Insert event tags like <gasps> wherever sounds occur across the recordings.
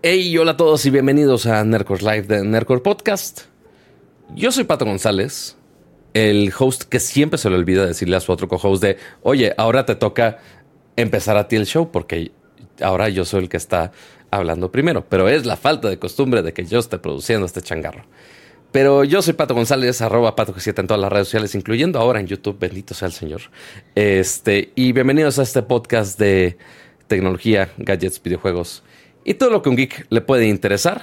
Hey, hola a todos y bienvenidos a Nercor Live de Nercor Podcast. Yo soy Pato González, el host que siempre se le olvida decirle a su otro co-host de, oye, ahora te toca empezar a ti el show porque ahora yo soy el que está hablando primero, pero es la falta de costumbre de que yo esté produciendo este changarro. Pero yo soy Pato González, arroba Pato G7 en todas las redes sociales, incluyendo ahora en YouTube, bendito sea el Señor. Este, y bienvenidos a este podcast de tecnología, gadgets, videojuegos y todo lo que un geek le puede interesar.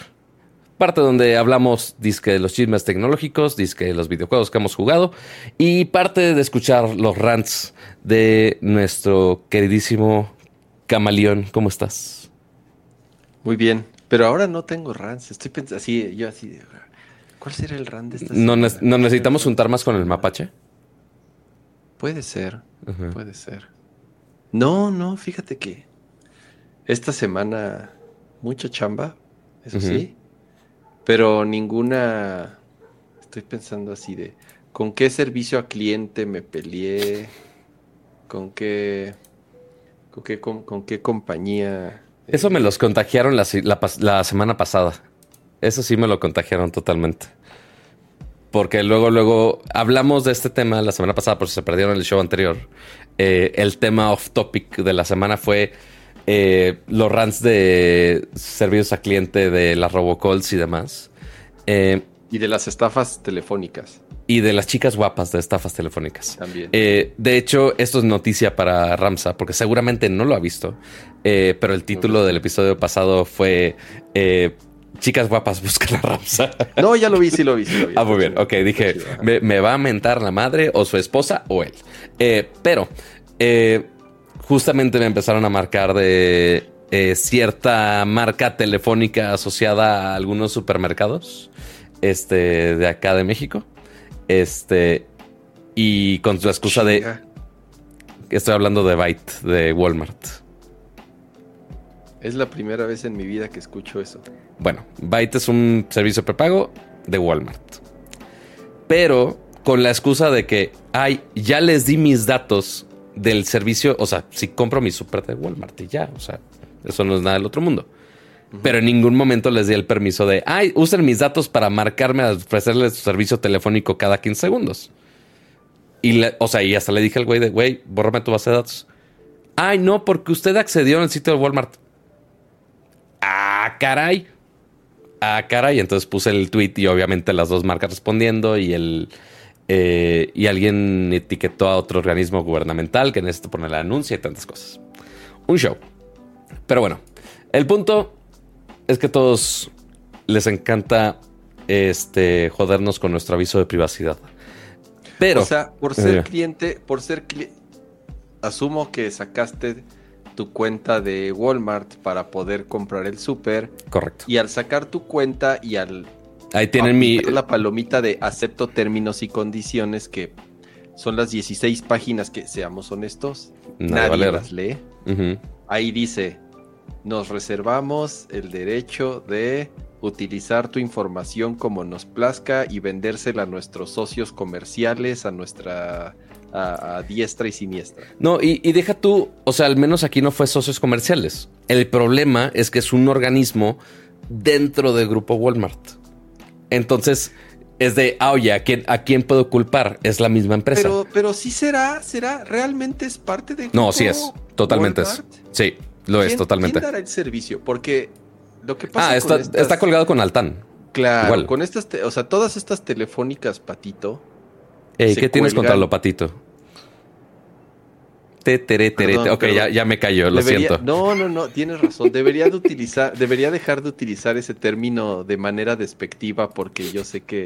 Parte donde hablamos disque de los chismes tecnológicos, disque de los videojuegos que hemos jugado y parte de escuchar los rants de nuestro queridísimo camaleón. ¿Cómo estás? Muy bien, pero ahora no tengo rants. Estoy pensando así, yo así. ¿Cuál será el rant de esta ¿No, semana? ne- no necesitamos juntar más con el mapache? Puede ser, puede ser. No, no, fíjate que esta semana mucha chamba, eso sí, pero ninguna. Estoy pensando así de con qué servicio a cliente me peleé, con qué, con qué, con, con qué compañía. Eso me los contagiaron la semana pasada. Eso sí me lo contagiaron totalmente. Porque luego, luego hablamos de este tema la semana pasada, por si se perdieron el show anterior. Eh, el tema off topic de la semana fue eh, los rants de servicios a cliente de las robocalls y demás. Eh, Y de las estafas telefónicas y de las chicas guapas de estafas telefónicas. también. Eh, de hecho, esto es noticia para Ramsa, porque seguramente no lo ha visto. Pero el título del episodio pasado fue eh, Chicas guapas buscan a Ramsa. <laughs> No, ya lo vi, sí lo vi, sí lo vi. <laughs> ah, muy bien. Ok, dije, me, me va a mentar la madre o su esposa o él. Eh, pero eh, justamente me empezaron a marcar de eh, cierta marca telefónica asociada a algunos supermercados este, de acá de México. Este, y con la excusa de. Estoy hablando de Byte, de Walmart. Es la primera vez en mi vida que escucho eso. Bueno, Byte es un servicio prepago de Walmart. Pero con la excusa de que, ay, ya les di mis datos del servicio, o sea, si compro mi super de Walmart y ya, o sea, eso no es nada del otro mundo. Pero en ningún momento les di el permiso de, ay, usen mis datos para marcarme a ofrecerles su servicio telefónico cada 15 segundos. Y, le- o sea, y hasta le dije al güey de, güey, bórrame tu base de datos. Ay, no, porque usted accedió el sitio de Walmart. Ah, caray. Ah, caray. Entonces puse el tweet y obviamente las dos marcas respondiendo y el eh, y alguien etiquetó a otro organismo gubernamental que necesita poner el anuncio y tantas cosas. Un show. Pero bueno, el punto es que a todos les encanta este jodernos con nuestro aviso de privacidad. Pero o sea, por ser Eh. cliente, por ser cliente, asumo que sacaste tu cuenta de Walmart para poder comprar el súper correcto. y al sacar tu cuenta y al Ahí tienen mi aplicar la palomita de acepto términos y condiciones que son las 16 páginas que seamos honestos, Nada nadie las lee. Ahí dice, nos reservamos el derecho de utilizar tu información como nos plazca y vendérsela a nuestros socios comerciales, a nuestra a, a diestra y siniestra. No, y, y deja tú, o sea, al menos aquí no fue socios comerciales. El problema es que es un organismo dentro del grupo Walmart. Entonces, es de, ah, oye, ¿a quién, ¿a quién puedo culpar? Es la misma empresa. Pero, pero sí será, será, realmente es parte de no, sí es, totalmente es. Sí, lo es, ¿Quién- totalmente. ¿Quién dará el servicio? Porque lo que pasa Ah, con está, estas- está colgado con Altán. Claro, igual. con estas, o sea, todas estas telefónicas, Patito, Ey, ¿Qué tienes contra lo patito? Te, tere, tere, Perdón, Ok, perdón. ya, ya me cayó, lo Debería- siento. No, no, no, tienes razón. Debería de utilizar, debería dejar de utilizar ese término de manera despectiva porque yo sé que.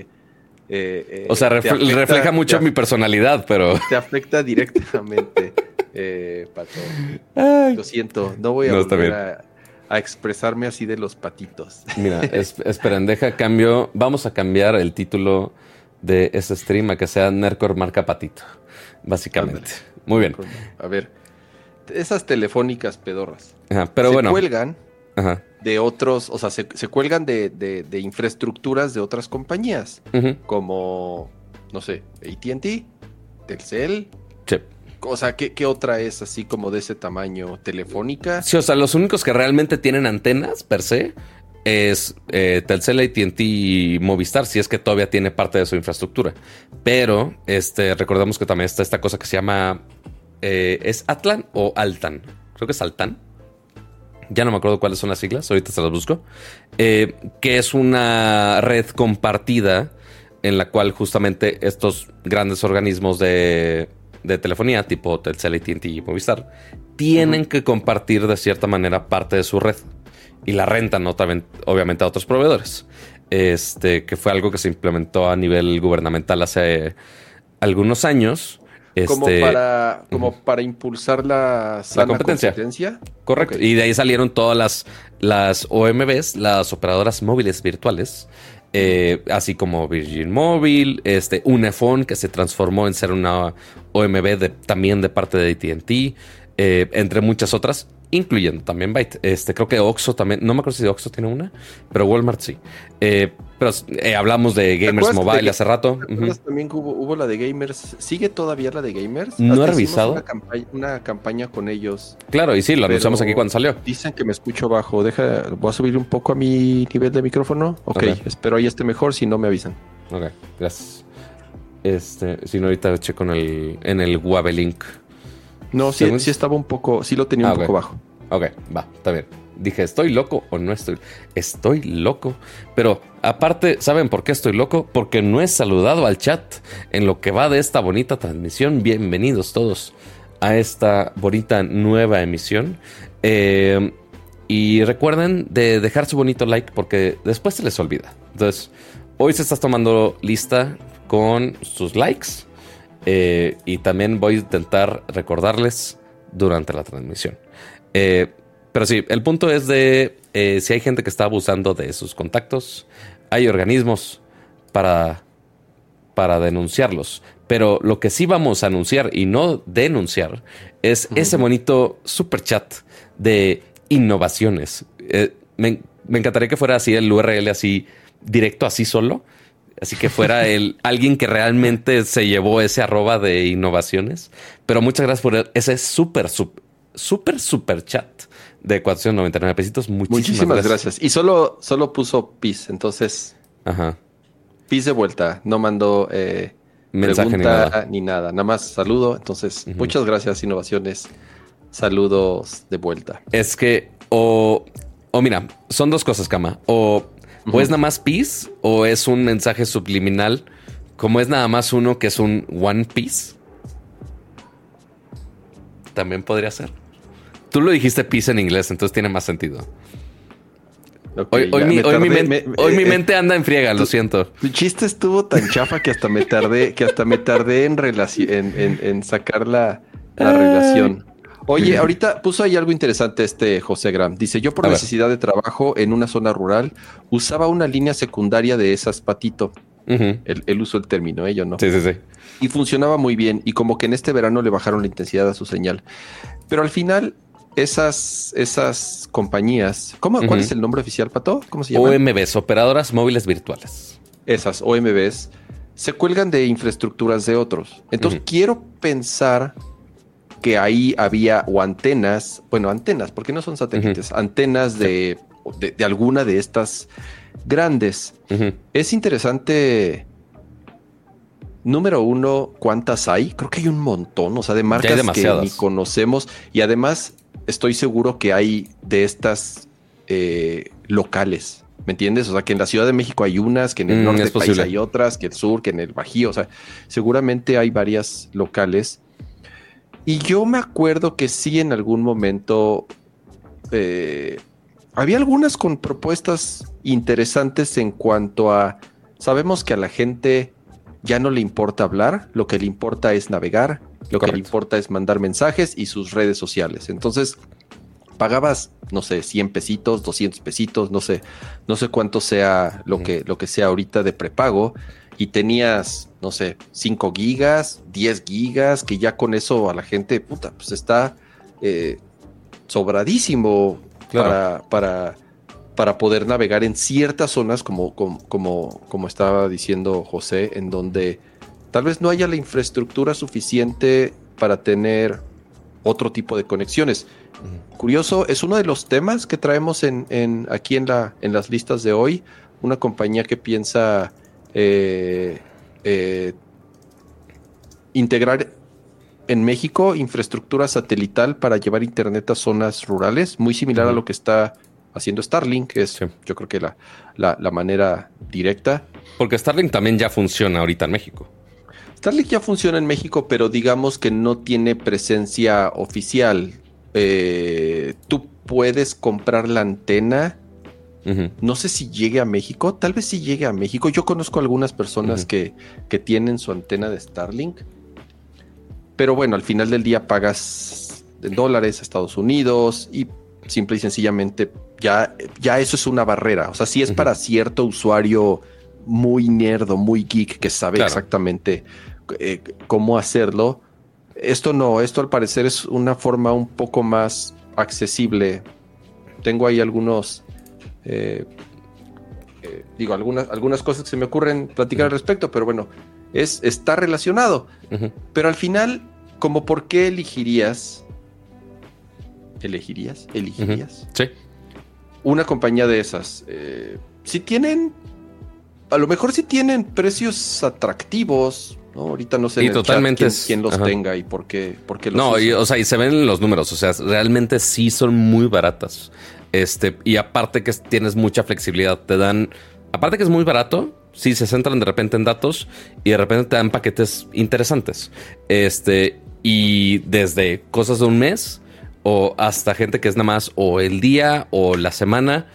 eh, eh, O sea, te refle- afecta- refleja mucho mi personalidad, pero. <laughs> te afecta directamente, eh, Pato. Ay. Lo siento, no voy a No, volver a, a expresarme así de los patitos. <laughs> Mira, es, esperen, deja cambio. Vamos a cambiar el título de ese stream a que sea Nercor Marca Patito. Básicamente. Ándale. Muy bien. A ver, esas telefónicas pedorras. Ajá, pero se bueno. cuelgan Ajá. de otros, o sea, se, se cuelgan de, de- de infraestructuras de otras compañías, como, no sé, ATT, Telcel. Sí. O sea, ¿qué, qué otra es así como de ese tamaño? Telefónica. Sí, o sea, los únicos que realmente tienen antenas per se es eh, Telcel, AT&T y Movistar, si es que todavía tiene parte de su infraestructura. Pero este, recordemos que también está esta cosa que se llama... Eh, ¿Es Atlan o Altan? Creo que es Altan. Ya no me acuerdo cuáles son las siglas, ahorita se las busco. Eh, que es una red compartida en la cual justamente estos grandes organismos de, de telefonía, tipo Telcel, AT&T y Movistar, tienen que compartir de cierta manera parte de su red y la rentan obviamente a otros proveedores. Este, que fue algo que se implementó a nivel gubernamental hace algunos años. Como este, para, como para impulsar la, competencia. Correcto. Y de ahí salieron todas las, las OMBs, las operadoras móviles virtuales. Eh, así como Virgin Mobile, este, Unifone, que se transformó en ser una OMB también de parte de ATT, eh, entre muchas otras incluyendo también Byte. Este, creo que Oxxo también, no me acuerdo si Oxxo tiene una, pero Walmart sí. Eh, pero eh, hablamos de Gamers Mobile hace rato. También hubo, la de Gamers. ¿Sigue todavía la de Gamers? No he revisado. Una campaña, con ellos. Claro, y sí, lo anunciamos aquí cuando salió. Dicen que me escucho bajo. Deja, voy a subir un poco a mi nivel de micrófono. Ok, espero ahí esté mejor, si no me avisan. Ok, gracias. Este, si no, ahorita checo en el, en el Wabelink. No, sí, sí, estaba un poco, sí lo tenía un ah, poco bajo. Ok, va, está bien. Dije, ¿estoy loco o no estoy? Estoy loco. Pero aparte, ¿saben por qué estoy loco? Porque no he saludado al chat en lo que va de esta bonita transmisión. Bienvenidos todos a esta bonita nueva emisión. Eh, y recuerden de dejar su bonito like porque después se les olvida. Entonces, hoy se está tomando lista con sus likes eh, y también voy a intentar recordarles durante la transmisión. Eh, pero sí, el punto es de eh, si hay gente que está abusando de sus contactos, hay organismos para, para denunciarlos. Pero lo que sí vamos a anunciar y no denunciar es ese bonito super chat de innovaciones. me, me encantaría que fuera así el URL así directo así solo Así que fuera el <laughs> alguien que realmente se llevó ese arroba de innovaciones. Pero muchas gracias por ese súper, súper, súper chat de 499 pesitos. Muchísimas, Muchísimas gracias. Y solo, solo puso PIS, entonces. Ajá. PIS de vuelta. No mandó eh, mensaje ni nada. ni nada. nada. más saludo. Entonces, muchas gracias, innovaciones. Saludos de vuelta. Es que, o, o mira, son dos cosas, Cama. O o es nada más Piece o es un mensaje subliminal, como es nada más uno que es un One Piece. También podría ser. Tú lo dijiste Piece en inglés, entonces tiene más sentido. hoy, mi, eh, mente anda en friega, lo siento. Tu chiste estuvo tan chafa que hasta me tardé, que hasta me tardé en, en, sacar la, la relación. Oye, ahorita puso ahí algo interesante este José Gram. Dice, yo por necesidad de trabajo en una zona rural usaba una línea secundaria de esas patito. el, uso del término, ello, ¿eh? ¿no? Sí, sí, sí. Y funcionaba muy bien. Y como que en este verano le bajaron la intensidad a su señal. Pero al final, esas, esas compañías, ¿cómo, ¿cuál es el nombre oficial, Pato? ¿Cómo se llama? OMBs, operadoras móviles virtuales. Esas OMBs se cuelgan de infraestructuras de otros. Entonces, quiero pensar que ahí había o antenas, bueno, antenas, porque no son satélites, antenas de, de, alguna de estas grandes. Es interesante. Número uno, ¿cuántas hay? Creo que hay un montón, o sea, de marcas que ni conocemos. Y además, estoy seguro que hay de estas eh, locales. ¿Me entiendes? O sea, que en la Ciudad de México hay unas, que en el mm, norte del país hay otras, que el sur, que en el Bajío. O sea, seguramente hay varias locales. Y yo me acuerdo que sí en algún momento eh, había algunas con propuestas interesantes en cuanto a, sabemos que a la gente ya no le importa hablar, lo que le importa es navegar, lo que le importa es mandar mensajes y sus redes sociales. Entonces, pagabas, no sé, 100 pesitos, 200 pesitos, no sé, no sé cuánto sea lo, que, lo que sea ahorita de prepago y tenías, no sé, 5 gigas, 10 gigas, que ya con eso a la gente, puta, pues está eh, sobradísimo para, para, para poder navegar en ciertas zonas, como, como, como, estaba diciendo José, en donde tal vez no haya la infraestructura suficiente para tener otro tipo de conexiones. Curioso, es uno de los temas que traemos en, aquí en, la, en las listas de hoy. Una compañía que piensa eh, eh, integrar en México infraestructura satelital para llevar internet a zonas rurales, muy similar a lo que está haciendo Starlink, que es yo creo que la, la, manera directa. Porque Starlink también ya funciona ahorita en México. Starlink ya funciona en México, pero digamos que no tiene presencia oficial. Eh, tú puedes comprar la antena. No sé si llegue a México, tal vez sí llegue a México. Yo conozco algunas personas que, que tienen su antena de Starlink. Pero bueno, al final del día pagas en dólares a Estados Unidos y simple y sencillamente ya, ya eso es una barrera. O sea, si es para cierto usuario muy nerdo, muy geek, que sabe exactamente eh, cómo hacerlo. Esto no, esto al parecer es una forma un poco más accesible. Tengo ahí algunos, eh, eh, digo, algunas, algunas cosas que se me ocurren platicar al respecto, pero bueno, es, está relacionado. Pero al final, como por qué elegirías ¿Elegirías? ¿Elegirías? Sí. Una compañía de esas. Eh, si tienen. A lo mejor si tienen precios atractivos. ¿no? Ahorita no sé totalmente quién, los tenga y por qué, por qué los No, y, o sea, y se ven los números. O sea, realmente sí son muy baratas. Este, y aparte que tienes mucha flexibilidad, te dan. Aparte que es muy barato, sí se centran de repente en datos y de repente te dan paquetes interesantes. Este, y desde cosas de un mes o hasta gente que es nada más o el día o la semana,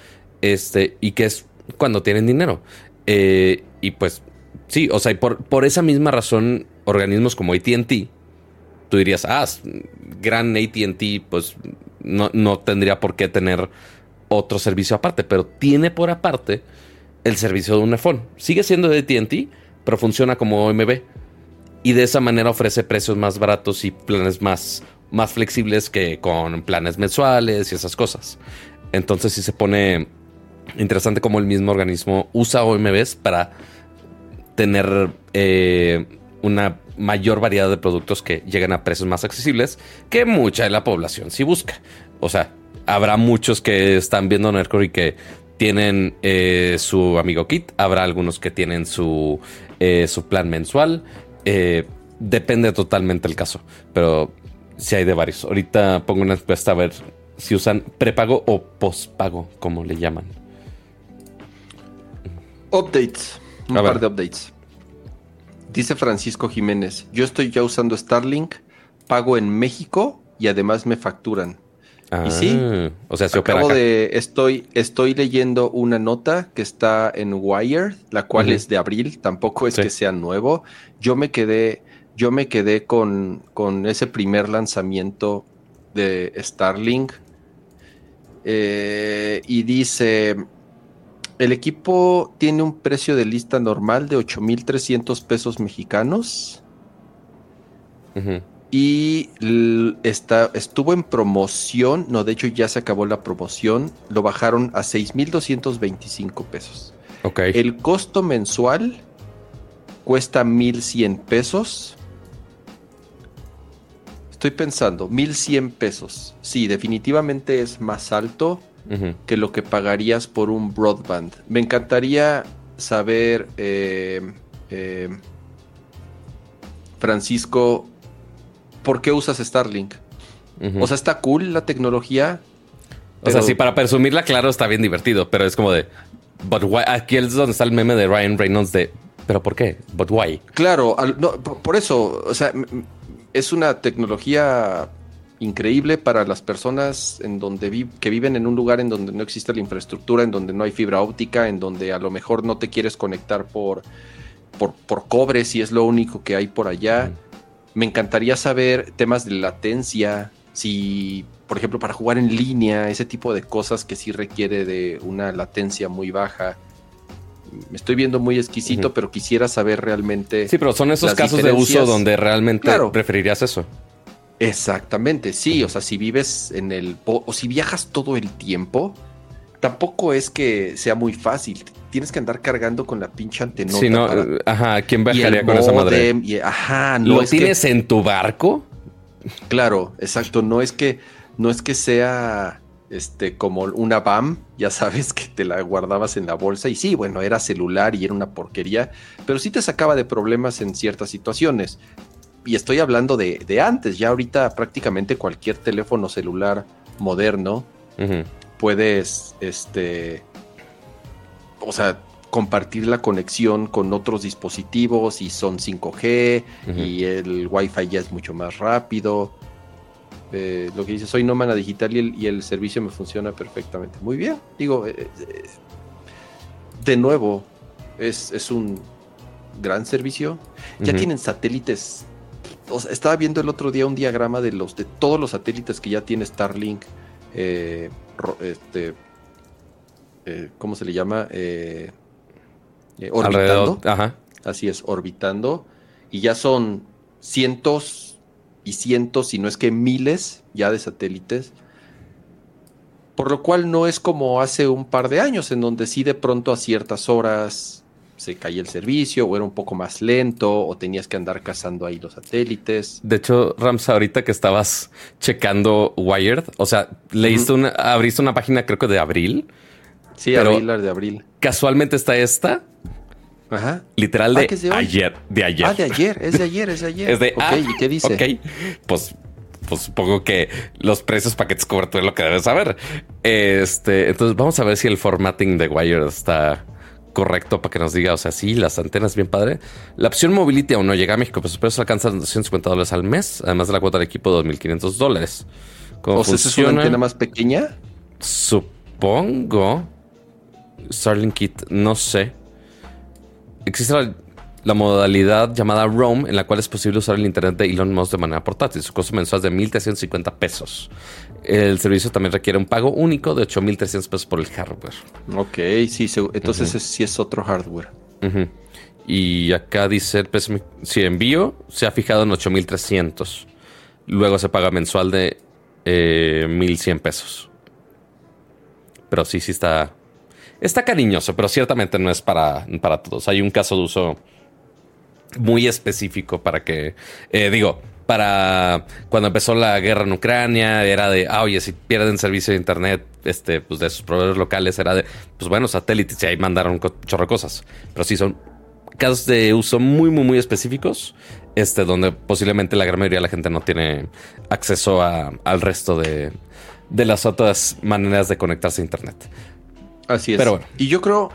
este, y que es cuando tienen dinero. Eh, y pues sí, o sea, por, por esa misma razón, organismos como ATT, tú dirías, ah, gran ATT, pues no, no tendría por qué tener otro servicio aparte, pero tiene por aparte el servicio de un iPhone. Sigue siendo de ATT, pero funciona como OMB. Y de esa manera ofrece precios más baratos y planes más más flexibles que con planes mensuales y esas cosas. Entonces sí se pone interesante cómo el mismo organismo usa OMBs para tener eh, una mayor variedad de productos que lleguen a precios más accesibles que mucha de la población sí busca. O sea, habrá muchos que están viendo Nerdcore y que tienen eh, su amigo kit, habrá algunos que tienen su, eh, su plan mensual. depende totalmente el caso, pero si hay de varios. Ahorita pongo una encuesta a ver si usan prepago o pospago, como le llaman. Updates. Un par de updates. Dice Francisco Jiménez, yo estoy ya usando Starlink, pago en México y además me facturan. y sí, ah, o sea, se acabo de estoy estoy leyendo una nota que está en Wired, la cual es de abril, tampoco es que sea nuevo. Yo me quedé yo me quedé con, ese primer lanzamiento de Starlink. Eh, y dice, el equipo tiene un precio de lista normal de 8.300 pesos mexicanos. Y está, estuvo en promoción, no, de hecho ya se acabó la promoción, lo bajaron a 6.225 pesos. Ok. El costo mensual cuesta 1.100 pesos estoy pensando, 1100 pesos. Sí, definitivamente es más alto que lo que pagarías por un broadband. Me encantaría saber, eh, eh, Francisco, ¿por qué usas Starlink? O sea, está cool la tecnología. O sea, sí, para presumirla, claro, está bien divertido, pero es como de. But Aquí es donde está el meme de Ryan Reynolds de. ¿Pero por qué? ¿But why? Claro, por eso, o sea, es una tecnología increíble para las personas en donde que viven en un lugar en donde no existe la infraestructura, en donde no hay fibra óptica, en donde a lo mejor no te quieres conectar por, por, cobre si es lo único que hay por allá. Me encantaría saber temas de latencia, si, por ejemplo, para jugar en línea, ese tipo de cosas que sí requiere de una latencia muy baja me estoy viendo muy exquisito, pero quisiera saber realmente. Sí, pero son esos casos de uso donde realmente preferirías eso. Exactamente, sí. O sea, si vives en el. O si viajas todo el tiempo, tampoco es que sea muy fácil. Tienes que andar cargando con la pinche antena. Sí, no. Ajá, ¿quién viajaría con esa madre? ajá, no. ¿Lo tienes en tu barco? Claro, exacto. No es que, no es que sea este, como una BAM, ya sabes que te la guardabas en la bolsa y sí, bueno, era celular y era una porquería, pero sí te sacaba de problemas en ciertas situaciones. Y estoy hablando de, de antes, ya ahorita prácticamente cualquier teléfono celular moderno puedes, este, o sea, compartir la conexión con otros dispositivos y son 5G y el Wi-Fi ya es mucho más rápido. Eh, lo que dice, soy nómada digital y el, servicio me funciona perfectamente. Muy bien, digo, eh, eh, de nuevo, es, un gran servicio. Ya tienen satélites. Estaba viendo el otro día un diagrama de los de todos los satélites que ya tiene Starlink. este, ¿Cómo se le llama? orbitando. Así es, orbitando. Y ya son cientos y cientos, si no es que miles ya de satélites. Por lo cual no es como hace un par de años, en donde sí de pronto a ciertas horas se caía el servicio, o era un poco más lento, o tenías que andar cazando ahí los satélites. De hecho, Rams, ahorita que estabas checando Wired, o sea, leíste una, abriste una página, creo que de abril. Sí, abril, de abril. Casualmente está esta Ajá. Literal ah, de, ayer. De ayer. Ah, de ayer. Es de ayer, es de ayer. <laughs> Es de, ok, ¿y qué dice? Ok, pues, pues supongo que los precios paquetes cobertura es lo que debes saber. Este, entonces vamos a ver si el formatting de Wire está correcto para que nos diga, o sea, sí, las antenas bien padre. La opción Mobility aún no llega a México, pero sus precios alcanzan 250 dólares al mes, además de la cuota de equipo de 2.500 dólares. ¿O sea, es una antena más pequeña? Supongo. Starlink Kit, no sé existe la, modalidad llamada Roam, en la cual es posible usar el internet de Elon Musk de manera portátil. Su costo mensual es de 1.350 pesos. El servicio también requiere un pago único de 8.300 pesos por el hardware. Ok, sí, entonces sí es otro hardware. Y acá dice el precio, si envío, se ha fijado en 8.300. Luego se paga mensual de 1.100 eh, pesos. Pero sí, sí está Está cariñoso, pero ciertamente no es para, para todos. Hay un caso de uso muy específico para que, eh, digo, para cuando empezó la guerra en Ucrania, era de, ah, oye, si pierden servicio de internet, este, pues de sus proveedores locales, era de, pues bueno, satélites y ahí mandaron chorro de cosas. Pero sí son casos de uso muy, muy, muy específicos, este, donde posiblemente la gran mayoría de la gente no tiene acceso al resto de, de las otras maneras de conectarse a internet. Así es. Pero Y yo creo,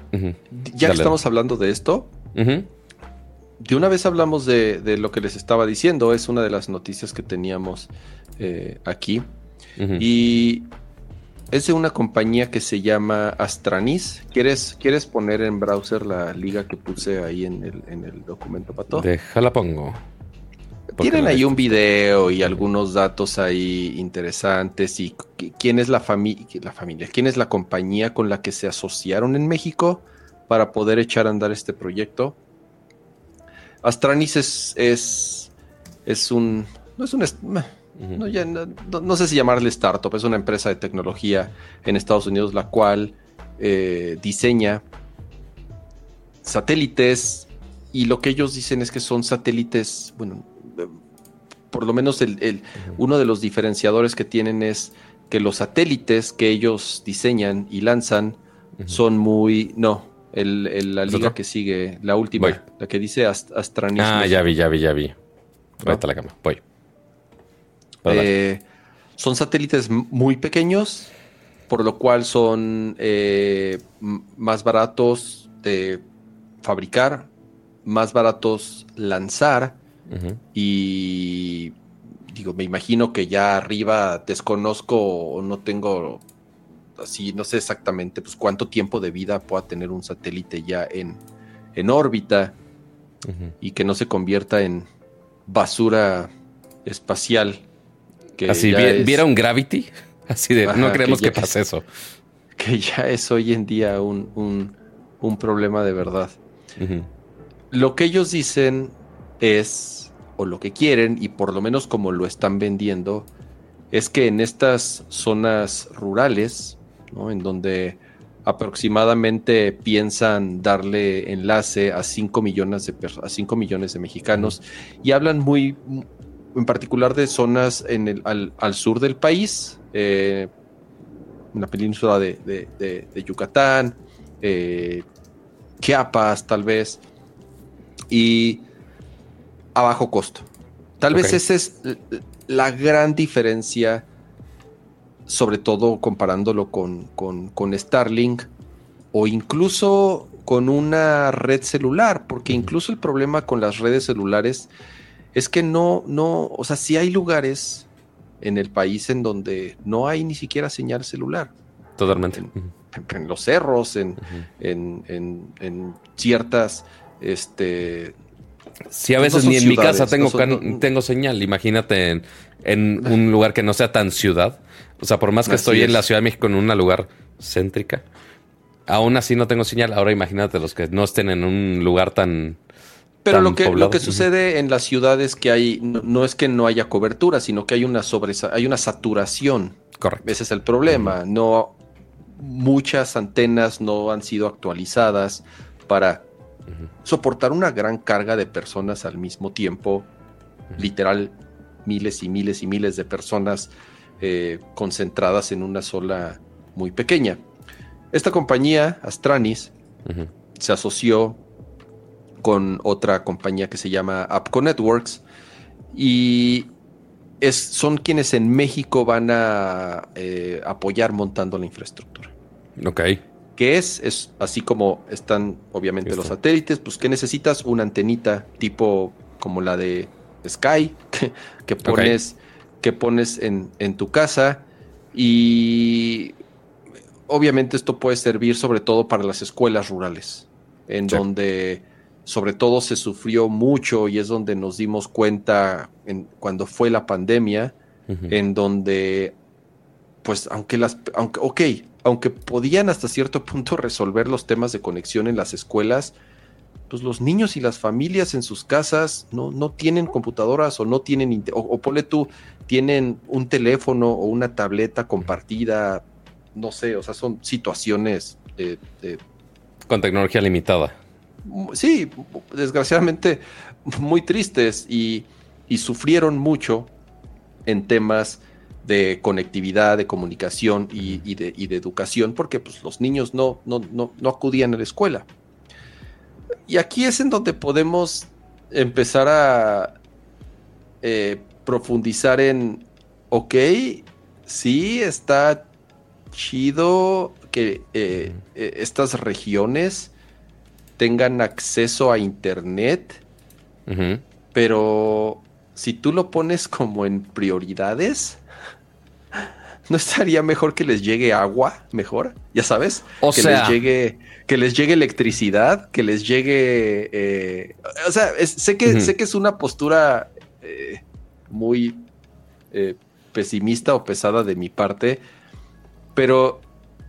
ya que estamos hablando de esto, de una vez hablamos de, lo que les estaba diciendo. Es una de las noticias que teníamos eh, aquí. Y es de una compañía que se llama Astranis. ¿Quieres, ¿Quieres poner en browser la liga que puse ahí en el, en el documento, Pato? Déjala pongo. Tienen ahí un video y algunos datos ahí interesantes y quién es la, familia, la familia, quién es la compañía con la que se asociaron en México para poder echar a andar este proyecto. Astranis es, es, un, no es un, no, sé si llamarle startup, es una empresa de tecnología en Estados Unidos la cual eh, diseña satélites y lo que ellos dicen es que son satélites, bueno, por lo menos el, uno de los diferenciadores que tienen es que los satélites que ellos diseñan y lanzan son muy... No, el, la liga que sigue, la última, la que dice Astranis. Ah, ya vi, ya vi, ya vi. Ahorita la cama, voy. Eh, son satélites muy pequeños, por lo cual son eh, más baratos de fabricar, más baratos lanzar y digo, me imagino que ya arriba desconozco o no tengo así, no sé exactamente pues cuánto tiempo de vida pueda tener un satélite ya en, en órbita y que no se convierta en basura espacial. Que así, viera un Gravity, <laughs> así de, no creemos que, pase eso. Que ya es hoy en día un, un, problema de verdad. Lo que ellos dicen es o lo que quieren, y por lo menos como lo están vendiendo, es que en estas zonas rurales, en donde aproximadamente piensan darle enlace a 5 millones de, a 5 millones de mexicanos y hablan muy, en particular de zonas en el, al, sur del país, eh, en la península de, Yucatán, eh, Chiapas tal vez, y a bajo costo. Tal vez esa es la gran diferencia, sobre todo comparándolo con, con, Starlink o incluso con una red celular, porque incluso el problema con las redes celulares es que no, no, o sea, sí hay lugares en el país en donde no hay ni siquiera señal celular. Totalmente. En, los cerros, en, en, ciertas, este... Sí, a veces ni en mi casa tengo, tengo señal, imagínate en, <laughs> un lugar que no sea tan ciudad. O sea, por más que estoy en la Ciudad de México en un lugar céntrica, aún así no tengo señal. Ahora imagínate los que no estén en un lugar tan pero lo que, lo que sucede en las ciudades que hay, no, es que no haya cobertura, sino que hay una sobre, hay una saturación. Correcto. Ese es el problema. No, muchas antenas no han sido actualizadas para soportar una gran carga de personas al mismo tiempo. Literal, miles y miles y miles de personas eh, concentradas en una sola muy pequeña. Esta compañía, Astranis, se asoció con otra compañía que se llama Apco Networks y es, son quienes en México van a eh, apoyar montando la infraestructura. Ok. ¿Qué es? Es así como están obviamente los satélites, pues que necesitas una antenita tipo como la de Sky <laughs> que, pones, que pones en, en tu casa y obviamente esto puede servir sobre todo para las escuelas rurales, en donde sobre todo se sufrió mucho y es donde nos dimos cuenta en, cuando fue la pandemia, en donde, pues, aunque las, aunque, ok, aunque podían hasta cierto <laughs> punto resolver los temas de conexión en las escuelas, pues los niños y las familias en sus casas no, no tienen computadoras o no tienen, o, o ponle tú, tienen un teléfono o una tableta compartida, no sé, o sea, son situaciones de con tecnología limitada sí, desgraciadamente muy tristes y, sufrieron mucho en temas de conectividad, de comunicación y, de, educación, porque pues, los niños no, no, acudían a la escuela. Y aquí es en donde podemos empezar a eh, profundizar en, ok, sí, está chido que eh, eh, estas regiones tengan acceso a Internet, pero si tú lo pones como en prioridades, ¿no estaría mejor que les llegue agua mejor? Ya sabes, o que les llegue que les llegue electricidad, que les llegue, eh, o sea, sé que sé que es una postura eh, muy eh, pesimista o pesada de mi parte, pero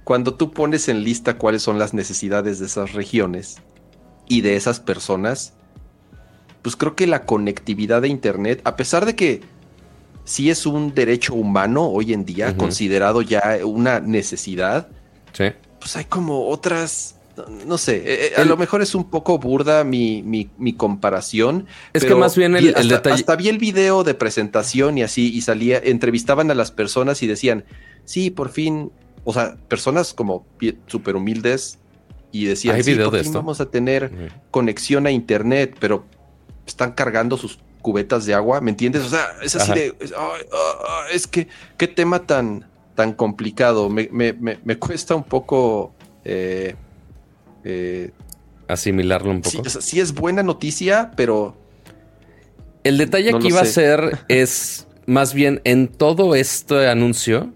cuando tú pones en lista cuáles son las necesidades de esas regiones, y de esas personas, pues creo que la conectividad de Internet, a pesar de que sí es un derecho humano hoy en día, considerado ya una necesidad, pues hay como otras, no sé, eh, eh, a lo mejor es un poco burda mi, mi, comparación. Es que más bien el, detalle... Hasta vi el video de presentación y así, y salía, entrevistaban a las personas y decían, sí, por fin, o sea, personas como súper humildes y decían, sí, vamos a tener conexión a internet, pero están cargando sus cubetas de agua, ¿me entiendes? O sea, es así de, es que, qué tema tan, tan complicado, me, cuesta un poco... Eh, eh, Asimilarlo un poco. Sí, es buena noticia, pero... El detalle que iba a ser <laughs> es más bien en todo este anuncio,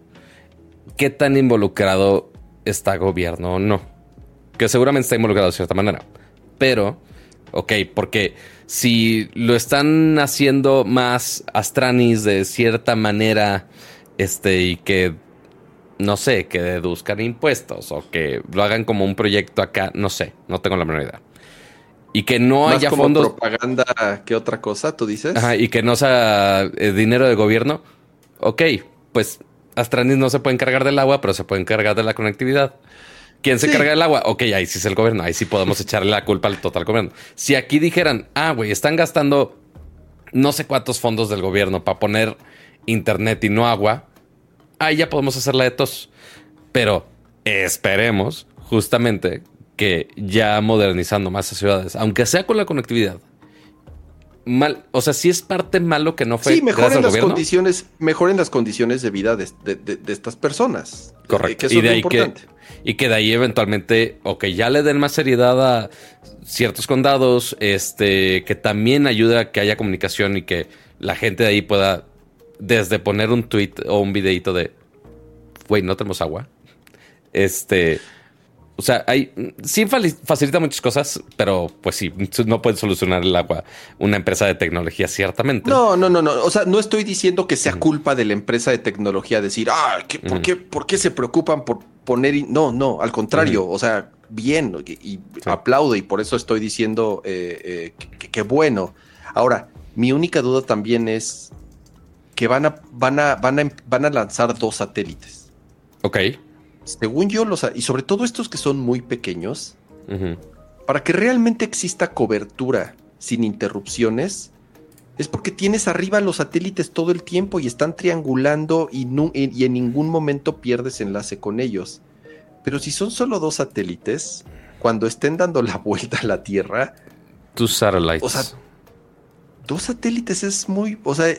qué tan involucrado está gobierno o no que seguramente está involucrado de cierta manera. Pero, ok, porque si lo están haciendo más Astranis de cierta manera, este, y que, no sé, que deduzcan impuestos o que lo hagan como un proyecto acá, no sé, no tengo la menor idea. Y que no haya como fondos. propaganda que otra cosa, tú dices. Ajá, y que no sea eh, dinero de gobierno. Ok, pues Astranis no se puede encargar del agua, pero se puede encargar de la conectividad. ¿Quién se carga el agua? Ok, ahí sí es el gobierno. Ahí sí podemos <laughs> echarle la culpa al total gobierno. Si aquí dijeran, ah, güey, están gastando no sé cuántos fondos del gobierno para poner internet y no agua, ahí ya podemos hacer la de tos. Pero esperemos justamente que ya modernizando más las ciudades, aunque sea con la conectividad, mal, o sea, si es parte malo que no fue. Sí, mejoren las condiciones, mejoren las condiciones de vida de, estas personas. Correcto. y, de ahí que, y que de ahí eventualmente, o que ya le den más seriedad a ciertos condados, este, que también ayude a que haya comunicación y que la gente de ahí pueda, desde poner un tweet o un videito de, güey, no tenemos agua. Este, o sea, hay, sí facilita muchas cosas, pero pues sí, no puede solucionar el agua una empresa de tecnología, ciertamente. No, no, no, no. O sea, no estoy diciendo que sea culpa de la empresa de tecnología decir, ah, por, qué, ¿por qué se preocupan por poner? No, no, al contrario. O sea, bien y, aplaudo y por eso estoy diciendo eh, eh, que, bueno. Ahora, mi única duda también es que van a, van a, van a, van a lanzar dos satélites. Ok según yo, los, y sobre todo estos que son muy pequeños, para que realmente exista cobertura sin interrupciones, es porque tienes arriba los satélites todo el tiempo y están triangulando y, y, en ningún momento pierdes enlace con ellos. Pero si son solo dos satélites, cuando estén dando la <laughs> vuelta a la Tierra... Tus satellites. O sea, dos satélites es muy... O sea,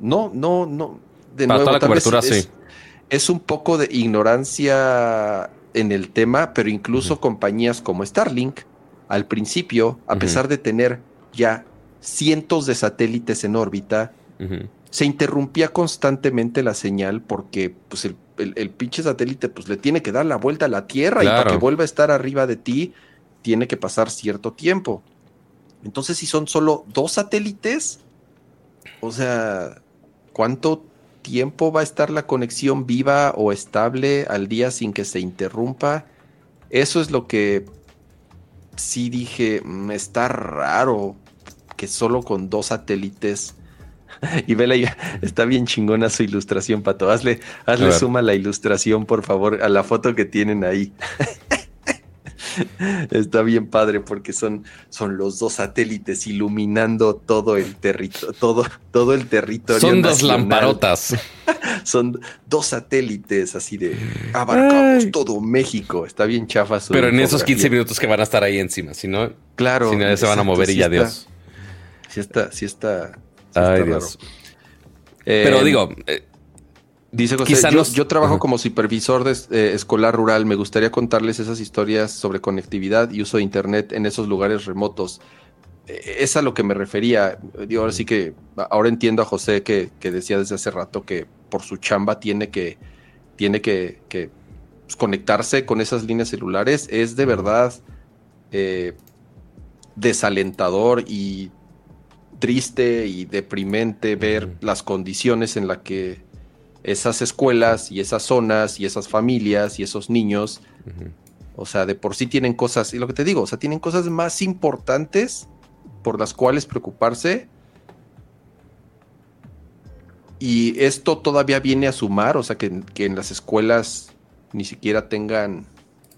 no, no, no. De Para toda la cobertura, sí es un poco de ignorancia en el tema, pero incluso compañías como Starlink, al principio, a pesar de tener ya cientos de satélites en órbita, se interrumpía constantemente la señal porque pues, el, pinche satélite pues, le tiene que dar la vuelta a la Tierra y para que vuelva a estar arriba de ti, tiene que pasar cierto tiempo. Entonces, si son solo dos satélites, o sea, ¿cuánto tiempo va a estar la conexión viva o estable al día sin que se interrumpa. Eso es lo que sí dije, mm, está raro que solo con dos satélites. <laughs> Y vela, <laughs> está bien chingona su ilustración, Pato. Hazle, hazle suma la ilustración, por favor, a la foto que tienen ahí. <laughs> <laughs> Está bien padre porque son, son los dos satélites iluminando todo el territorio, todo, todo el territorio. Son dos lamparotas. <laughs> son dos satélites así de abarcamos todo México. Está bien chafa Pero en esos 15 minutos que van a estar ahí encima, si no, claro, si no se van a mover y ya Dios. Si está, si está. Ay, Dios. Pero eh, digo, eh, Dice José, yo, trabajo como supervisor de, eh, escolar rural. Me gustaría contarles esas historias sobre conectividad y uso de Internet en esos lugares remotos. Eh, es a lo que me refería. Yo ahora sí que, ahora entiendo a José que, decía desde hace rato que por su chamba tiene que, tiene que, pues, conectarse con esas líneas celulares. Es de verdad eh, desalentador y triste y deprimente ver las condiciones en las que esas escuelas y esas zonas y esas familias y esos niños, o sea, de por sí tienen cosas, y lo que te digo, o sea, tienen cosas más importantes por las cuales preocuparse. Y esto todavía viene a sumar, o sea, que, en las escuelas ni siquiera tengan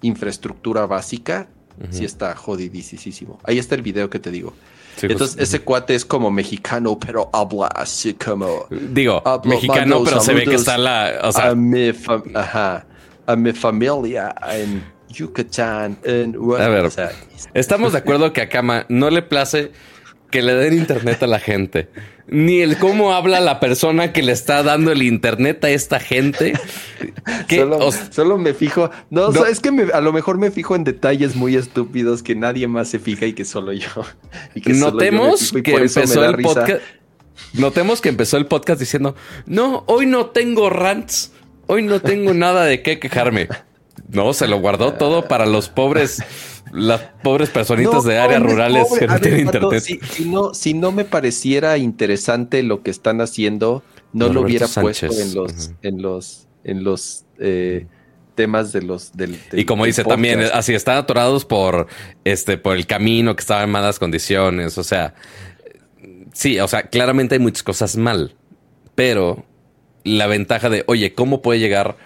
infraestructura básica, sí está jodidísimo. Ahí está el video que te digo. Entonces, ese cuate es como mexicano, pero habla así como. Digo, mexicano, pero se ve que está la. O sea, a, mi ajá, a mi familia en Yucatán. En, a ver, estamos de acuerdo que a Kama no le place que le den internet a la gente ni el cómo habla la persona que le está dando el internet a esta gente. <laughs> solo, me fijo. No, es que a lo mejor me fijo en detalles muy estúpidos que nadie más se fija y que solo yo. <laughs> Notemos que empezó el podcast. Notemos que empezó el podcast diciendo: No, hoy no tengo rants. Hoy no tengo nada de qué quejarme. No, se lo guardó todo para los pobres las pobres personitas de áreas rurales que no tienen internet. Si, no, si no me pareciera interesante lo que están haciendo, no lo hubiera puesto en los, en los, en los eh, temas de los del, y como dice también así están atorados por este por el camino que estaba en malas condiciones o sea sí o sea claramente hay muchas cosas mal pero la ventaja de oye cómo puede llegar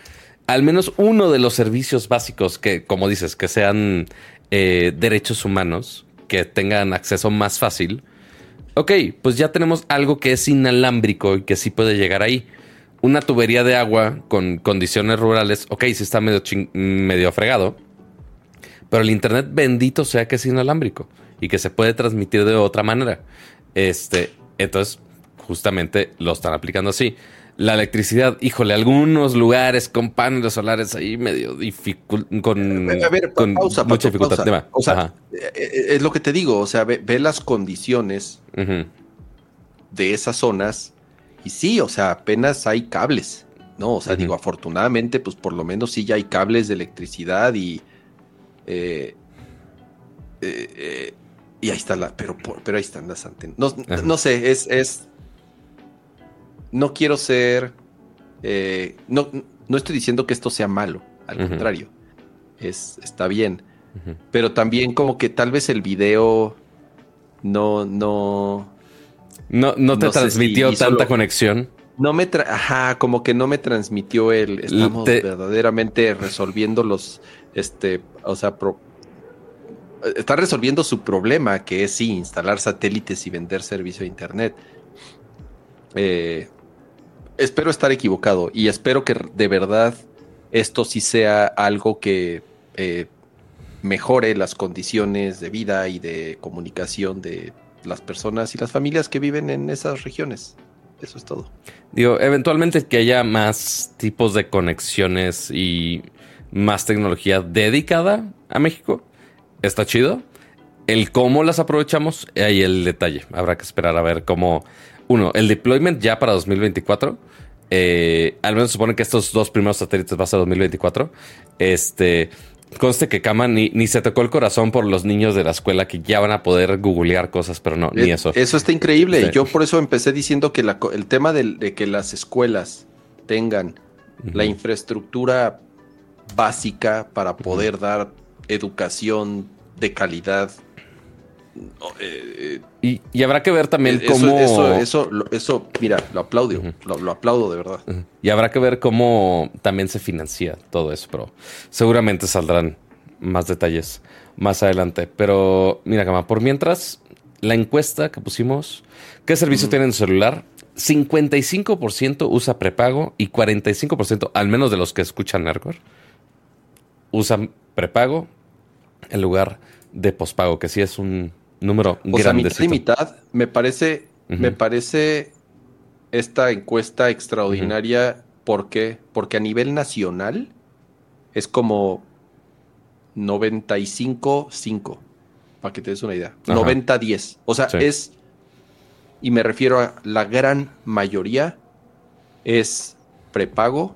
al menos uno de los servicios básicos que como dices que sean eh, derechos humanos que tengan acceso más fácil. ok, pues ya tenemos algo que es inalámbrico y que sí puede llegar ahí. Una tubería de agua con condiciones rurales, ok, sí está medio, medio fregado, pero el Internet bendito sea que es inalámbrico y que se puede transmitir de otra manera. Este, entonces, justamente lo están aplicando así. La electricidad, híjole, algunos lugares con paneles solares ahí medio difícil, con, a ver, con pausa, mucha dificultad. O sea, eh, eh, es lo que te digo, o sea, ve, las condiciones de esas zonas y sí, o sea, apenas hay cables, ¿no? O sea, digo, afortunadamente, pues por lo menos sí ya hay cables de electricidad y... Eh, y ahí está la, pero, pero ahí están las antenas. No, sé, es, es, no quiero ser, eh, no, no estoy diciendo que esto sea malo, al contrario, es, está bien, pero también como que tal vez el video no, no, no, no te transmitió tanta conexión. No me, ajá, como que no me transmitió el, estamos verdaderamente resolviendo los, este, o sea, pro, está resolviendo su problema, que es sí, instalar satélites y vender servicio de Internet. Eh, espero estar equivocado y espero que de verdad esto sí sea algo que eh, mejore las condiciones de vida y de comunicación de las personas y las familias que viven en esas regiones. Eso es todo. Digo, eventualmente que haya más tipos de conexiones y más tecnología dedicada a México está chido. El cómo las aprovechamos, ahí el detalle. Habrá que esperar a ver cómo. Uno, el deployment ya para 2024. Eh, al menos supone que estos dos primeros satélites va a ser 2024. Este. Conste que Kama ni, se tocó el corazón por los niños de la escuela que ya van a poder googlear cosas, pero no, ni eso. Eso está increíble. Yo por eso empecé diciendo que el tema de, que las escuelas tengan la infraestructura básica para poder dar educación de calidad. Eh, y, habrá que ver también cómo. Eso, eso, mira, lo aplaudo, lo, aplaudo de verdad. Y habrá que ver cómo también se financia todo eso, pero seguramente saldrán más detalles más adelante. Pero mira, Gama, por mientras, la encuesta que pusimos, ¿qué servicio tiene en celular? 55% usa prepago y 45%, al menos de los que escuchan Nercor, usan prepago en lugar de pospago, que sí es un número o Sea, mitad y mitad, me parece, me parece esta encuesta extraordinaria. ¿Por qué? Porque a nivel nacional es como 95-5, para que te des una idea. 90-10. O sea, es, y me refiero a la gran mayoría, es prepago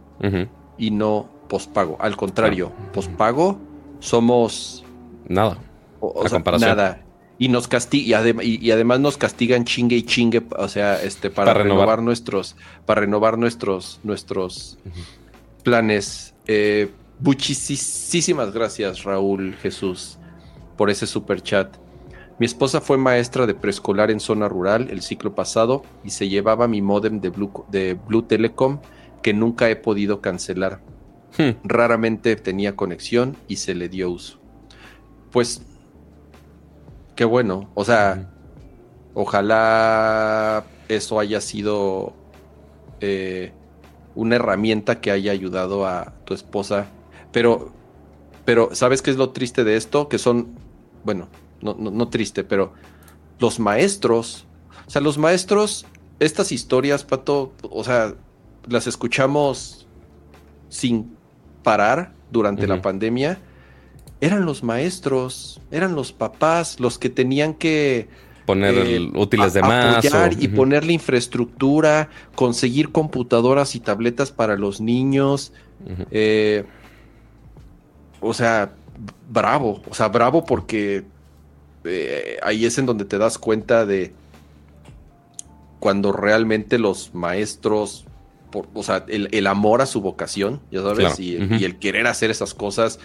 y no pospago. Al contrario, pospago somos Nada. O, nada. Y nos castiga, y, además nos castigan chingue y chingue, o sea, este, para, renovar. nuestros, para renovar nuestros, nuestros planes. Eh, muchísimas gracias, Raúl Jesús, por ese super chat. Mi esposa fue maestra de preescolar en zona rural el ciclo pasado y se llevaba mi modem de Blue, de Blue Telecom que nunca he podido cancelar. Hmm. Raramente tenía conexión y se le dio uso pues qué bueno. O sea, ojalá eso haya sido eh, una herramienta que haya ayudado a tu esposa. Pero, pero, ¿sabes qué es lo triste de esto? Que son, bueno, no, no, triste, pero los maestros, o sea, los maestros, estas historias, Pato, o sea, las escuchamos sin parar durante la pandemia eran los maestros, eran los papás los que tenían que poner eh, útiles de más y ponerle infraestructura, conseguir computadoras y tabletas para los niños. Eh, o sea, bravo, o sea, bravo porque eh, ahí es en donde te das cuenta de cuando realmente los maestros, o sea, el, amor a su vocación, ya sabes, y, y, el querer hacer esas cosas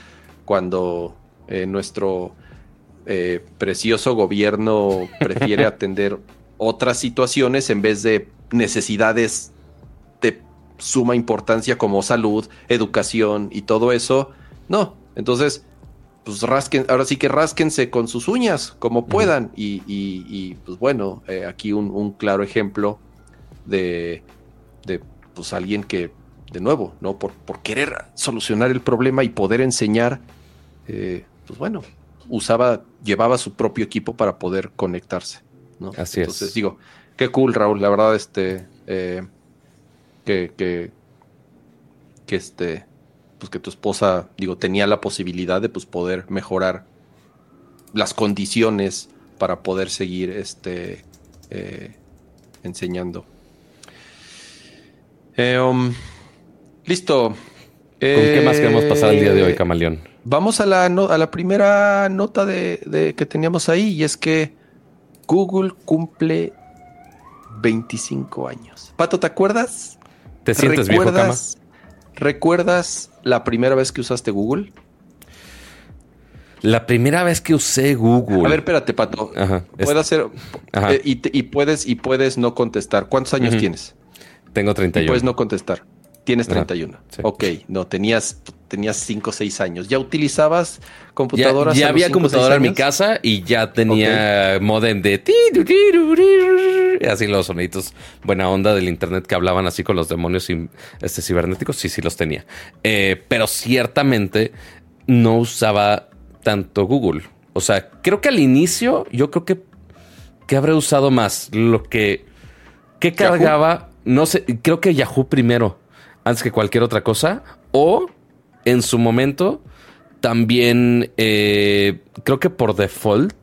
cuando eh, nuestro eh, precioso gobierno prefiere <laughs> atender otras situaciones en vez de necesidades de suma importancia como salud, educación y todo eso. No, entonces, pues rasquen, ahora sí que rásquense con sus uñas como puedan. y, y, pues bueno, eh, aquí un, claro ejemplo de, de pues alguien que, de nuevo, ¿no? Por, por querer solucionar el problema y poder enseñar, eh, pues bueno, usaba, llevaba su propio equipo para poder conectarse. ¿no? Así Entonces digo, qué cool, Raúl, la verdad, este, eh, que, que, que este, pues que tu esposa, digo, tenía la posibilidad de pues poder mejorar las condiciones para poder seguir este eh, enseñando. Eh, um, listo. ¿Con qué más queremos pasar el día de hoy, Camaleón? Vamos a la, a la primera nota de, que teníamos ahí y es que Google cumple 25 años. Pato, ¿te acuerdas? ¿Te sientes viejo, Cama? ¿Recuerdas la primera vez que usaste Google? La primera vez que usé Google. A ver, espérate, Pato. Ajá, Puedo hacer. Eh, y, puedes, y puedes no contestar. ¿Cuántos años tienes? Tengo 31. puedes no contestar. Tienes 31. Ok, no, tenías, tenías 5 o 6 años. ¿Ya utilizabas computadoras? Ya, había computadora en mi casa y ya tenía modem de... Así los sonidos buena onda del internet que hablaban así con los demonios este, cibernéticos. Sí, sí los tenía. Eh, pero ciertamente no usaba tanto Google. O sea, creo que al inicio yo creo que, que habré usado más. Lo que... que cargaba? No sé, creo que Yahoo primero antes que cualquier otra cosa. O en su momento también eh, creo que por default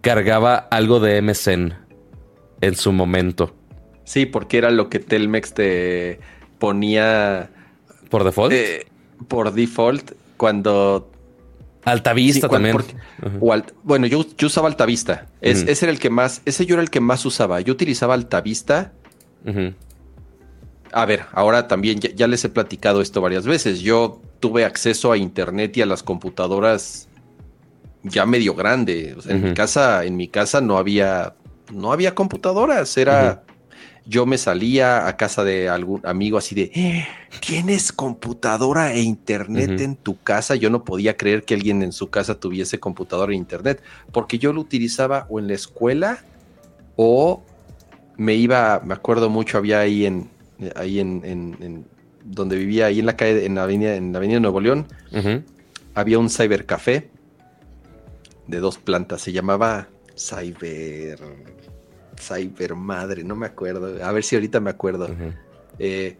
cargaba algo de MSN en su momento. Sí, porque era lo que Telmex te ponía. ¿Por default? Eh, por default, cuando. Altavista también. bueno, yo, usaba Altavista. Ese era el que más. Ese yo era el que más usaba. Yo utilizaba Altavista a ver, ahora también ya, les he platicado esto varias veces. Yo tuve acceso a internet y a las computadoras ya medio grande. en mi casa, en mi casa no había, no había computadoras. Era, yo me salía a casa de algún amigo así de, eh, ¿tienes computadora e internet en tu casa? Yo no podía creer que alguien en su casa tuviese computadora e internet, porque yo lo utilizaba o en la escuela o me iba, me acuerdo mucho, había ahí en, ahí en, donde vivía, ahí en la calle, en la avenida, en la avenida Nuevo León, había un cybercafé de dos plantas. Se llamaba Cyber. Cyber Madre, no me acuerdo. A ver si ahorita me acuerdo. Eh,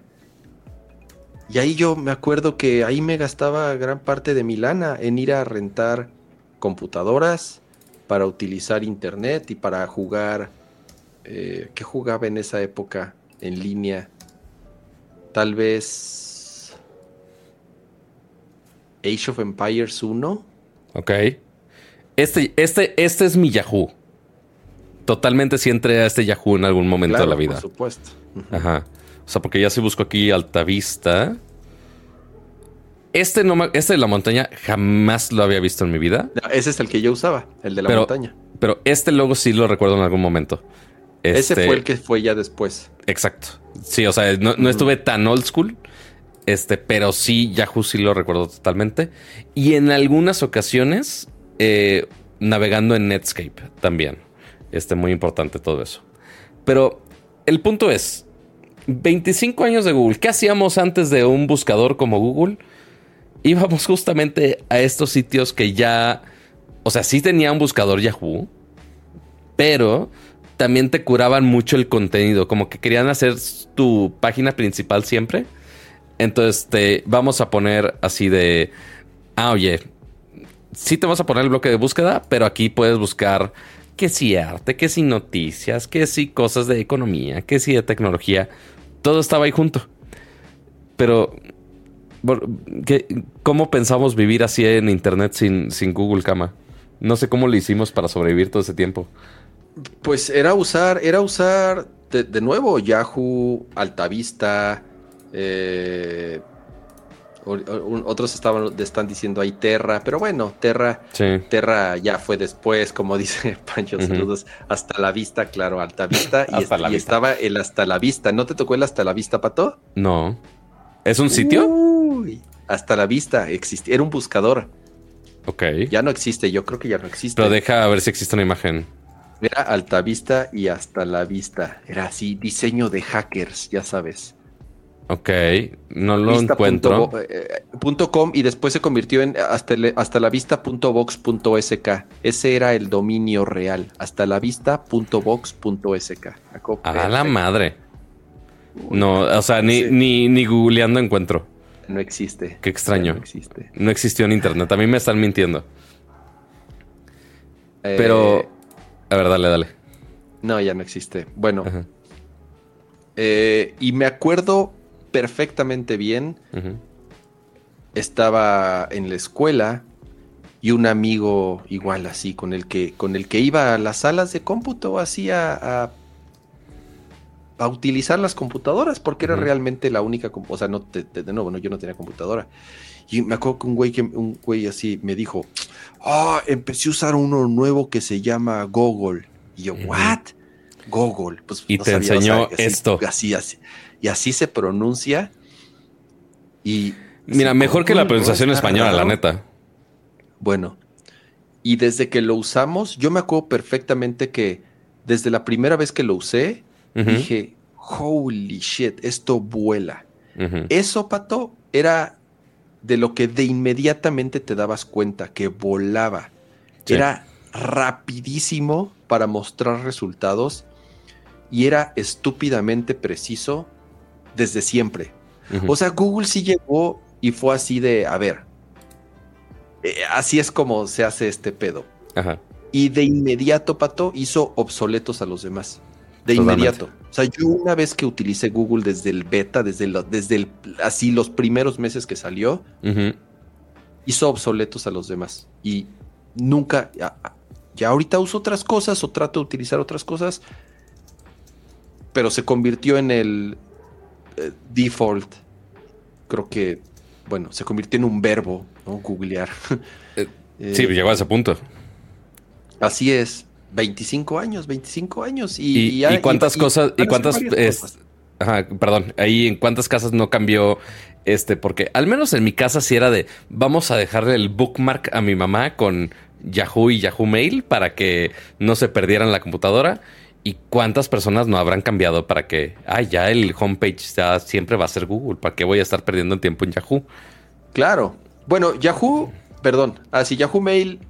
y ahí yo me acuerdo que ahí me gastaba gran parte de mi lana en ir a rentar computadoras para utilizar internet y para jugar. Eh, ¿Qué jugaba en esa época en línea? Tal vez Age of Empires 1. Ok. Este, este, este es mi Yahoo. Totalmente si entré a este Yahoo en algún momento de la vida. Por supuesto. Ajá. O sea, porque ya si busco aquí Altavista. Este, no, este de la montaña jamás lo había visto en mi vida. ese es el que yo usaba, el de la montaña. Pero este logo sí lo recuerdo en algún momento. Ese fue el que fue ya después. Exacto. Sí, o sea, no, estuve tan old school. Este, pero sí, Yahoo sí lo recuerdo totalmente. Y en algunas ocasiones, eh, navegando en Netscape también. Este, muy importante todo eso. Pero el punto es: 25 años de Google. ¿Qué hacíamos antes de un buscador como Google? Íbamos justamente a estos sitios que ya. O sea, sí tenía un buscador Yahoo, pero también te curaban mucho el contenido, como que querían hacer tu página principal siempre. Entonces te vamos a poner así de, ah, oye, sí te vamos a poner el bloque de búsqueda, pero aquí puedes buscar que si arte, que si noticias, que si cosas de economía, que si de tecnología. Todo estaba ahí junto. Pero, ¿cómo pensamos vivir así en Internet sin, sin Google Cama? No sé cómo lo hicimos para sobrevivir todo ese tiempo. Pues era usar, era usar de, nuevo Yahoo, Altavista, eh, otros estaban, están diciendo ahí Terra, pero bueno, Terra, Terra ya fue después, como <laughs> dice Pancho, saludos, hasta la vista, claro, Alta Vista, y, estaba el hasta la vista. ¿No te tocó el hasta la vista, Pato? No. ¿Es un sitio? hasta la vista, existía, era un buscador. Ok. Ya no existe, yo creo que ya no existe. Pero deja a ver si existe una imagen. Era Altavista y hasta la vista. Era así, diseño de hackers, ya sabes. Ok, no lo Vista encuentro. punto bo- eh, punto com y después se convirtió en hasta, hasta la vista.vox.sk. Ese era el dominio real. Hasta la vista.vox.sk. Acá, A la madre. No, o sea, ni, Sí. ni, ni googleando encuentro. No existe. Qué extraño. No existe. No existió en internet. A mí me están mintiendo. Eh, Pero. A ver, dale, dale. No, ya no existe. Bueno, eh, y me acuerdo perfectamente bien. Estaba en la escuela y un amigo igual así con el que con el que iba a las salas de cómputo así a, a, a utilizar las computadoras porque era realmente la única o sea no te- te- de nuevo no, yo no tenía computadora y me acuerdo que un güey que un güey así me dijo ah empecé a usar uno nuevo que se llama Google y yo Ujú. what Google pues Y te enseñó esto. así, así y así se pronuncia y Mira, mejor que la pronunciación ¿no? Española, la neta. Bueno, y desde que lo usamos, yo me acuerdo perfectamente que desde la primera vez que lo usé, dije, holy shit, esto vuela. Eso, Pato, era de lo que de inmediatamente te dabas cuenta, que volaba. Sí. Era rapidísimo para mostrar resultados y era estúpidamente preciso desde siempre. O sea, Google sí llegó y fue así de, a ver, eh, así es como se hace este pedo. Ajá. Y de inmediato, Pato, hizo obsoletos a los demás. De Totalmente. inmediato. O sea, yo una vez que utilicé Google desde el beta, desde, el, desde el, así los primeros meses que salió, hizo obsoletos a los demás. Y nunca, ya, ya ahorita uso otras cosas o trato de utilizar otras cosas, pero se convirtió en el eh, default. Creo que, bueno, se convirtió en un verbo, ¿no? Googlear. Eh, <laughs> Eh, Sí, llegó a ese punto. Así es. 25 años, 25 años. Y, ¿Y, ya- y cuántas y- cosas, y cuántas, es- cosas. ajá, perdón, ahí en cuántas casas no cambió este, porque al menos en mi casa sí era de, vamos a dejarle el bookmark a mi mamá con Yahoo y Yahoo Mail para que no se perdieran la computadora. ¿Y cuántas personas no habrán cambiado para que, ah, ya el homepage ya siempre va a ser Google? ¿Para qué voy a estar perdiendo el tiempo en Yahoo? Claro. Bueno, Yahoo, perdón. Así Yahoo Mail,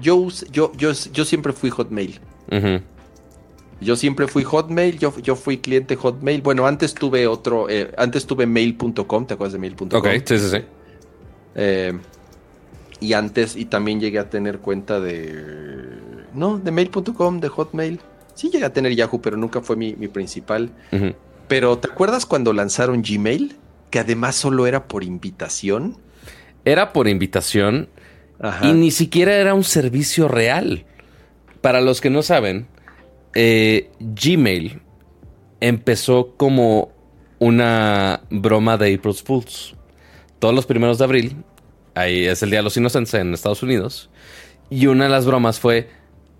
yo, yo, yo, yo siempre fui Hotmail. Yo siempre fui Hotmail, yo, yo fui cliente Hotmail. Bueno, antes tuve otro, eh, antes tuve mail.com, ¿te acuerdas de mail.com? Ok, sí, sí, sí. Eh, y antes, y también llegué a tener cuenta de... No, de mail.com, de Hotmail. Sí llegué a tener Yahoo, pero nunca fue mi, mi principal. Pero ¿te acuerdas cuando lanzaron Gmail? Que además solo era por invitación. Era por invitación Y ni siquiera era un servicio real. Para los que no saben, eh, Gmail empezó como una broma de April Fools. Todos los primeros de abril, ahí es el Día de los Inocentes en Estados Unidos, y una de las bromas fue,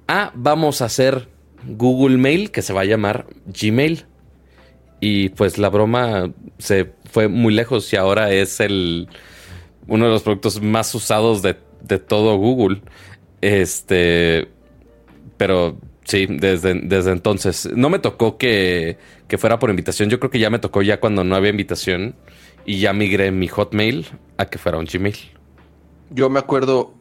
ah, vamos a hacer Google Mail que se va a llamar Gmail. Y pues la broma se fue muy lejos y ahora es el uno de los productos más usados de, de todo Google. Este, pero sí, desde, desde entonces. No me tocó que, que fuera por invitación. Yo creo que ya me tocó ya cuando no había invitación y ya migré mi Hotmail a que fuera un Gmail. Yo me acuerdo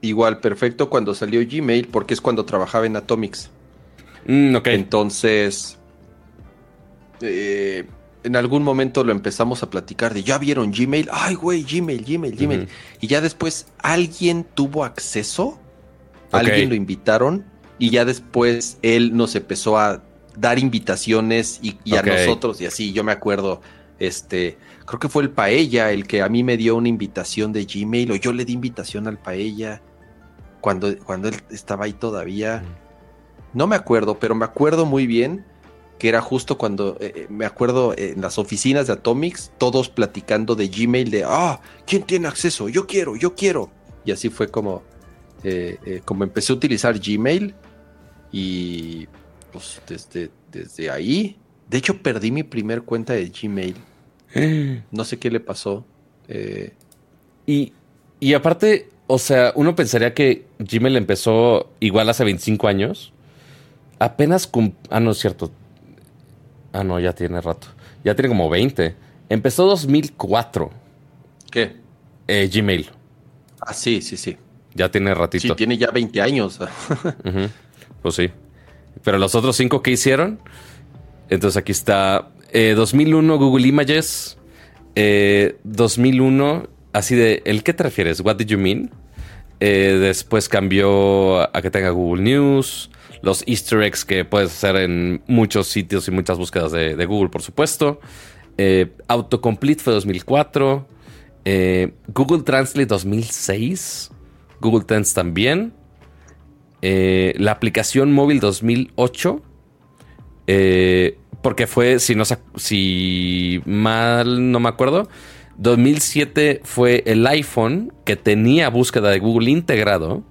igual perfecto cuando salió Gmail, porque es cuando trabajaba en Atomics. Mm, ok. Entonces, eh, en algún momento lo empezamos a platicar de, ¿ya vieron Gmail? Ay, güey, Gmail, Gmail, Gmail. Y ya después alguien tuvo acceso, alguien lo invitaron y ya después él nos empezó a dar invitaciones y, a nosotros y así. Yo me acuerdo, este, creo que fue el Paella el que a mí me dio una invitación de Gmail o yo le di invitación al Paella cuando, cuando él estaba ahí todavía. No me acuerdo, pero me acuerdo muy bien que era justo cuando, eh, eh, me acuerdo eh, en las oficinas de Atomics, todos platicando de Gmail, de, ah, ¿quién tiene acceso? Yo quiero, yo quiero. Y así fue como, eh, eh, como empecé a utilizar Gmail y pues desde, desde ahí, de hecho perdí mi primer cuenta de Gmail, <gasps> no sé qué le pasó. Y, y aparte, o sea, uno pensaría que Gmail empezó igual hace 25 años. Apenas Ah, no es cierto. Ah, no, ya tiene rato. Ya tiene como 20. Empezó 2004. ¿Qué? Eh, Gmail. Ah, sí, sí, sí. Ya tiene ratito. Sí, tiene ya 20 años. <laughs> Ujú. Pues sí. Pero los otros cinco que hicieron. Entonces aquí está. eh, 2001 Google Images. eh, 2001. Así de. ¿El qué te refieres? What did you mean? Eh, después cambió a que tenga Google News. Los Easter eggs que puedes hacer en muchos sitios y muchas búsquedas de, Google, por supuesto. Eh, Autocomplete fue 2004. eh, Google Translate 2006. Google Trends también. Eh, la aplicación móvil 2008. eh, porque fue, si, no, si mal no me acuerdo, 2007 fue el iPhone que tenía búsqueda de Google integrado.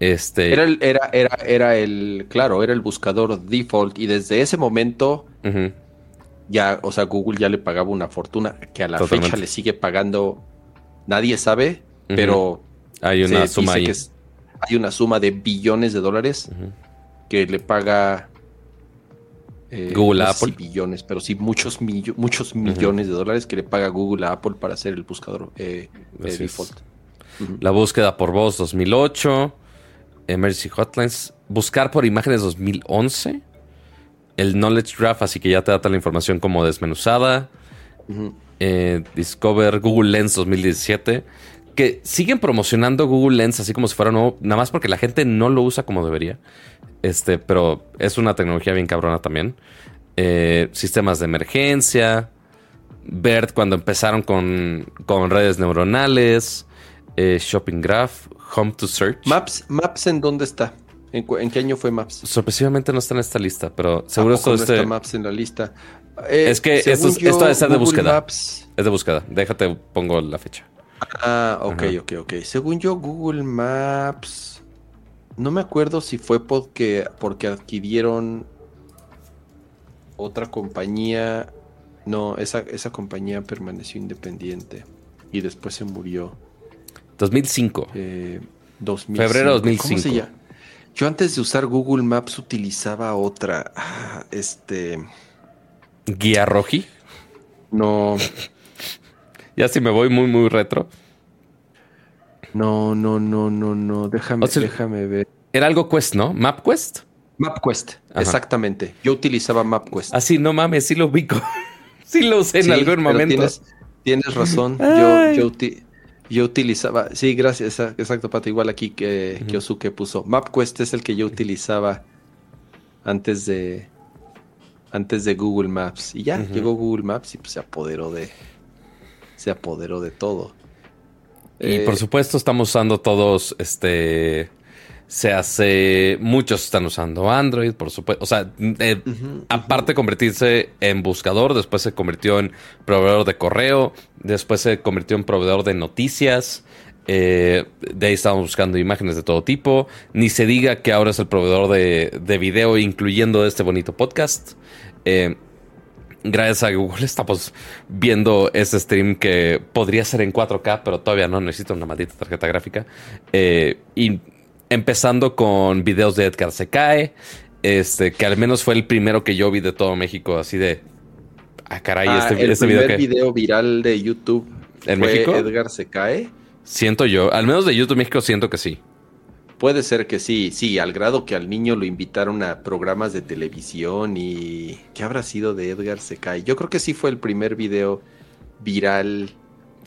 Este, Era el, era, era, era el, claro, era el buscador default y desde ese momento ya, o sea, Google ya le pagaba una fortuna que a la Totalmente. fecha le sigue pagando, nadie sabe, pero hay una suma ahí. es- hay una suma de billones de dólares que le paga eh, Google no a Apple. billones, pero sí muchos, millo- muchos millones de dólares que le paga Google a Apple para hacer el buscador eh, eh, default. La búsqueda por voz 2008. Emergency Hotlines. Buscar por imágenes 2011. El Knowledge Graph, así que ya te da toda la información como desmenuzada. Eh, Discover Google Lens 2017. Que siguen promocionando Google Lens así como si fuera nuevo, nada más porque la gente no lo usa como debería. Este, pero es una tecnología bien cabrona también. Eh, sistemas de emergencia. BERT cuando empezaron con, con redes neuronales. eh, Shopping Graph. Home to Search. Maps, Maps en dónde está? ¿En, qué año fue Maps? Sorpresivamente no está en esta lista, pero seguro ¿A poco esto no este está Maps en la lista. Eh, Es que esto es- esto debe ser de búsqueda. Maps- es de búsqueda. Déjate, pongo la fecha. Ah, ok, Ajá. ok, ok. Según yo, Google Maps. No me acuerdo si fue porque, porque adquirieron otra compañía. No, esa, esa compañía permaneció independiente y después se murió. 2005. Eh, 2005. Febrero ¿Cómo 2005. se llama? Yo antes de usar Google Maps utilizaba otra. Ah, este. Guía Roji. No, <laughs> Ya si me voy muy, muy retro. no, no, no, no, no. Déjame, O sea, déjame ver. Era algo Quest, ¿no? MapQuest. MapQuest, Ajá. exactamente. Yo utilizaba MapQuest. Así, no mames, sí lo ubico. <laughs> sí lo usé en Sí, algún momento. Tienes, tienes razón. Yo, yo, uti- yo utilizaba. Sí, gracias. Exacto, Pato. Igual aquí que Ujú. Kyosuke puso. MapQuest es el que yo utilizaba antes de. Antes de Google Maps. Y ya llegó Google Maps y pues, se apoderó de. Se apoderó de todo. Y Eh, por supuesto, estamos usando todos, este. Se hace. Muchos están usando Android, por supuesto. O sea, eh, aparte de convertirse en buscador, después se convirtió en proveedor de correo, después se convirtió en proveedor de noticias. eh, de ahí estamos buscando imágenes de todo tipo. Ni se diga que ahora es el proveedor de, de video, incluyendo este bonito podcast. Eh, gracias a Google <laughs> estamos viendo este stream que podría ser en 4K, pero todavía no necesito una maldita tarjeta gráfica. Eh, y empezando con videos de Edgar se cae, este, que al menos fue el primero que yo vi de todo México, así de... Ah, caray, ah, este, el este primer video que... video viral de YouTube ¿En fue México? Edgar se cae. Siento yo, al menos de YouTube México siento que sí. Puede ser que sí, sí, al grado que al niño lo invitaron a programas de televisión y ¿qué habrá sido de Edgar Secay? Yo creo que sí fue el primer video viral.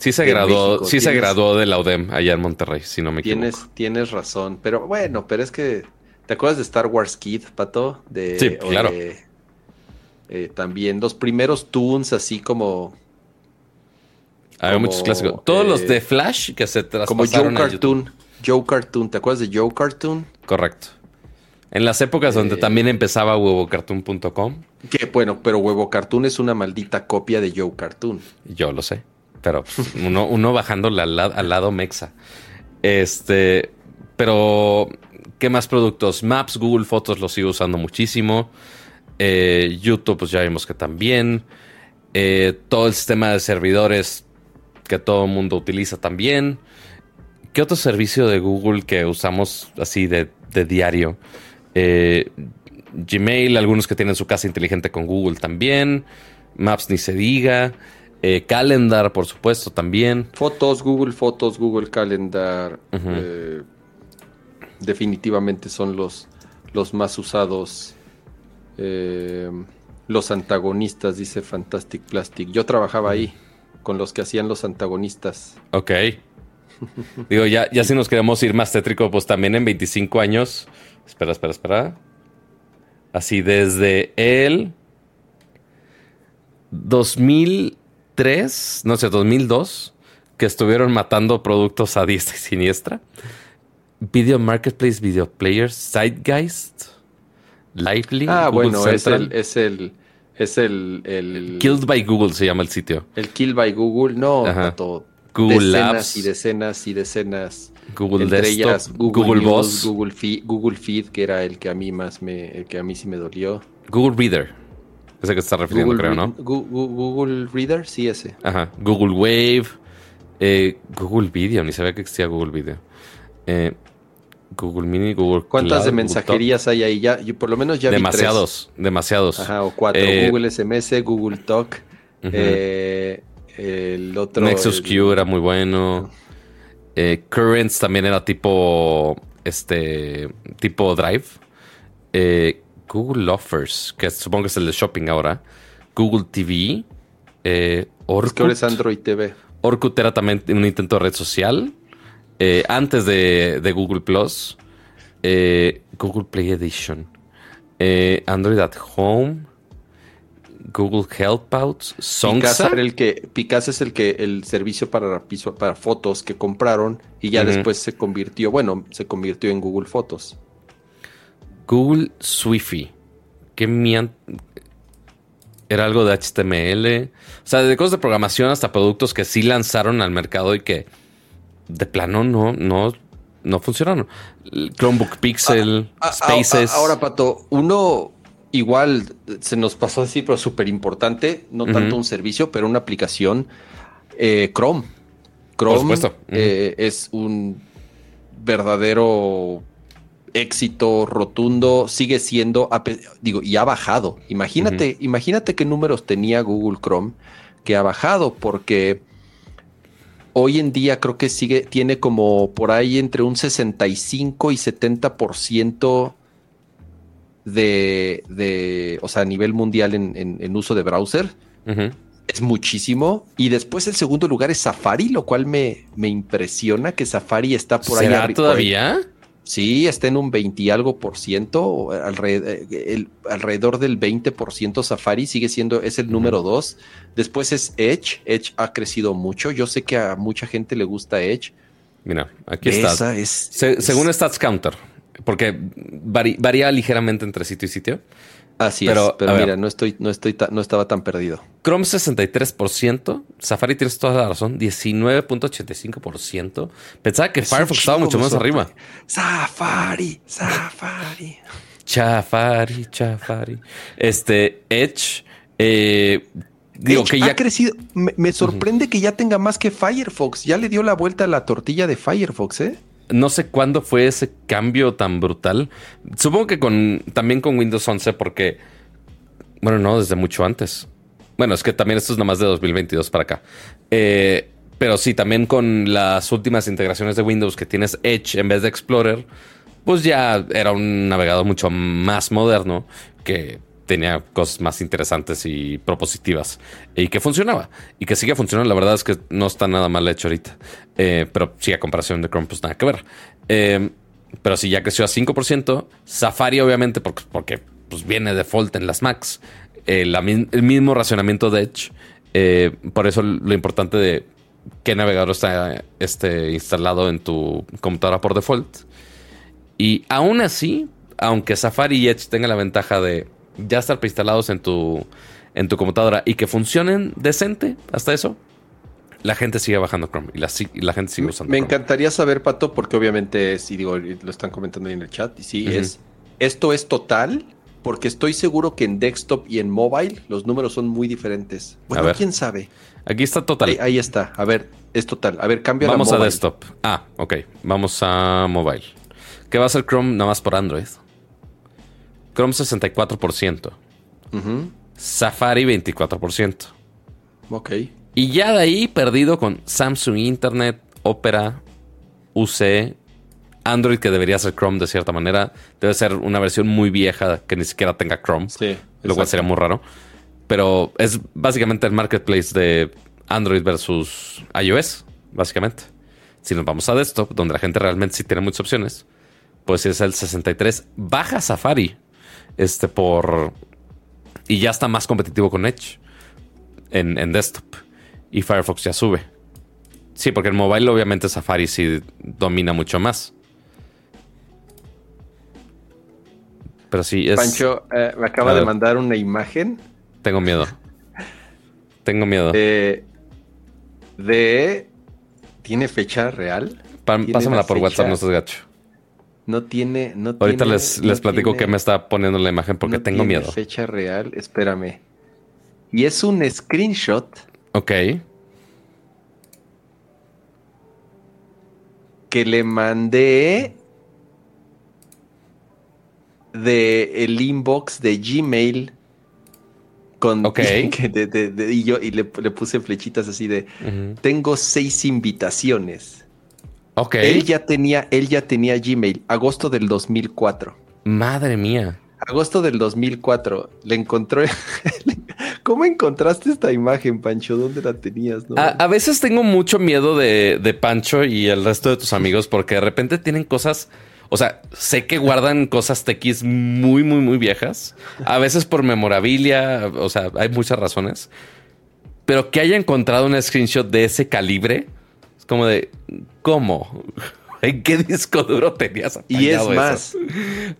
Sí se graduó, México, sí se graduó de la UDEM allá en Monterrey, si no me equivoco. Tienes, tienes razón, pero bueno, pero es que ¿te acuerdas de Star Wars Kid, Pato? De, Sí, claro. de, eh, también los primeros tunes así como Hay como, muchos clásicos. Todos los eh, de Flash que se como Joe traspasaron a YouTube. Cartoon, Joe Cartoon, ¿te acuerdas de Joe Cartoon? Correcto. En las épocas donde Eh, también empezaba huevocartoon.com, Que bueno, pero Huevo Cartoon es una maldita copia de Joe Cartoon. yo lo sé. Pero uno, uno bajándole al, al lado mexa. Este, pero, ¿qué más productos? Maps, Google Fotos lo sigo usando muchísimo. Eh, YouTube, pues ya vimos que también. Eh, todo el sistema de servidores que todo el mundo utiliza también. ¿Qué otro servicio de Google que usamos así de, diario? Eh, Gmail, algunos que tienen su casa inteligente con Google también. Maps ni se diga. Eh, calendar, por supuesto, también. Fotos, Google Fotos, Google Calendar. Eh, definitivamente son los, los más usados. los antagonistas, dice Fantastic Plastic. Yo trabajaba ahí con los que hacían los antagonistas. Ok. Digo, ya, ya si nos queremos ir más tétrico, pues también en 25 años. Espera, espera, espera. Así desde el 2003, no sé, 2002, que estuvieron matando productos a diestra y siniestra. Video Marketplace, Video Players, Sidegeist, Lively. Ah, bueno, es el, es el, es el, Killed by Google se llama el sitio. El Killed by Google, no, todo Google decenas y decenas y decenas. Google Desktop, Google, Boss, Google Feed, Google Feed, que era el que a mí más me, el que a mí sí me dolió. Google Reader. Ese que te está refiriendo, creo, ¿no? Google, Reader, sí, ese. Ajá. Google Wave. Eh, Google Video, ni sabía que existía Google Video. Eh, Google Mini, Google ¿Cuántas de mensajerías hay ahí? Ya, yo por lo menos ya demasiados, vi tres. Demasiados, Ajá, o cuatro. Eh, Google SMS, Google Talk. el otro. Nexus Q era muy bueno. Currents también era tipo. Este. Tipo Drive. Eh, Google Offers, que supongo que es el de shopping ahora. Google TV. Eh, Orkut. Es Android TV. Orkut era también un intento de red social. Eh, antes de, de, Google Plus. Google Play Edition. Android at Home. Google Helpouts, Picasa el que Picasa es el que el servicio para para fotos que compraron y ya después se convirtió, bueno, se convirtió en Google Fotos. Google Swifty, que era algo de HTML, o sea, de cosas de programación hasta productos que sí lanzaron al mercado y que de plano no no no funcionaron. Chromebook Pixel, ah, ah, ah, Spaces. ahora, Pato, uno igual se nos pasó así, pero súper importante, no tanto un servicio, pero una aplicación, eh, Chrome. Chrome eh, es un verdadero éxito rotundo, sigue siendo, digo, y ha bajado. Imagínate, imagínate qué números tenía Google Chrome, que ha bajado, porque hoy en día creo que sigue, tiene como por ahí entre un 65 y 70% de, de, o sea, a nivel mundial en, uso de browser. Es muchísimo. Y después el segundo lugar es Safari, lo cual me, me impresiona que Safari está por ahí. todavía? Sí, está en un 20 y algo por ciento, alrededor, alrededor del 20 por ciento Safari sigue siendo, es el número dos. Después es Edge, Edge ha crecido mucho. Yo sé que a mucha gente le gusta Edge. Mira, aquí está. según Stats Counter, porque varía ligeramente entre sitio y sitio. Así pero, es, pero mira, no estoy, no estoy, no estaba tan perdido. Chrome 63%, Safari tienes toda la razón, 19.85%. Pensaba que Firefox estaba mucho más arriba. Safari, Safari. Safari, Safari. Este, Edge, eh, digo que ya ha crecido. Me, sorprende que ya tenga más que Firefox. Ya le dio la vuelta a la tortilla de Firefox, ¿eh? No sé cuándo fue ese cambio tan brutal. Supongo que con también con Windows 11 porque bueno, no, desde mucho antes. Bueno, es que también esto es nomás de 2022 para acá. Eh, pero sí, también con las últimas integraciones de Windows que tienes Edge en vez de Explorer, pues ya era un navegador mucho más moderno que tenía cosas más interesantes y propositivas y que funcionaba y que sigue funcionando. La verdad es que no está nada mal hecho ahorita, eh, pero sí, a comparación de Chrome, pues nada que ver. Eh, pero sí, ya creció a 5%. Safari, obviamente, porque, pues, viene default en las Macs. Eh, el mismo racionamiento de Edge. por eso lo importante de qué navegador está este, instalado en tu computadora por default. Y aún así, aunque Safari y Edge tengan la ventaja de ya estar preinstalados en tu, en tu computadora y que funcionen decente hasta eso, la gente sigue bajando Chrome y la, la gente sigue usando Me encantaría saber, Pato, porque obviamente, si digo, lo están comentando ahí en el chat, y sí, es, esto es total Porque estoy seguro que en desktop y en mobile los números son muy diferentes. Bueno, ver. quién sabe. Aquí está total. Ahí, ahí está. A ver, es total. A ver, cambia Vamos a mobile. desktop. Ah, ok. Vamos a mobile. ¿Qué va a hacer Chrome nada más por Android? Chrome 64%. Ujú. Safari 24%. Ok. Y ya de ahí perdido con Samsung Internet, Opera, UC, Android que debería ser Chrome de cierta manera. Debe ser una versión muy vieja que ni siquiera tenga Chrome. Sí. lo cual sería muy raro. Pero es básicamente el marketplace de Android versus iOS, básicamente. Si nos vamos a desktop, donde la gente realmente sí tiene muchas opciones, pues es el 63. Baja Safari. Este por. Y ya está más competitivo con Edge en, en desktop. Y Firefox ya sube. Sí, porque en mobile, obviamente, Safari sí domina mucho más. Pero sí, es. Pancho eh, me acaba de mandar una imagen Tengo miedo. <laughs> Tengo miedo. de, de- ¿Tiene fecha real? Pa- pásamela la por fecha. WhatsApp, no seas gacho. No tiene. No Ahorita tiene- les, no les platico tiene- que me está poniendo la imagen porque no tengo tiene miedo. Fecha real, espérame. Y es un screenshot Ok. que le mandé de el inbox de Gmail con Ok. <laughs> que de- de- de- y yo y le, le puse flechitas así de tengo seis invitaciones. Ok. Él ya tenía él ya tenía Gmail agosto del 2004. Madre mía. Agosto del 2004 le encontró <laughs> ¿Cómo encontraste esta imagen, Pancho? ¿Dónde la tenías? No? A, a veces tengo mucho miedo de, de Pancho y el resto de tus amigos porque de repente tienen cosas. O sea, sé que guardan cosas tequis muy, muy, muy viejas. A veces por memorabilia. O sea, hay muchas razones. Pero que haya encontrado un screenshot de ese calibre. Es como de. ¿Cómo? <laughs> ¿En qué disco duro tenías? y es más,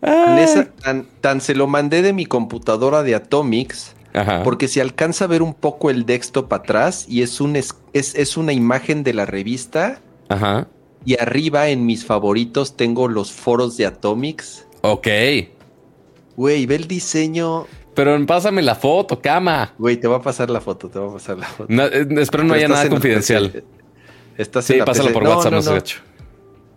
esa- tan, tan se lo mandé de mi computadora de Atomics Ajá. Porque se alcanza a ver un poco el desktop atrás y es, un es, es, es una imagen de la revista. Ajá. Y arriba en mis favoritos tengo los foros de Atomics. Ok. Güey, ve el diseño. Pero pásame la foto, cama. Güey, te va a pasar la foto, te va a pasar la foto. No, eh, espero no Pero haya nada confidencial. Estás Sí, en la pásalo PC. por No, WhatsApp, no, no.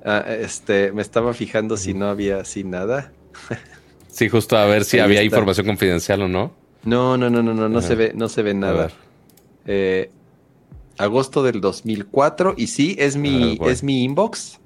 Ah, este, me estaba fijando si no había así nada. <laughs> Sí, justo a ver si Ahí había está. información confidencial o no. No, no, no, no, no, no se ve, no se ve nada. Eh, agosto del 2004 y sí, es mi, güey. es mi inbox.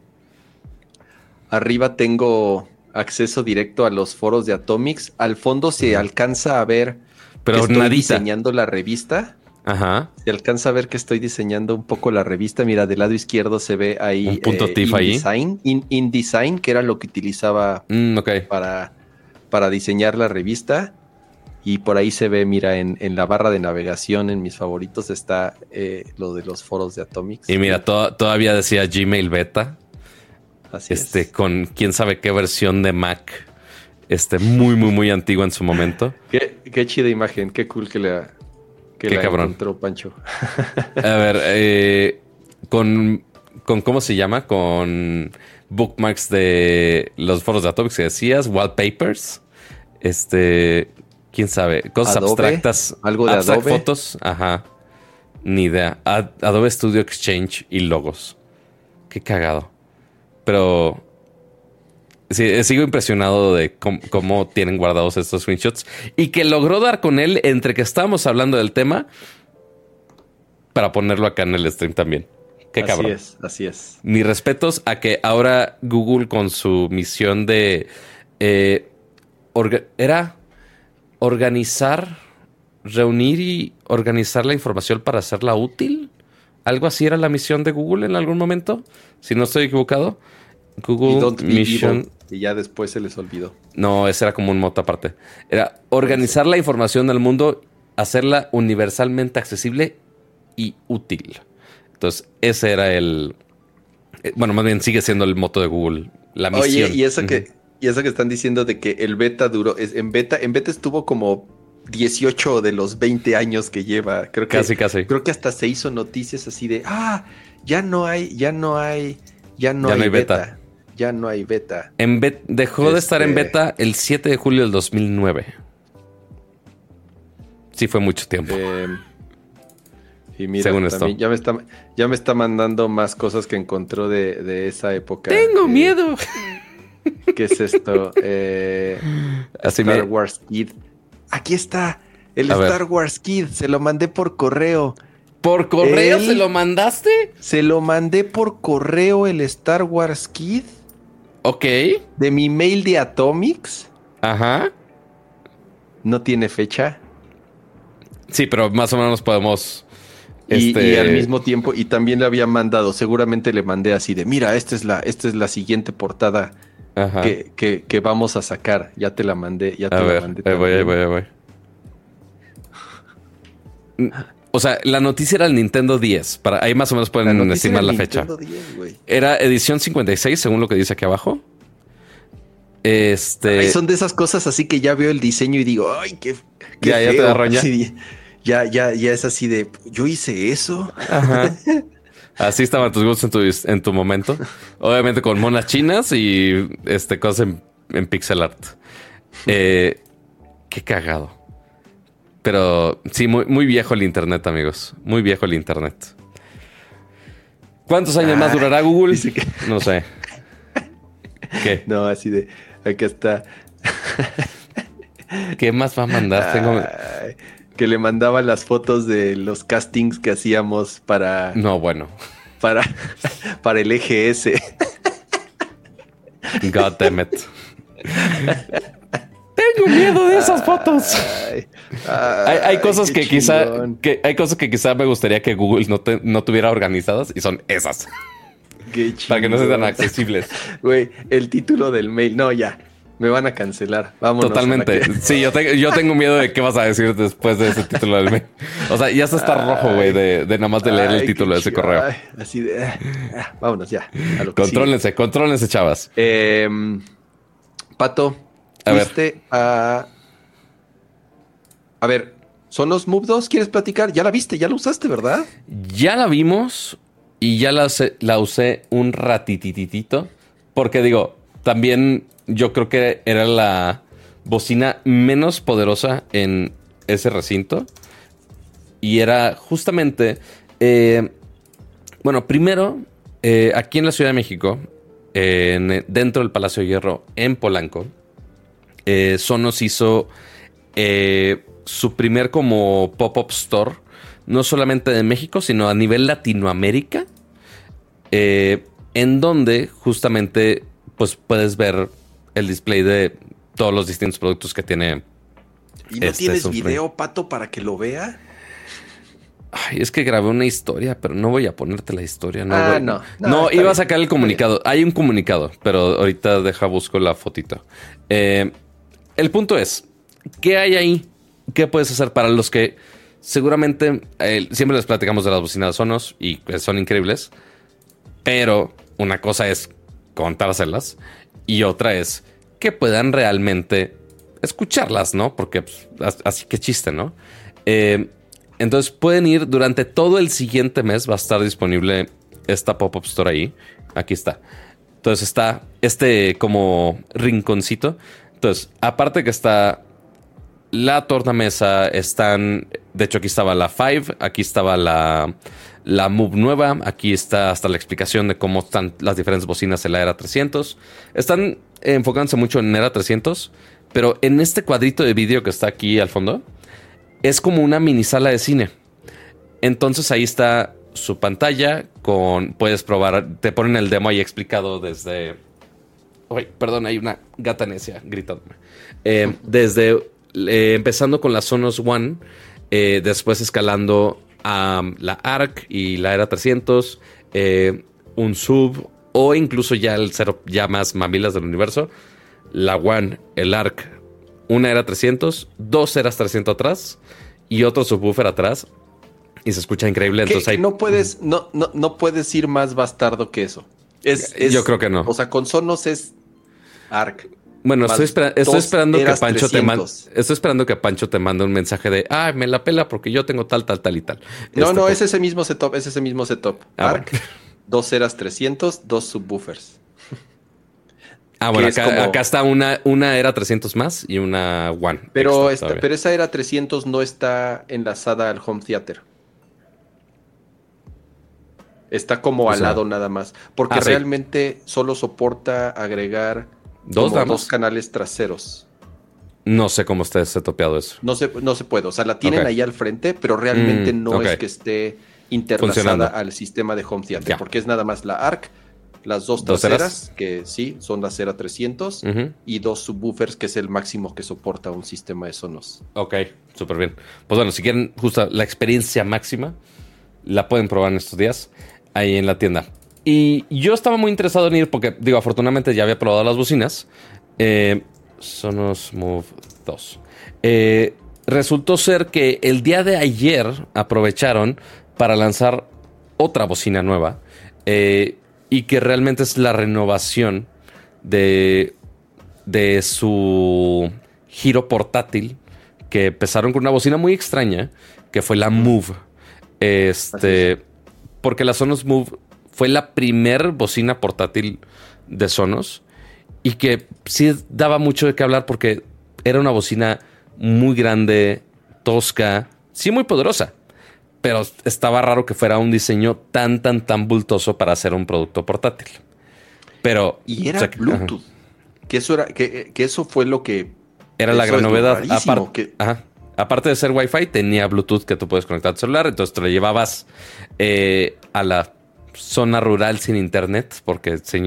Arriba tengo acceso directo a los foros de Atomics. Al fondo se alcanza a ver Pero que estoy nadita. diseñando la revista. Ajá. Se alcanza a ver que estoy diseñando un poco la revista. Mira, del lado izquierdo se ve ahí Un punto TIFF ahí. InDesign, In- InDesign, que era lo que utilizaba Mm, para, para diseñar la revista. Y por ahí se ve, mira, en, en la barra de navegación, en mis favoritos, está eh, lo de los foros de Atomics. Y mira, to- todavía decía Gmail Beta. Así Este, es. con quién sabe qué versión de Mac. Este, muy, muy, muy antigua en su momento. Qué, qué chida imagen, qué cool que la, que Qué la cabrón. encontró Pancho. <laughs> A ver, eh, con, con, ¿cómo se llama? Con bookmarks de los foros de Atomics que decías, wallpapers. Este, quién sabe, cosas Adobe, abstractas. algo de abstract Adobe. fotos, ajá. Ni idea. Ad- Adobe Studio Exchange y logos. Qué cagado. Pero sí, eh, sigo impresionado de cómo, cómo tienen guardados estos screenshots y que logró dar con él entre que estábamos hablando del tema para ponerlo acá en el stream también. Qué así cabrón. es, así es. Mis respetos a que ahora Google con su misión de eh, orga- era organizar, reunir y organizar la información para hacerla útil. Algo así era la misión de Google en algún momento, si no estoy equivocado. Google Mission. y ya después se les olvidó. No, ese era como un moto aparte. Era organizar la información del mundo, hacerla universalmente accesible y útil. Entonces, ese era el. eh, Bueno, más bien sigue siendo el moto de Google. La misión. Oye, y eso que, y eso que están diciendo de que el beta duró, es, en beta, en beta estuvo como 18 de los 20 años que lleva. Creo que Casi, casi. creo que hasta se hizo noticias así de ah, ya no hay, ya no hay, ya no, Ya hay, no hay beta. beta. Ya no hay beta. En dejó de estar en Este- beta el 7 de julio del 2009. Sí, fue mucho tiempo. Eh, y mira, Según esto. ya me está, ya me está mandando más cosas que encontró de, de esa época. Tengo Eh, miedo. ¿Qué es esto? Eh, Así Star me- Wars Kid. Aquí está. El A ver. Star Wars Kid. Se lo mandé por correo. ¿Por correo Él- se lo mandaste? Se lo mandé por correo el Star Wars Kid Ok. de mi mail de Atomics. Ajá. No tiene fecha. Sí, pero más o menos podemos. Y, este, y al mismo tiempo, y también le había mandado, seguramente le mandé así de, mira, esta es la, esta es la siguiente portada que, que- que vamos a sacar. Ya te la mandé, ya te A la ver, mandé. ahí voy, ahí voy, ahí voy. <laughs> O sea, la noticia era el Nintendo 10. Para, ahí más o menos pueden estimar la fecha. Nintendo 10, güey. Era edición 56, según lo que dice aquí abajo. Este. Ay, son de esas cosas así que ya veo el diseño y digo, ay, qué, qué Ya, ya te feo". da roña. Sí, ya, ya, ya es así de, yo hice eso. Ajá. <laughs> Así estaban tus gustos en tu, en tu momento. Obviamente con monas chinas y este cosas en, en pixel art. Eh, qué cagado. Pero sí, muy, muy viejo el internet, amigos. Muy viejo el internet. ¿Cuántos años más durará Google? que- No sé. ¿Qué? <laughs> No, así de, aquí está. ¿Qué más va a mandar? Tengo- Ay, que le mandaba las fotos de los castings que hacíamos para, No, bueno. para, <laughs> para el EGS. God damn it. <laughs> Tengo miedo de esas fotos. Ay, Hay, hay ay, cosas que quizá que hay cosas que quizá me gustaría que Google no, te- no tuviera organizadas y son esas Qué para que no sean tan accesibles. Güey, el título del mail. No, ya. Me van a cancelar. Vámonos. Totalmente. que- Sí, yo, te- yo tengo miedo de qué vas a decir después de ese título del mail. O sea, ya se está rojo, güey, de, de nada más de leer Ay, el título de ese chido. correo. Ay, así de. ah, ah, vámonos ya. a lo que sigue. Contrólense, contrólense, chavas. Em, Pato, A ver. a. A ver, ¿Sonos Move 2? ¿Quieres platicar? Ya la viste, ya la usaste, ¿verdad? Ya la vimos y ya la, usé- la usé un ratititito. Porque digo, también yo creo que era la bocina menos poderosa en ese recinto. Y era justamente. eh, bueno, primero, eh, aquí en la Ciudad de México, en- dentro del Palacio de Hierro, en Polanco, eh, Sonos hizo eh, su primer como pop-up store, no solamente de México, sino a nivel Latinoamérica, eh, en donde justamente pues puedes ver el display de todos los distintos productos que tiene. ¿Y no Este tienes video, Pato, para que lo vea? Ay, es que grabé una historia, pero no voy a ponerte la historia. No, Ah, voy- no, no, No, está iba a sacar el comunicado. Hay un comunicado, pero ahorita deja busco la fotito. Eh, el punto es, ¿qué hay ahí? ¿Qué puedes hacer para los que seguramente eh, siempre les platicamos de las bocinas Sonos y son increíbles, pero una cosa es contárselas y otra es que puedan realmente escucharlas, ¿no? Porque pues, as- así que chiste, ¿no? Eh, entonces pueden ir durante todo el siguiente mes, va a estar disponible esta pop-up store ahí. Aquí está. Entonces está este como rinconcito. Entonces, aparte que está la tornamesa, están. De hecho, aquí estaba la Five, aquí estaba la, la Move nueva, aquí está hasta la explicación de cómo están las diferentes bocinas en la Era 300. Están enfocándose mucho en Era 300, pero en este cuadrito de vídeo que está aquí al fondo, es como una mini sala de cine. Entonces ahí está su pantalla con puedes probar, te ponen el demo ahí explicado desde Uy, perdón, hay una gata necia gritándome. Eh, desde eh, empezando con la Sonos One, eh, después escalando a la ARC y la Era 300, eh, un sub o incluso ya el cero ya más mamilas del universo, la One, el ARC, una Era 300, dos Eras 300 atrás y otro subwoofer atrás. Y se escucha increíble. Que- Entonces hay no puedes, no, no, no puedes ir más bastardo que eso. Es, es- Yo creo que no. O sea, con Sonos es ARC. Bueno, estoy, espera- estoy dos esperando que Pancho te mande. 300. Estoy esperando que Pancho te mande un mensaje de ah, me la pela porque yo tengo tal, tal, tal y tal. No, Este, no, es ese mismo setup, es ese mismo setup. Ah, ARC, <laughs> dos eras 300, dos subwoofers. <laughs> Ah, bueno, acá, está una, una era 300 más y una One. Pero, pero esa era 300 no está enlazada al home theater. Está como al lado nada más. Porque ah, realmente solo soporta agregar ¿Dos, dos canales traseros. No sé cómo está topeado eso. No se, no se puede. O sea, la tienen ahí al frente, pero realmente mm, no es que esté interlazada al sistema de home theater. Porque es nada más la ARC, las dos traseras, que sí, son la Cera 300, y dos subwoofers, que es el máximo que soporta un sistema de sonos. Ok, súper bien. Pues bueno, si quieren justo la experiencia máxima, la pueden probar en estos días ahí en la tienda. Y yo estaba muy interesado en ir porque, digo, afortunadamente ya había probado las bocinas. Eh, Sonos Move 2. Eh, resultó ser que el día de ayer aprovecharon para lanzar otra bocina nueva eh, y que realmente es la renovación de, de su giro portátil que empezaron con una bocina muy extraña que fue la Move. Este, porque la Sonos Move fue la primer bocina portátil de Sonos y que sí daba mucho de qué hablar porque era una bocina muy grande, tosca, sí muy poderosa, pero estaba raro que fuera un diseño tan, tan, tan bultoso para hacer un producto portátil. Pero... Y era Bluetooth. Que eso, era, que, eso fue lo que... Era la gran novedad. Aparte, Aparte de ser Wi-Fi, tenía Bluetooth que tú puedes conectar a tu celular. Entonces te lo llevabas eh, a la zona rural sin internet, porque si,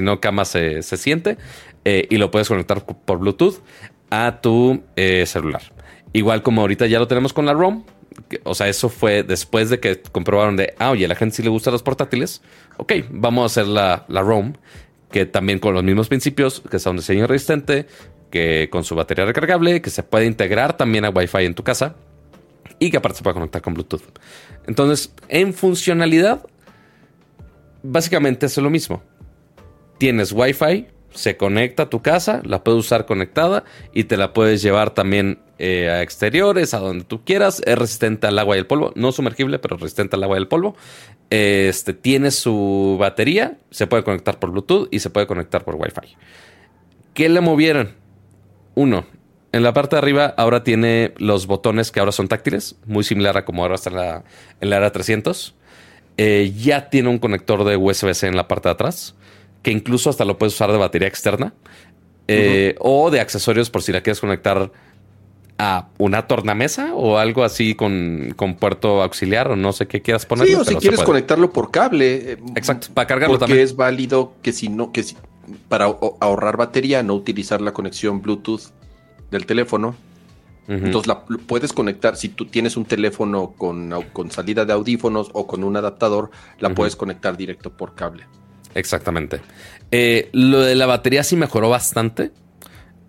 no, cama se, siente, eh, y lo puedes conectar por Bluetooth a tu eh, celular. Igual como ahorita ya lo tenemos con la ROM, o sea, eso fue después de que comprobaron de, ah, oye, a la gente sí le gustan los portátiles, ok, vamos a hacer la, la ROM, que también con los mismos principios, que sea un diseño resistente, que con su batería recargable, que se puede integrar también a Wi-Fi en tu casa y que aparte se puede conectar con Bluetooth. Entonces, en funcionalidad, básicamente es lo mismo. Tienes Wi-Fi, se conecta a tu casa, la puedes usar conectada y te la puedes llevar también eh, a exteriores, a donde tú quieras. Es resistente al agua y el polvo, no sumergible, pero resistente al agua y el polvo. Este tiene su batería, se puede conectar por Bluetooth y se puede conectar por Wi-Fi. ¿Qué le movieron? Uno, en la parte de arriba ahora tiene los botones que ahora son táctiles, muy similar a como ahora está en la, en la era 300. Eh, ya tiene un conector de USB-C en la parte de atrás, que incluso hasta lo puedes usar de batería externa eh, o de accesorios por si la quieres conectar a una tornamesa o algo así con, puerto auxiliar o no sé qué quieras poner. Sí, o si quieres conectarlo por cable. Eh, Exacto, para cargarlo porque es válido que si no, que si, para ahorrar batería, no utilizar la conexión Bluetooth del teléfono, entonces la puedes conectar, si tú tienes un teléfono con, con salida de audífonos o con un adaptador, la puedes conectar directo por cable. Exactamente. Eh, lo de la batería sí mejoró bastante.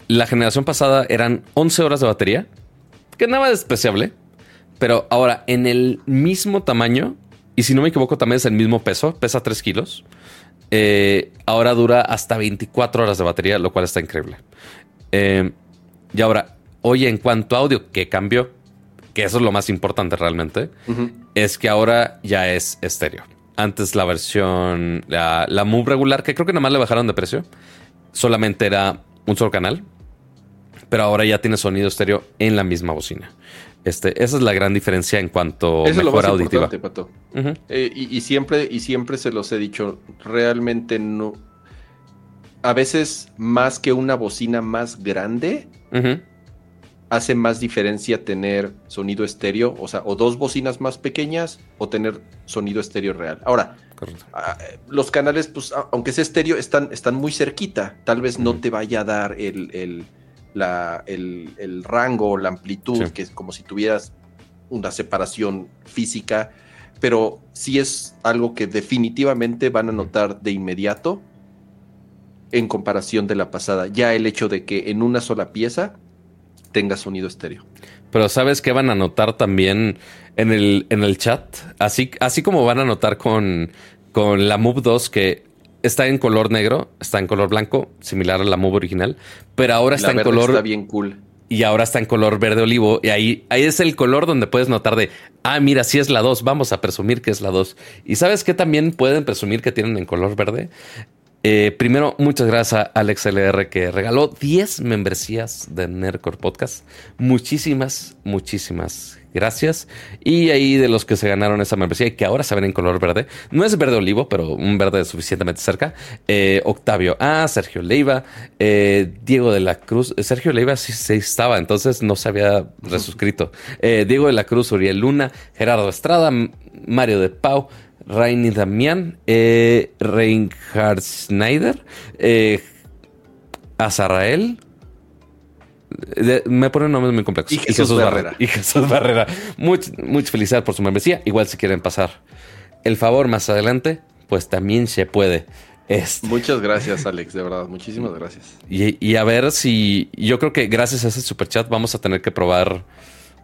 La generación pasada eran 11 horas de batería, que nada despreciable. Pero ahora, en el mismo tamaño, y si no me equivoco, también es el mismo peso, pesa 3 kilos. Eh, ahora dura hasta 24 horas de batería, lo cual está increíble. Eh, y ahora, Oye, en cuanto a audio, ¿qué cambió? Que eso es lo más importante realmente. Es que ahora ya es estéreo. Antes la versión, la, la Move regular, que creo que nada más le bajaron de precio, solamente era un solo canal. Pero ahora ya tiene sonido estéreo en la misma bocina. Este, esa es la gran diferencia en cuanto a mejora auditiva. Pato. Eh, y, siempre, y siempre se los he dicho, realmente no. A veces, más que una bocina más grande, hace más diferencia tener sonido estéreo, o sea, o dos bocinas más pequeñas o tener sonido estéreo real. Ahora, ah, los canales, pues, aunque sea estéreo, están, están muy cerquita. Tal vez no te vaya a dar el, el, la, el, rango, la amplitud, que es como si tuvieras una separación física, pero sí es algo que definitivamente van a notar de inmediato en comparación de la pasada. Ya el hecho de que en una sola pieza tenga sonido estéreo. Pero ¿sabes qué van a notar también en el, en el chat? Así, así como van a notar con, con la Move 2 que está en color negro, está en color blanco, similar a la Move original, pero ahora está en color... Está bien cool. Y ahora está en color verde olivo. Y ahí, ahí es el color donde puedes notar de, ah, mira, sí es la 2, vamos a presumir que es la 2. ¿Y sabes qué también pueden presumir que tienen en color verde? Eh, primero, muchas gracias a Alex LR que regaló 10 membresías de Nerdcore Podcast. Muchísimas, muchísimas gracias. Y ahí de los que se ganaron esa membresía y que ahora se ven en color verde, no es verde olivo, pero un verde suficientemente cerca. Eh, Octavio A, Sergio Leiva, eh, Diego de la Cruz. Sergio Leiva sí, sí, estaba, entonces no se había resuscrito. Diego de la Cruz, Uriel Luna, Gerardo Estrada, Mario de Pau. Rainy Damián, eh, Reinhard Schneider, eh, Azarael. me ponen nombres muy complejos. Y Jesús, Barrera. Y Jesús Barrera. Much, mucha felicidad por su membresía. Igual si quieren pasar el favor más adelante, pues también se puede. Este. Muchas gracias, Alex, de verdad. Muchísimas gracias. Y, y, a ver si yo creo que gracias a ese superchat vamos a tener que probar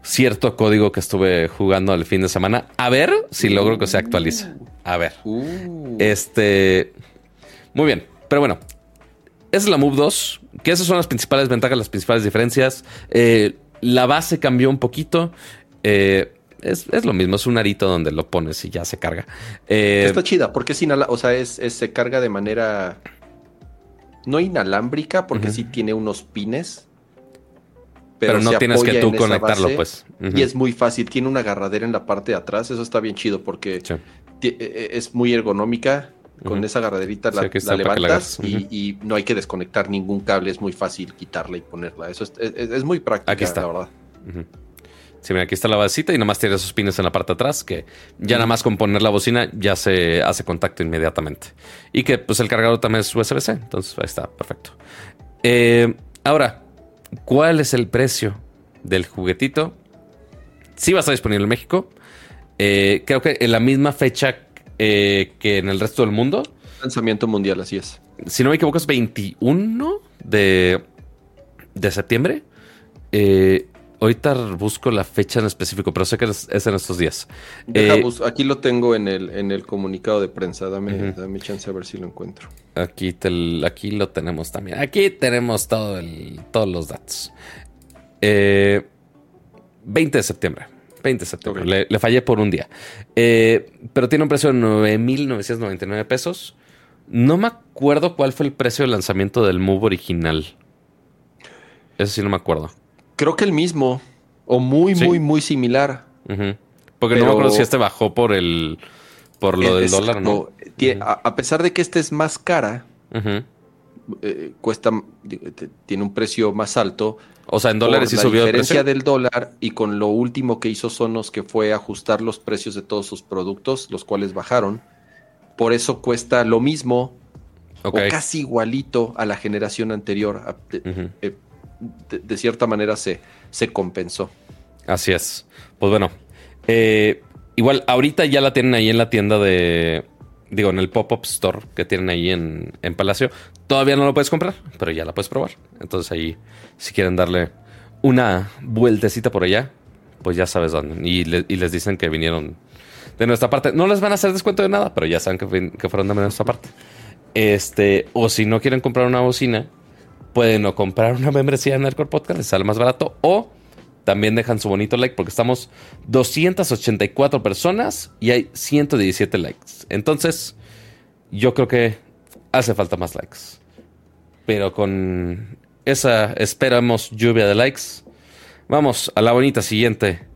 cierto código que estuve jugando el fin de semana. A ver si logro que se actualice. A ver. Uh. Este. Muy bien. Pero bueno. Esa es la Move 2. Que esas son las principales ventajas, las principales diferencias. Eh, la base cambió un poquito. Eh, es, lo mismo, es un arito donde lo pones y ya se carga. Eh, Está chida, porque es o sea, es, se carga de manera no inalámbrica, porque sí tiene unos pines pero, no tienes que tú conectarlo, pues. Y es muy fácil. Tiene una agarradera en la parte de atrás. Eso está bien chido porque e, e, es muy ergonómica. Con esa agarraderita la, levantas y, no hay que desconectar ningún cable. Es muy fácil quitarla y ponerla. Eso es, muy práctico, aquí está. la verdad. Sí, mira, aquí está la basita y nomás tiene esos pines en la parte de atrás que ya nada más con poner la bocina ya se hace contacto inmediatamente. Y que pues el cargador también es USB-C, entonces ahí está, perfecto. Eh, ahora, ¿Cuál es el precio del juguetito? Sí va a estar disponible en México. Eh, creo que en la misma fecha eh, que en el resto del mundo. Lanzamiento mundial, así es. Si no me equivoco, es 21 de, de septiembre. Eh, ahorita busco la fecha en específico, pero sé que es, en estos días. aquí lo tengo en el, en el comunicado de prensa. Dame, dame chance a ver si lo encuentro. Aquí, aquí lo tenemos también. Aquí tenemos todo el, todos los datos. 20 eh, de septiembre. 20 de septiembre. Le, fallé por un día. Eh, pero tiene un precio de 9.999 pesos. No me acuerdo cuál fue el precio de lanzamiento del Move original. Eso sí no me acuerdo. Creo que el mismo. O muy, muy, muy similar. Porque no me acuerdo si este bajó por el por lo del dólar, ¿no? A, pesar de que este es más cara, eh, cuesta, tiene un precio más alto. O sea, en dólares sí subió. La diferencia del dólar y con lo último que hizo Sonos, que fue ajustar los precios de todos sus productos, los cuales bajaron. Por eso cuesta lo mismo o casi igualito a la generación anterior. Eh, de, cierta manera se, se compensó. Así es. Pues bueno, eh, Igual, ahorita ya la tienen ahí en la tienda de. Digo, en el pop-up store que tienen ahí en, Palacio. Todavía no lo puedes comprar, pero ya la puedes probar. Entonces ahí, si quieren darle una vueltecita por allá, pues ya sabes dónde. Y, les dicen que vinieron de nuestra parte. No les van a hacer descuento de nada, pero ya saben que, fueron de nuestra parte. Este, o si no quieren comprar una bocina, pueden o comprar una membresía en Nerdcore Podcast, les sale más barato, o también dejan su bonito like porque estamos 284 personas y hay 117 likes. Entonces, yo creo que hace falta más likes. Pero con esa esperamos lluvia de likes, vamos a la bonita siguiente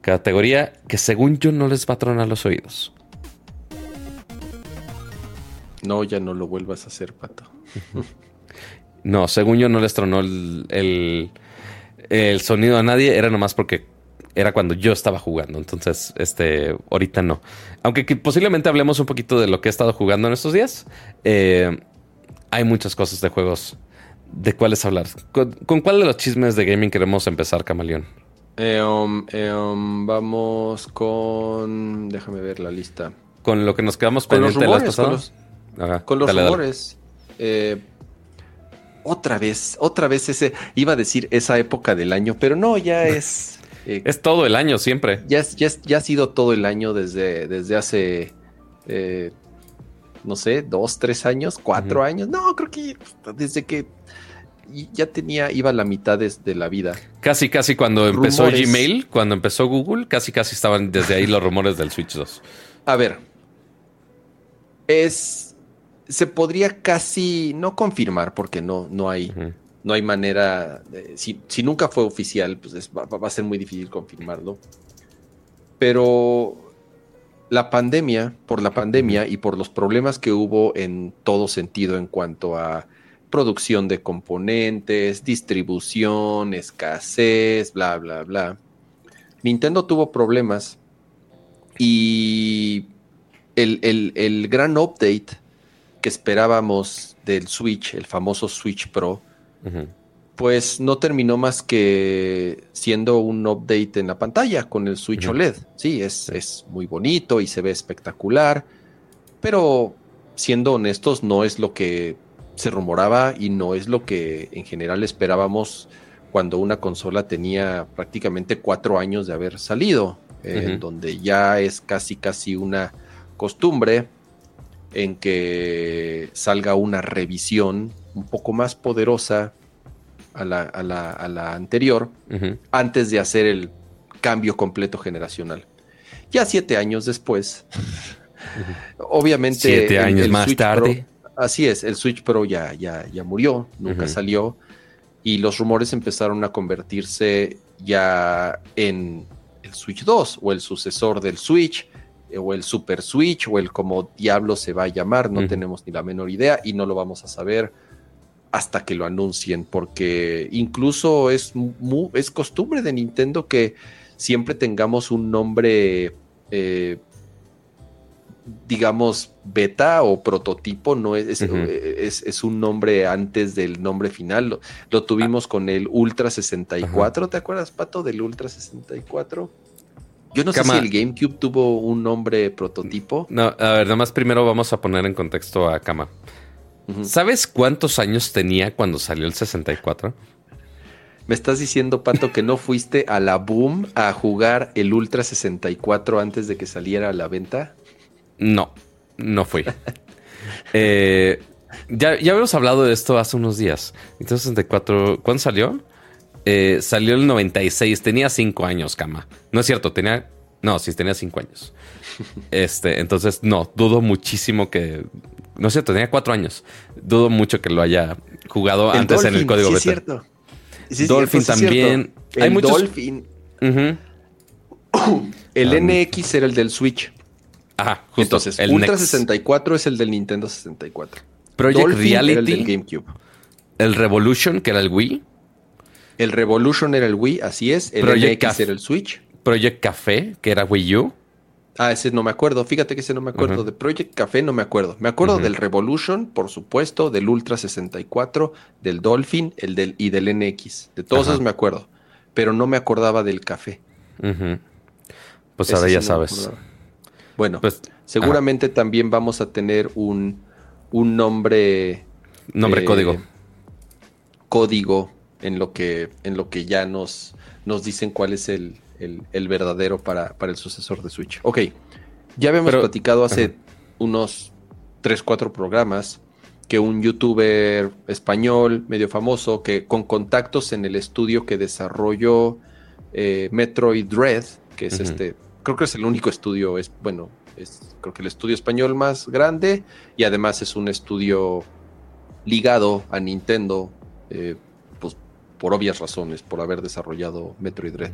categoría que según yo no les va a tronar los oídos. No, ya no lo vuelvas a hacer, pato. <laughs> no, según yo no les tronó el el sonido a nadie era nomás porque era cuando yo estaba jugando. Entonces, este, ahorita no. Aunque posiblemente hablemos un poquito de lo que he estado jugando en estos días. Eh, hay muchas cosas de juegos de cuáles hablar. ¿Con, cuál de los chismes de gaming queremos empezar, Camaleón? Eh, um, eh, um, vamos con. Déjame ver la lista. Con lo que nos quedamos con los rumores, Con los, con los rumores. Eh, otra vez, otra vez ese, iba a decir esa época del año, pero no, ya <laughs> es... Eh, es todo el año siempre. Ya, ya, ya, ha sido todo el año desde, desde hace, eh, no sé, dos, tres años, cuatro años. No, creo que desde que ya tenía, iba a la mitad de, la vida. Casi, casi cuando empezó Gmail, cuando empezó Google, casi, casi estaban desde ahí los rumores del Switch 2. A ver, es se podría casi no confirmar porque no, no hay, no hay manera. si, nunca fue oficial, pues va, a ser muy difícil confirmarlo. Pero la pandemia, por la pandemia y por los problemas que hubo en todo sentido en cuanto a producción de componentes, distribución, escasez, bla, bla, bla. Nintendo tuvo problemas y el, gran update que esperábamos del Switch, el famoso Switch Pro, pues no terminó más que siendo un update en la pantalla con el Switch OLED. Sí, es, es muy bonito y se ve espectacular, pero siendo honestos, no es lo que se rumoraba y no es lo que en general esperábamos cuando una consola tenía prácticamente cuatro años de haber salido, en donde ya es casi casi una costumbre en que salga una revisión un poco más poderosa a la, anterior antes de hacer el cambio completo generacional. Ya siete años después, obviamente... Siete años más tarde. así es, el Switch Pro ya, ya, ya murió, nunca salió y los rumores empezaron a convertirse ya en el Switch 2 o el sucesor del Switch o el Super Switch o el como diablo se va a llamar, no tenemos ni la menor idea y no lo vamos a saber hasta que lo anuncien, porque incluso es, es costumbre de Nintendo que siempre tengamos un nombre, eh, digamos, beta o prototipo, no es, es, un nombre antes del nombre final. Lo, tuvimos con el Ultra 64, ¿te acuerdas, Pato, del Ultra 64? Yo no sé si el GameCube tuvo un nombre prototipo. No, a ver, nada más primero vamos a poner en contexto a Kama. ¿Sabes cuántos años tenía cuando salió el 64? ¿Me estás diciendo, Pato, que no fuiste a la Boom a jugar el Ultra 64 antes de que saliera a la venta? No, no fui. <laughs> Eh, ya, ya habíamos hablado de esto hace unos días. Entonces, 64, ¿cuándo salió? Eh, salió el 96, tenía 5 años, cama. No es cierto, tenía. No, sí, tenía 5 años. <laughs> Este, entonces, no, dudo muchísimo que. No es cierto, tenía 4 años. Dudo mucho que lo haya jugado antes en el código sí beta. Es cierto. Dolphin también. Hay muchos... Dolphin. <coughs> el NX era el del Switch. Ajá, justo. Entonces, el Ultra 64 es el del Nintendo 64. Project Reality. Era el del GameCube. El Revolution, que era el Wii. El Revolution era el Wii, así es. El Project NX era el Switch. Project Café, que era Wii U. Ah, ese no me acuerdo. Fíjate que ese no me acuerdo. De Project Café no me acuerdo. Me acuerdo del Revolution, por supuesto, del Ultra 64, del Dolphin el del, y del NX. De todos esos me acuerdo. Pero no me acordaba del café. Pues ahora ya sabes. bueno, pues, seguramente también vamos a tener un, un nombre. Nombre eh, código. Código en lo que, en lo que ya nos, nos dicen cuál es el, verdadero para, para, el sucesor de Switch. Ok, ya habíamos platicado hace unos 3, 4 programas que un youtuber español medio famoso que con contactos en el estudio que desarrolló eh, Metroid Dread, que es este, creo que es el único estudio, es bueno, es creo que el estudio español más grande y además es un estudio ligado a Nintendo eh, por obvias razones, por haber desarrollado Metroid Dread.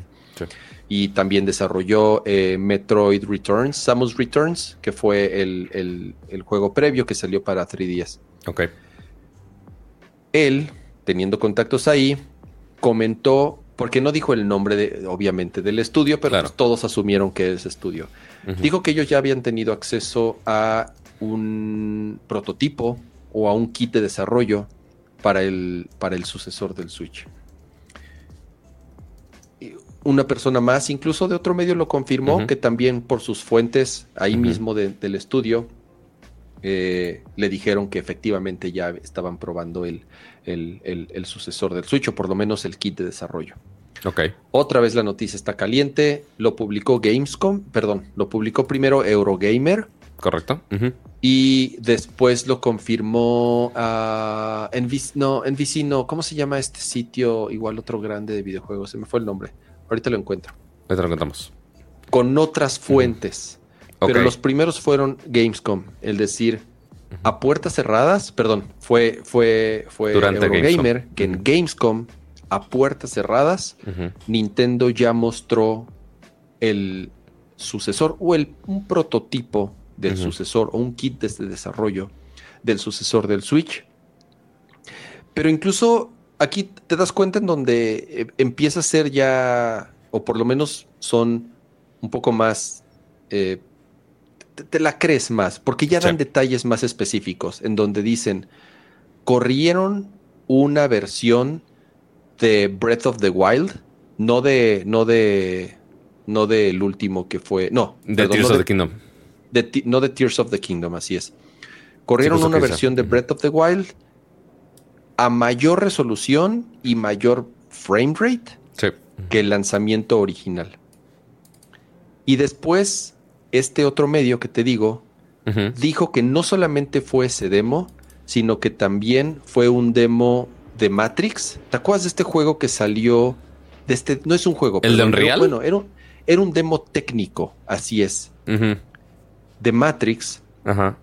Y también desarrolló eh, Metroid Returns, Samus Returns, que fue el, juego previo que salió para 3DS. Ok. Él, teniendo contactos ahí, comentó, porque no dijo el nombre, de, obviamente, del estudio, pero pues todos asumieron que es estudio. Dijo que ellos ya habían tenido acceso a un prototipo o a un kit de desarrollo para el, para el sucesor del Switch. Una persona más, incluso de otro medio, lo confirmó, que también por sus fuentes ahí mismo del estudio, eh, le dijeron que efectivamente ya estaban probando el, el, sucesor del Switch, o por lo menos el kit de desarrollo. Okay. Otra vez la noticia está caliente. Lo publicó Gamescom, perdón, lo publicó primero Eurogamer. Correcto. Y después lo confirmó a uh, no, no, ¿cómo se llama este sitio? Igual otro grande de videojuegos, se me fue el nombre. Ahorita lo encuentro. Ahorita lo encontramos. Con otras fuentes. Pero los primeros fueron Gamescom, el decir, a puertas cerradas, perdón, fue, fue, fue Durante Eurogamer Gamescom. que en. Gamescom, a puertas cerradas. Nintendo ya mostró el sucesor o el, un prototipo del sucesor o un kit de este desarrollo del sucesor del Switch. Pero incluso aquí te das cuenta en donde eh, empieza a ser ya, o por lo menos son un poco más, eh, te, te la crees más, porque ya dan Sí. detalles más específicos, en donde dicen, corrieron una versión de Breath of the Wild, no de, no de, no del último que fue, no, De perdón, Tears no of de- the Kingdom. de no de Tears of the Kingdom, así es. Corrieron una versión de. Breath of the Wild a mayor resolución y mayor frame rate Sí. que el lanzamiento original. Y después, este otro medio que te digo, dijo que no solamente fue ese demo, sino que también fue un demo de Matrix. ¿Te acuerdas de este juego que salió? De este, no es un juego. ¿El de Unreal? era- Bueno, era un, era un demo técnico, así es, de Matrix, Ajá.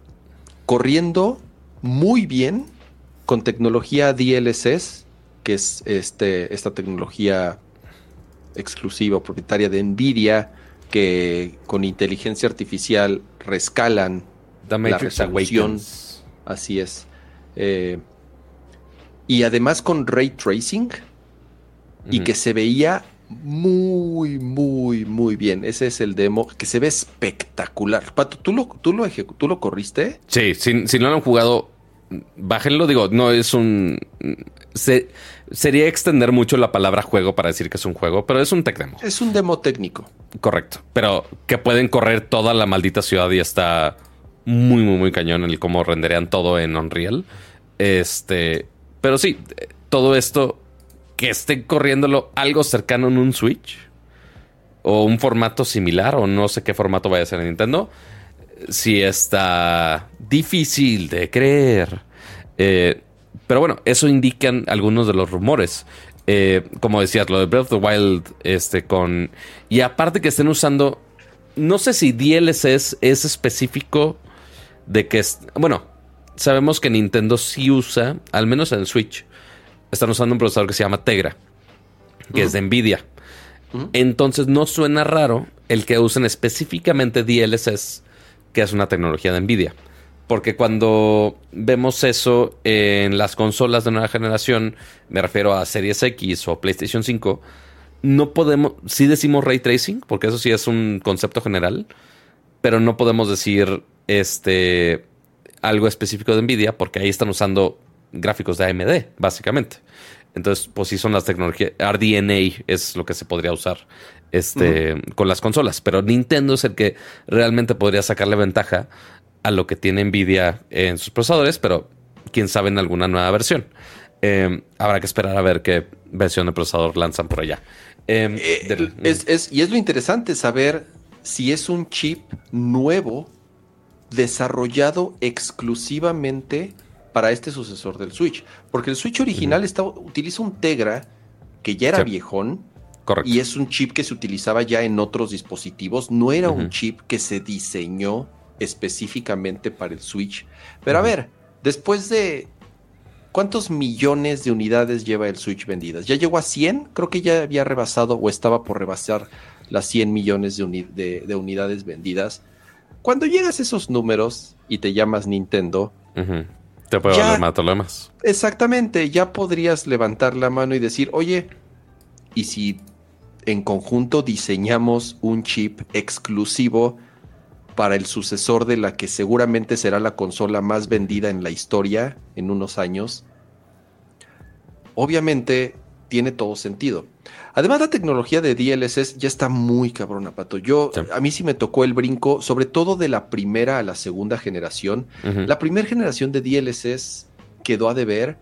corriendo muy bien con tecnología DLSS, que es este, esta tecnología exclusiva o propietaria de Nvidia, que con inteligencia artificial rescalan Matrix resolución. Awakens. Así es. Eh, y además con ray tracing y que se veía muy, muy, muy bien. Ese es el demo que se ve espectacular. Pato, ¿tú lo, tú lo, tú lo corriste? Sí, si, si no lo han jugado, bájenlo. Digo, no es un. se- sería extender mucho la palabra juego para decir que es un juego, pero es un tech demo. Es un demo técnico. Correcto. Pero que pueden correr toda la maldita ciudad y está muy, muy, muy cañón el cómo renderean todo en Unreal. Este. Pero sí, todo esto que esté corriéndolo algo cercano en un Switch o un formato similar o no sé qué formato vaya a ser en Nintendo. Sí está difícil de creer. Eh, pero bueno, eso indican algunos de los rumores. Eh, como decías, lo de Breath of the Wild, este, con. Y aparte que estén usando. No sé si DLSS es específico de que. es- Bueno, sabemos que Nintendo sí usa, al menos en Switch, están usando un procesador que se llama Tegra, que es de Nvidia. Entonces no suena raro el que usen específicamente DLSS, que es una tecnología de Nvidia. Porque cuando vemos eso en las consolas de nueva generación, me refiero a Series X o PlayStation 5, no podemos, sí decimos ray tracing, porque eso sí es un concepto general, pero no podemos decir este algo específico de Nvidia, porque ahí están usando gráficos de AMD, básicamente. Entonces, pues sí son las tecnologías. RDNA es lo que se podría usar este, con las consolas. Pero Nintendo es el que realmente podría sacarle ventaja a lo que tiene Nvidia en sus procesadores, pero quién sabe en alguna nueva versión. Eh, habrá que esperar a ver qué versión de procesador lanzan por allá. Eh, Eh, del- es- es- y es lo interesante saber si es un chip nuevo desarrollado exclusivamente para este sucesor del Switch. Porque el Switch original está- utiliza un Tegra que ya era Sí. viejón correcto. y es un chip que se utilizaba ya en otros dispositivos. No era un chip que se diseñó específicamente para el Switch. Pero a ver, después de... ¿Cuántos millones de unidades lleva el Switch vendidas? ¿Ya llegó a 100? Creo que ya había rebasado o estaba por rebasar las 100 millones de, uni- de- de unidades vendidas. Cuando llegas a esos números y te llamas Nintendo, Ujú. Te puede Ya- valer más todo lo demás. Exactamente, ya podrías levantar la mano y decir, oye, ¿y si en conjunto diseñamos un chip exclusivo para el sucesor de la que seguramente será la consola más vendida en la historia en unos años? Obviamente tiene todo sentido. Además, la tecnología de DLSS ya está muy cabrona, Pato. Yo, Sí. a mí sí me tocó el brinco, sobre todo de la primera a la segunda generación. La primera generación de DLSS quedó a deber,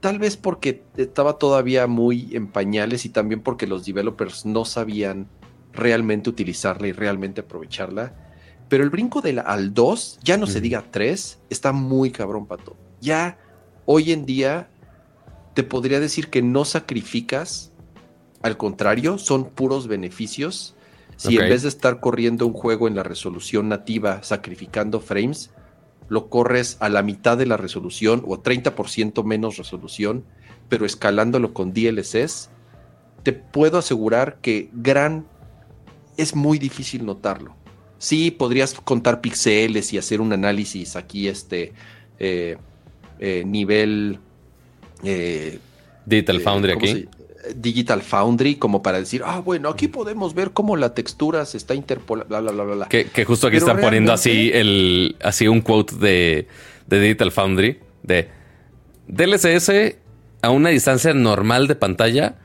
tal vez porque estaba todavía muy en pañales y también porque los developers no sabían realmente utilizarla y realmente aprovecharla. Pero el brinco de la, al 2, ya no se diga 3, está muy cabrón, pato. Ya hoy en día te podría decir que no sacrificas, al contrario, son puros beneficios. Si en vez de estar corriendo un juego en la resolución nativa, sacrificando frames, lo corres a la mitad de la resolución o 30% menos resolución, pero escalándolo con DLSS, te puedo asegurar que gran es muy difícil notarlo. Sí, podrías contar píxeles y hacer un análisis aquí, este eh, eh, nivel. Eh, Digital Foundry aquí. Digital Foundry, como para decir, ah, bueno, aquí podemos ver cómo la textura se está interpolando, bla, bla, bla, bla. Que, que justo aquí están poniendo así el así un quote de, de Digital Foundry de DLSS a una distancia normal de pantalla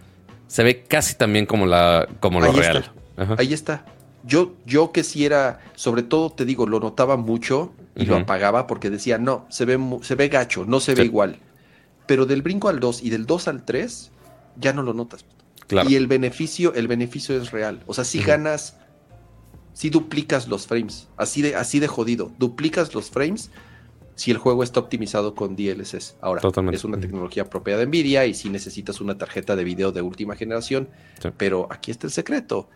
se ve casi también como la como lo real. Ahí está. Yo, yo que si era, sobre todo te digo, lo notaba mucho y lo apagaba porque decía, no, se ve, se ve gacho, no se ve igual. Pero del brinco al 2 y del 2 al 3, ya no lo notas. Y el beneficio, el beneficio es real. O sea, si ganas, si duplicas los frames, así de, así de jodido, duplicas los frames si el juego está optimizado con DLSS. Ahora, es una tecnología propia de Nvidia y si necesitas una tarjeta de video de última generación, pero aquí está el secreto.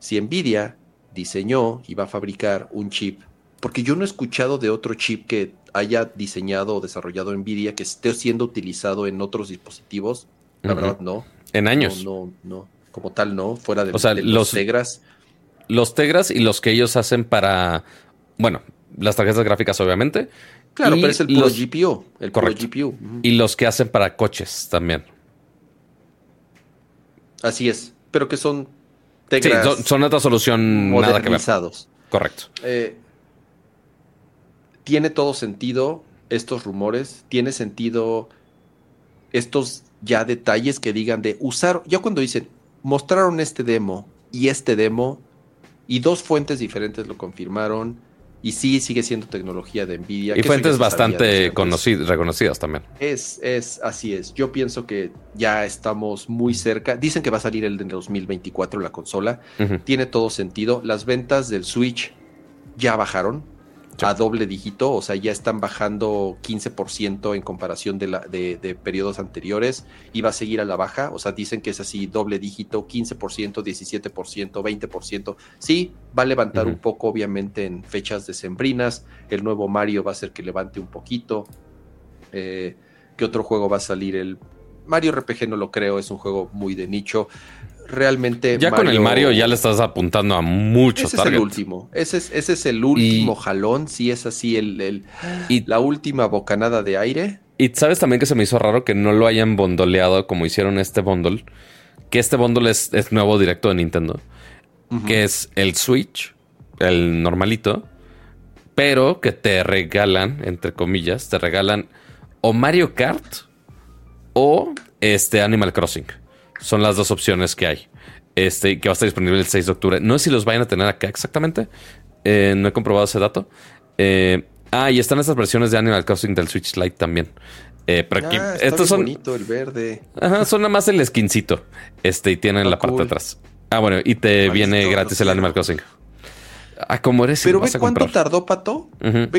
Si Nvidia diseñó y va a fabricar un chip, porque yo no he escuchado de otro chip que haya diseñado o desarrollado Nvidia que esté siendo utilizado en otros dispositivos, la verdad no. En años. No, no, como tal no, fuera de, los, Tegras. Los Tegras y los que ellos hacen para, bueno, las tarjetas gráficas obviamente. Claro, pero es el puro GPU, el correcto. GPU. Y los que hacen para coches también. Así es, pero que son Sí, son, otra solución nada que ver. Correcto. Eh, tiene todo sentido estos rumores, tiene sentido estos ya detalles que digan de usar, ya cuando dicen, mostraron este demo y este demo, y dos fuentes diferentes lo confirmaron, y sí, sigue siendo tecnología de Nvidia. Y fuentes bastante conocidas, reconocidas también. Es, es, así es. Yo pienso que ya estamos muy cerca. Dicen que va a salir el de 2024 la consola. Tiene todo sentido. Las ventas del Switch ya bajaron a doble dígito, o sea, ya están bajando 15% en comparación de, la, de, periodos anteriores y va a seguir a la baja, o sea, dicen que es así doble dígito, 15%, 17%, 20%. Sí, va a levantar un poco, obviamente, en fechas decembrinas. El nuevo Mario va a ser que levante un poquito. Eh, ¿Qué otro juego va a salir? El Mario RPG no lo creo, es un juego muy de nicho realmente. Ya con el Mario ya le estás apuntando a muchos ese Es el último. Ese es, ese es el último jalón. Si es así, el, y, la última bocanada de aire. Y sabes también que se me hizo raro que no lo hayan bondoleado como hicieron este bundle. Que este bundle es, nuevo directo de Nintendo. Que es el Switch, el normalito. Pero que te regalan, entre comillas, te regalan o Mario Kart o este Animal Crossing. Son las dos opciones que hay. Este, que va a estar disponible el 6 de octubre. No sé si los vayan a tener acá exactamente. Eh, no he comprobado ese dato. Eh, ah, y están estas versiones de Animal Crossing del Switch Lite también. Eh, pero aquí, ah, estos son. bonito el verde. Ajá, son nada más el skincito. Este, y tienen la parte de atrás. Ah, bueno, y te viene gratis el Animal Crossing. Ah, como eres. Pero ve cuánto tardó, Pato. en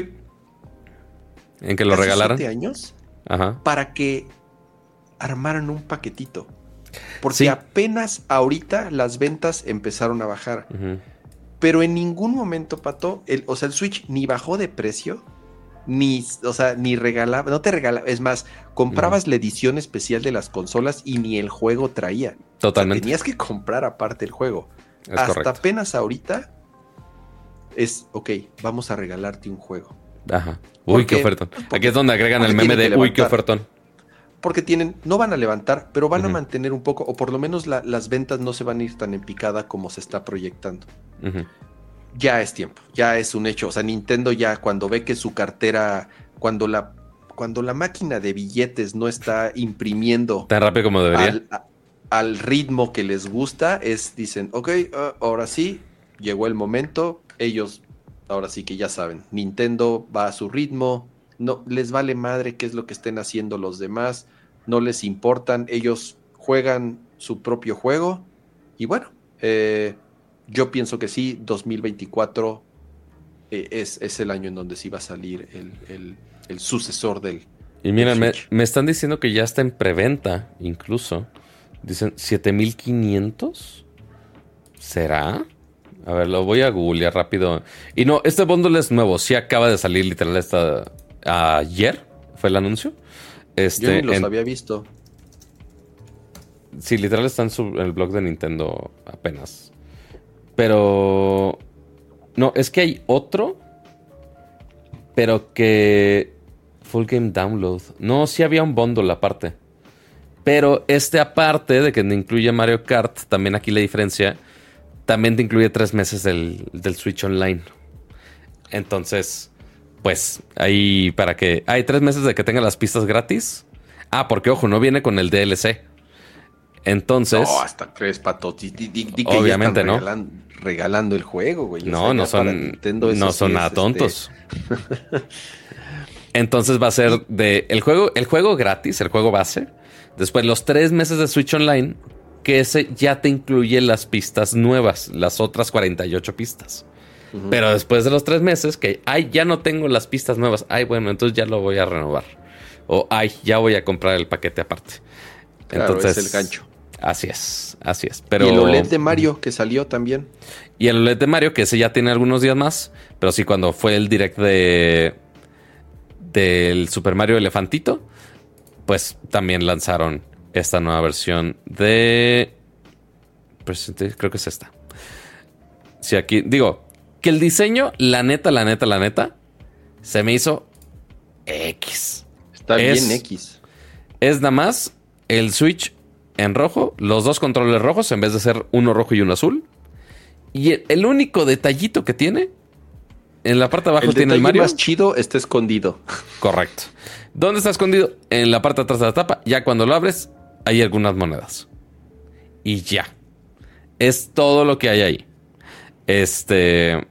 que lo regalaran. años. Ajá. Para que armaran un paquetito. Porque apenas ahorita las ventas empezaron a bajar. Pero en ningún momento, Pato, el, o sea, el Switch ni bajó de precio, ni, o sea, ni regalaba, no te regalaba, es más, comprabas la edición especial de las consolas y ni el juego traía. Totalmente. tenías que comprar aparte el juego. Hasta apenas ahorita es, ok, vamos a regalarte un juego. Ajá. Uy, qué ofertón. Aquí es donde agregan el meme de, uy, qué ofertón porque tienen, no van a levantar, pero van a mantener un poco, o por lo menos las ventas no se van a ir tan en picada como se está proyectando. Ya es tiempo, ya es un hecho. O sea, Nintendo ya cuando ve que su cartera, cuando la, cuando la máquina de billetes no está imprimiendo tan rápido como debería. Al, ritmo que les gusta, es, dicen, ok, ah, ahora sí, llegó el momento, ellos ahora sí que ya saben, Nintendo va a su ritmo, no les vale madre qué es lo que estén haciendo los demás, no les importan, ellos juegan su propio juego y bueno, eh, yo pienso que sí, 2024 eh, es, es, el año en donde sí va a salir el, sucesor del... Y me, me, están diciendo que ya está en preventa incluso. Dicen 7500. ¿Será? A ver, lo voy a googlear rápido. Y no, este bundle es nuevo. Sí acaba de salir literal esta... Ayer fue el anuncio. Este, Yo ni los en- había visto. Sí, literal está en, su- en el blog de Nintendo apenas. Pero... No, es que hay otro. Pero que... Full Game Download. No, sí había un bundle aparte. Pero este aparte de que incluye Mario Kart, también aquí la diferencia, también te incluye tres meses del, del Switch Online. Entonces, pues ahí para que... Hay tres meses de que tenga las pistas gratis. Ah, porque ojo, no viene con el DLC. Entonces... No, hasta crees, pato. Di, di- di- di que ya Obviamente, están ¿no? regalan- regalando el juego, güey. O No, sea, no son, no sí son es, nada este, tontos. <laughs> Entonces va a ser de el juego, el juego gratis, el juego base. Después los tres meses de Switch Online, que ese ya te incluye las pistas nuevas, las otras 48 pistas. Pero después de los tres meses, que ay, ya no tengo las pistas nuevas. Ay, bueno, entonces ya lo voy a renovar. O ay, ya voy a comprar el paquete aparte. Claro, entonces, es el gancho. Así es, así es. Pero Y el OLED de Mario que salió también. y el OLED de Mario, que ese ya tiene algunos días más. Pero sí, cuando fue el direct de. del Super Mario Elefantito. Pues también lanzaron esta nueva versión de. pues, creo que es esta. Sí, aquí. Digo, que el diseño, la neta, la neta, la neta. Se me hizo X. Está Es- bien X. Es nada más el Switch en rojo, los dos controles rojos en vez de ser uno rojo y uno azul. Y el, el único detallito que tiene, en la parte de abajo El tiene el Mario. más chido está escondido. Correcto. ¿Dónde está escondido? En la parte de atrás de la tapa. Ya cuando lo abres, hay algunas monedas. Y ya. Es todo lo que hay ahí. Este.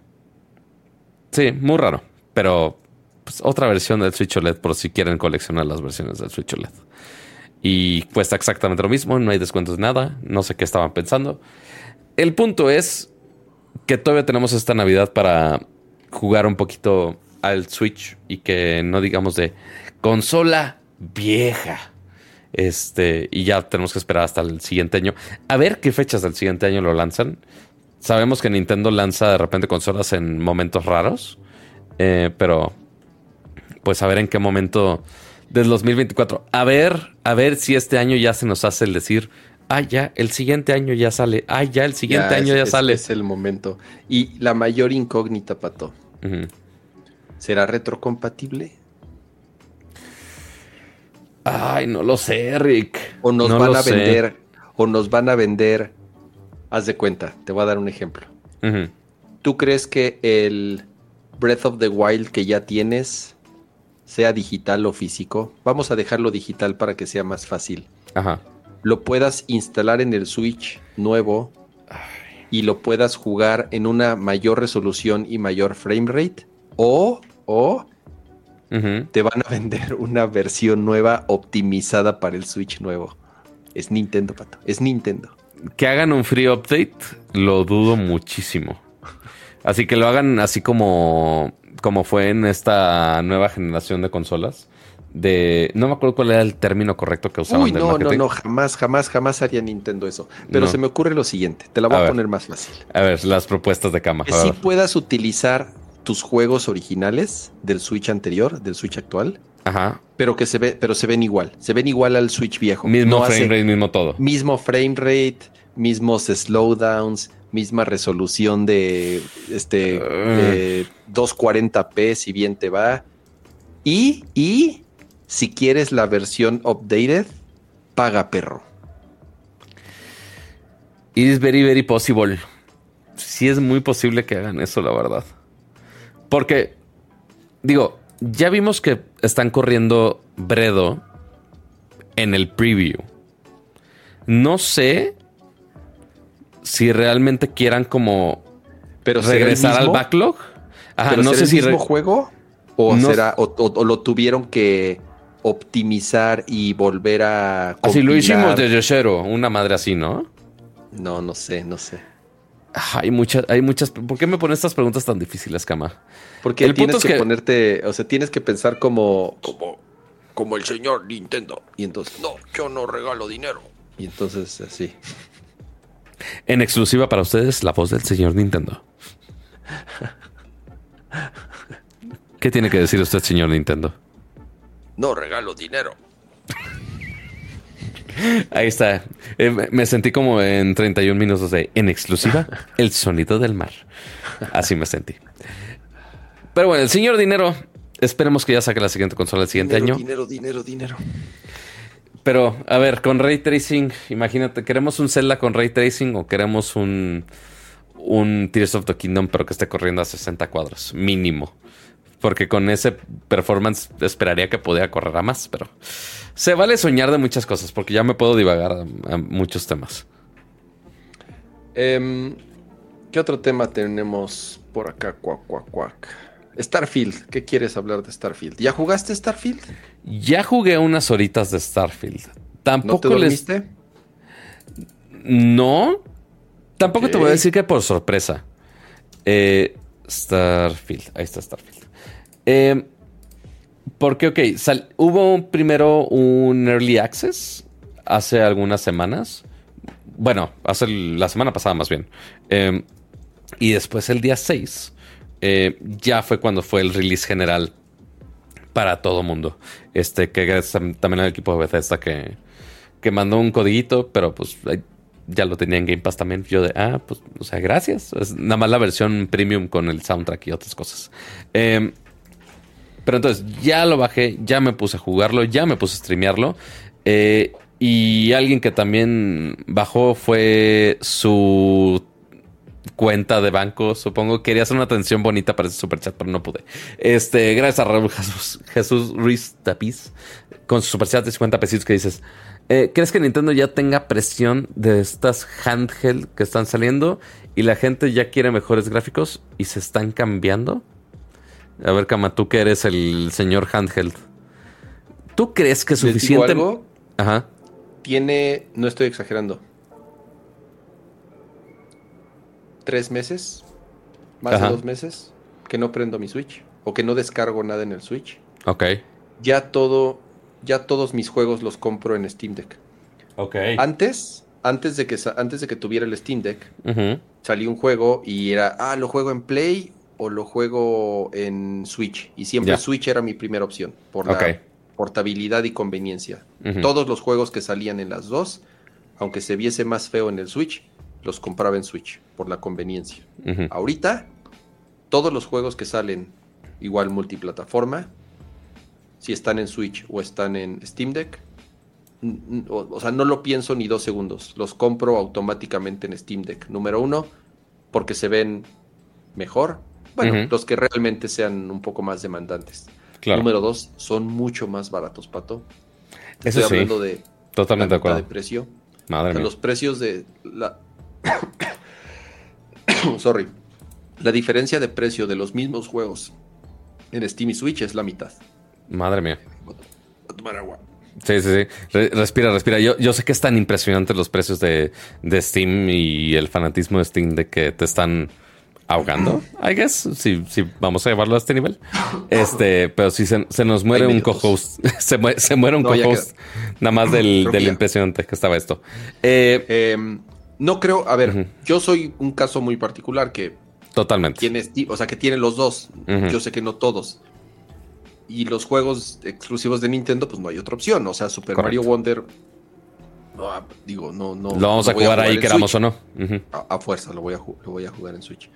Sí, muy raro. Pero pues, otra versión del Switch OLED por si quieren coleccionar las versiones del Switch OLED. Y cuesta exactamente lo mismo, no hay descuentos de nada, no sé qué estaban pensando. El punto es que todavía tenemos esta Navidad para jugar un poquito al Switch y que no digamos de consola vieja. Este, y ya tenemos que esperar hasta el siguiente año. A ver qué fechas del siguiente año lo lanzan. Sabemos que Nintendo lanza de repente consolas en momentos raros, eh, pero pues a ver en qué momento del 2024. A ver, a ver si este año ya se nos hace el decir, ah, ya, el siguiente año ya sale, ah, ya, el siguiente año es- ya es- sale. Es el momento. Y la mayor incógnita, pato. Ujú. ¿Será retrocompatible? Ay, no lo sé, Rick. ¿O nos No van a sé. vender? ¿O nos van a vender? Haz de cuenta, te voy a dar un ejemplo. ¿Tú crees que el Breath of the Wild que ya tienes sea digital o físico? Vamos a dejarlo digital para que sea más fácil. Ajá. Lo puedas instalar en el Switch nuevo y lo puedas jugar en una mayor resolución y mayor frame rate. O, o te van a vender una versión nueva optimizada para el Switch nuevo. Es Nintendo, pato. Es Nintendo. Que hagan un free update, lo dudo muchísimo. Así que lo hagan así como, como fue en esta nueva generación de consolas. De. No me acuerdo cuál era el término correcto que usaban Uy, del no, no, no, jamás, jamás, jamás haría Nintendo eso. Pero No. se me ocurre lo siguiente, te la voy A a, ver. poner más fácil. A ver, las propuestas de cama. Que ver. puedas utilizar tus juegos originales del Switch anterior, del Switch actual, Ajá. pero que se ve, pero se ven igual, se ven igual al Switch viejo. Mismo No frame hace- rate, mismo todo. mismo frame rate, mismos slowdowns, misma resolución de este de 240p si bien te va. Y, y si quieres la versión updated, paga perro. It is very, very possible. Sí es muy posible que hagan eso, la verdad. Porque, digo, ya vimos que están corriendo Bredo en el preview. No sé si realmente quieran como Pero ¿será el regresar al backlog. Ajá, ¿Pero no sé el si... mismo juego o No- será o, o- o lo tuvieron que optimizar y volver a Así lo compilar? hicimos desde cero, una madre así, ¿no? No, no sé, no sé. Ah, Hay muchas, hay muchas. ¿Por qué me pones estas preguntas tan difíciles, Cama? Porque El tienes punto que, es que- ponerte, o sea, tienes que pensar como, como, como el señor Nintendo. Y entonces, no, yo no regalo dinero. Y entonces así. En exclusiva para ustedes, la voz del señor Nintendo. ¿Qué tiene que decir usted, señor Nintendo? No regalo dinero. Ahí está. Eh, me sentí como en 31 minutos de en exclusiva el sonido del mar. Así me sentí. Pero bueno, el señor Dinero, esperemos que ya saque la siguiente consola el siguiente año. Dinero, dinero, dinero. Pero, a ver, con ray tracing, imagínate, ¿queremos un Zelda con ray tracing o queremos un, un Tears of the Kingdom, pero que esté corriendo a 60 cuadros? Mínimo. Porque con ese performance esperaría que pudiera correr a más, pero se vale soñar de muchas cosas, porque ya me puedo divagar a, muchos temas. Em, ¿Qué otro tema tenemos por acá? Cuac, cuac, cuac. Starfield, ¿qué quieres hablar de Starfield? ¿Ya jugaste Starfield? Ya jugué unas horitas de Starfield. Tampoco ¿No te dormiste? No. Tampoco te voy a decir que por sorpresa. Eh, Starfield. Ahí está Starfield. Eh, porque, ok, hubo primero un early access hace algunas semanas. Bueno, hace la semana pasada más bien. Eh, y después el día 6 eh, ya fue cuando fue el release general para todo mundo. Este, que gracias también al equipo de Bethesda que, que mandó un codiguito, pero pues ya lo tenía en Game Pass también. Yo de, ah, pues, o sea, gracias. Es nada más la versión premium con el soundtrack y otras cosas. Em, pero entonces ya lo bajé, ya me puse a jugarlo, ya me puse a streamearlo. Eh, y alguien que también bajó fue su cuenta de banco, supongo. Quería hacer una atención bonita para ese superchat, pero no pude. Este, gracias a Raúl Jesús, Jesús Ruiz Tapiz con su superchat de 50 pesitos que dices. Eh, ¿Crees que Nintendo ya tenga presión de estas handheld que están saliendo y la gente ya quiere mejores gráficos y se están cambiando? A ver, Kama, tú que eres el señor handheld. ¿Tú crees que es suficiente? Ajá. Tiene, no estoy exagerando, tres meses, más de dos meses, que no prendo mi Switch o que no descargo nada en el Switch. Ok. Ya todo, ya todos mis juegos los compro en Steam Deck. Ok. Antes, antes de que, antes de que tuviera el Steam Deck, salí un juego y era, ah, lo juego en Play o lo juego en Switch. Y siempre Switch era mi primera opción por la portabilidad y conveniencia. Todos los juegos que salían en las dos, aunque se viese más feo en el Switch, los compraba en Switch por la conveniencia. Ahorita, todos los juegos que salen igual multiplataforma, si están en Switch o están en Steam Deck, o, sea, no lo pienso ni dos segundos. Los compro automáticamente en Steam Deck. Número uno, porque se ven mejor. Bueno, los que realmente sean un poco más demandantes. Número dos, son mucho más baratos, Pato. Estoy hablando de totalmente de acuerdo. de precio. Madre Los precios de la, <coughs> <clears throat> Sorry. La diferencia de precio de los mismos juegos en Steam y Switch es la mitad. Madre mía. a tomar agua. Sí, sí, sí. respira, respira. Yo, yo sé que es tan impresionante los precios de, Steam y el fanatismo de Steam de que te están ahogando, I guess, si, si vamos a llevarlo a este nivel. <laughs> Este, pero si se, nos muere un co-host, <laughs> se, muere, un co-host, nada más del, impresionante que estaba esto. Eh, eh, no creo, a ver, yo soy un caso muy particular que totalmente tiene, o sea, que tiene los dos. Yo sé que no todos. Y los juegos exclusivos de Nintendo, pues no hay otra opción. O sea, Super Mario Wonder, ah, digo, no, no. Lo vamos a jugar, ahí, queramos o no. a, fuerza, lo voy a, lo voy a jugar en Switch.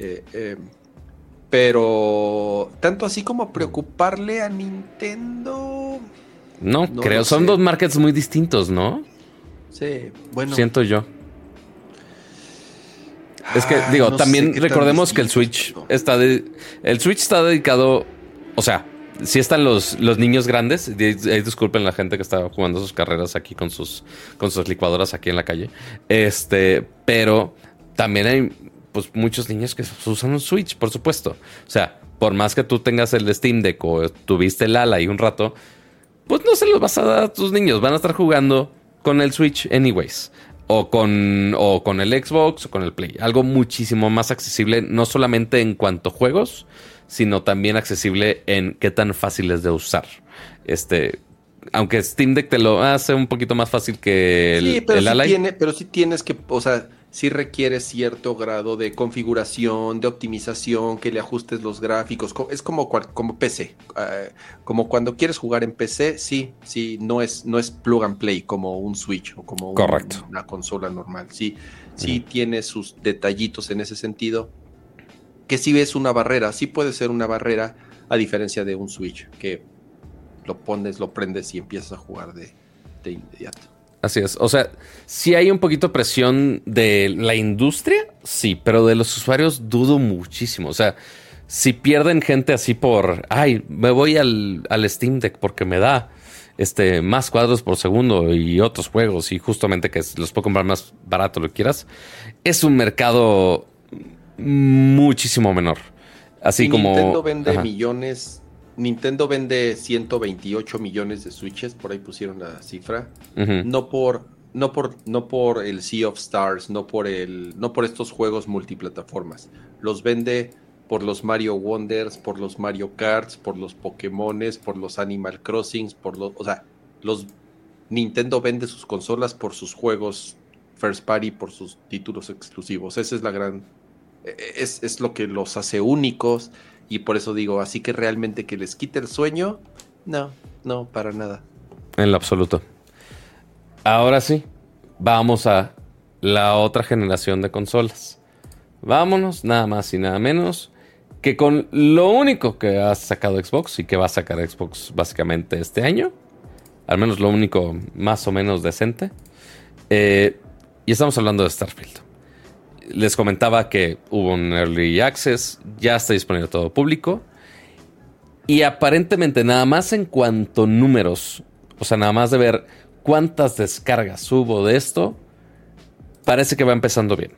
Eh, eh, pero tanto así como preocuparle a Nintendo. No, creo, son dos markets muy distintos, ¿no? Sí, bueno. Siento yo. Es que, digo, ah, también recordemos que el Switch está de, el Switch está dedicado, o sea, si están los, los niños grandes, disculpen la gente que está jugando sus carreras aquí con sus, con sus licuadoras aquí en la calle. Este, pero también hay pues muchos niños que usan un Switch, por supuesto. O sea, por más que tú tengas el Steam Deck o tuviste el ala y un rato, pues no se los vas a dar a tus niños, van a estar jugando con el Switch anyways o con, o con el Xbox o con el Play. Algo muchísimo más accesible, no solamente en cuanto a juegos, sino también accesible en qué tan fácil es de usar. Este, aunque Steam Deck te lo hace un poquito más fácil que el, sí, pero sí tiene, pero sí tienes que, o sea, sí requiere cierto grado de configuración, de optimización, que le ajustes los gráficos. Es como, como PC. Ah, como cuando quieres jugar en PC, sí, sí, no es, no es plug and play como un Switch o como una consola normal. Sí, sí tiene sus detallitos en ese sentido. Que sí es una barrera, sí puede ser una barrera, a diferencia de un Switch, que lo pones, lo prendes y empiezas a jugar de, de inmediato. Así es. O sea, si hay un poquito de presión de la industria, sí, pero de los usuarios dudo muchísimo. O sea, si pierden gente así por, ay, me voy al, Steam Deck porque me da este, más cuadros por segundo y otros juegos y justamente que los puedo comprar más barato, lo que quieras, es un mercado muchísimo menor. Así como... Nintendo vende millones Nintendo vende 128 millones de Switches, por ahí pusieron la cifra. No por no por no por el Sea of Stars, no por el no por estos juegos multiplataformas. Los vende por los Mario Wonders, por los Mario Karts, por los Pokémones, por los Animal Crossings, por los, o sea, los Nintendo vende sus consolas por sus juegos first party, por sus títulos exclusivos. Esa es la gran e, e, es, es lo que los hace únicos y por eso digo, así que realmente que les quite el sueño, no, no, para nada. En lo absoluto. Ahora sí, vamos a la otra generación de consolas. Vámonos, nada más y nada menos que con lo único que ha sacado Xbox y que va a sacar Xbox básicamente este año. Al menos lo único más o menos decente. Eh, y estamos hablando de Starfield les comentaba que hubo un early access, ya está disponible todo público. Y aparentemente nada más en cuanto números, o sea, nada más de ver cuántas descargas hubo de esto, parece que va empezando bien.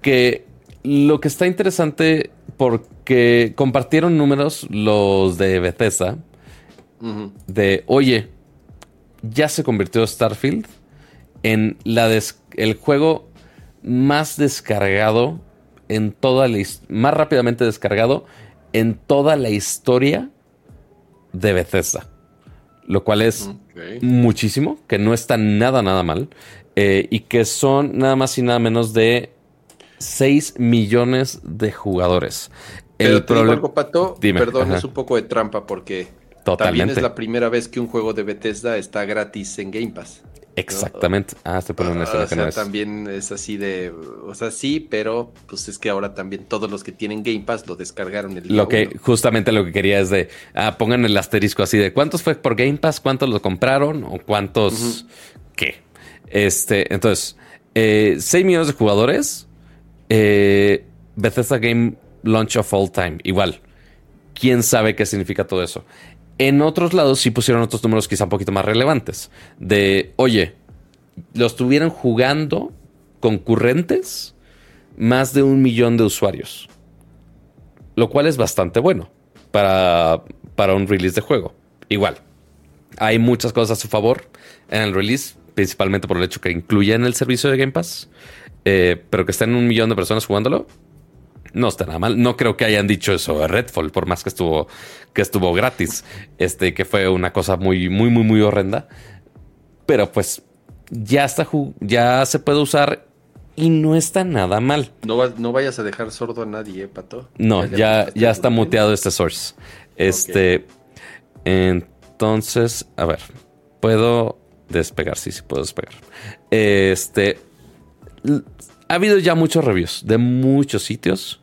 Que lo que está interesante porque compartieron números los de Bethesda de, oye, ya se convirtió Starfield en la el juego más descargado en toda la más rápidamente descargado en toda la historia de Bethesda. Lo cual es muchísimo, que no está nada, nada mal. Eh, y que son nada más y nada menos de 6 millones de jugadores. el problema. Pato, perdón, es un poco de trampa porque también es la primera vez que un juego de Bethesda está gratis en Game Pass. Exactamente. Ah, estoy poniendo una o también es así de, o sea, sí, pero pues es que ahora también todos los que tienen Game Pass lo descargaron el Lo que justamente lo que quería es de, ah, pongan el asterisco así de cuántos fue por Game Pass, cuántos lo compraron o cuántos qué. Este, entonces, eh, 6 millones de jugadores, eh, Bethesda Game Launch of All Time, igual. ¿Quién sabe qué significa todo eso? En otros lados sí pusieron otros números quizá un poquito más relevantes. De, oye, lo estuvieron jugando concurrentes más de un millón de usuarios. Lo cual es bastante bueno para, para un release de juego. Igual, hay muchas cosas a su favor en el release, principalmente por el hecho que incluyen el servicio de Game Pass, eh, pero que estén un millón de personas jugándolo, no está nada mal. No creo que hayan dicho eso a Redfall, por más que estuvo, que estuvo gratis. Este, que fue una cosa muy, muy, muy, muy horrenda. Pero pues ya está, ya se puede usar y no está nada mal. No, no vayas a dejar sordo a nadie, ¿eh, Pato. No, ya, ya, está muteado este source. Este, entonces, a ver, puedo despegar, sí, sí puedo despegar. Este, ha habido ya muchos reviews de muchos sitios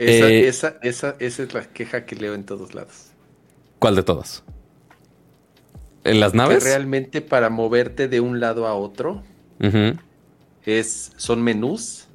eh, esa, esa, esa, es la queja que leo en todos lados. ¿Cuál de todas? ¿En las naves? Que realmente para moverte de un lado a otro es, son menús,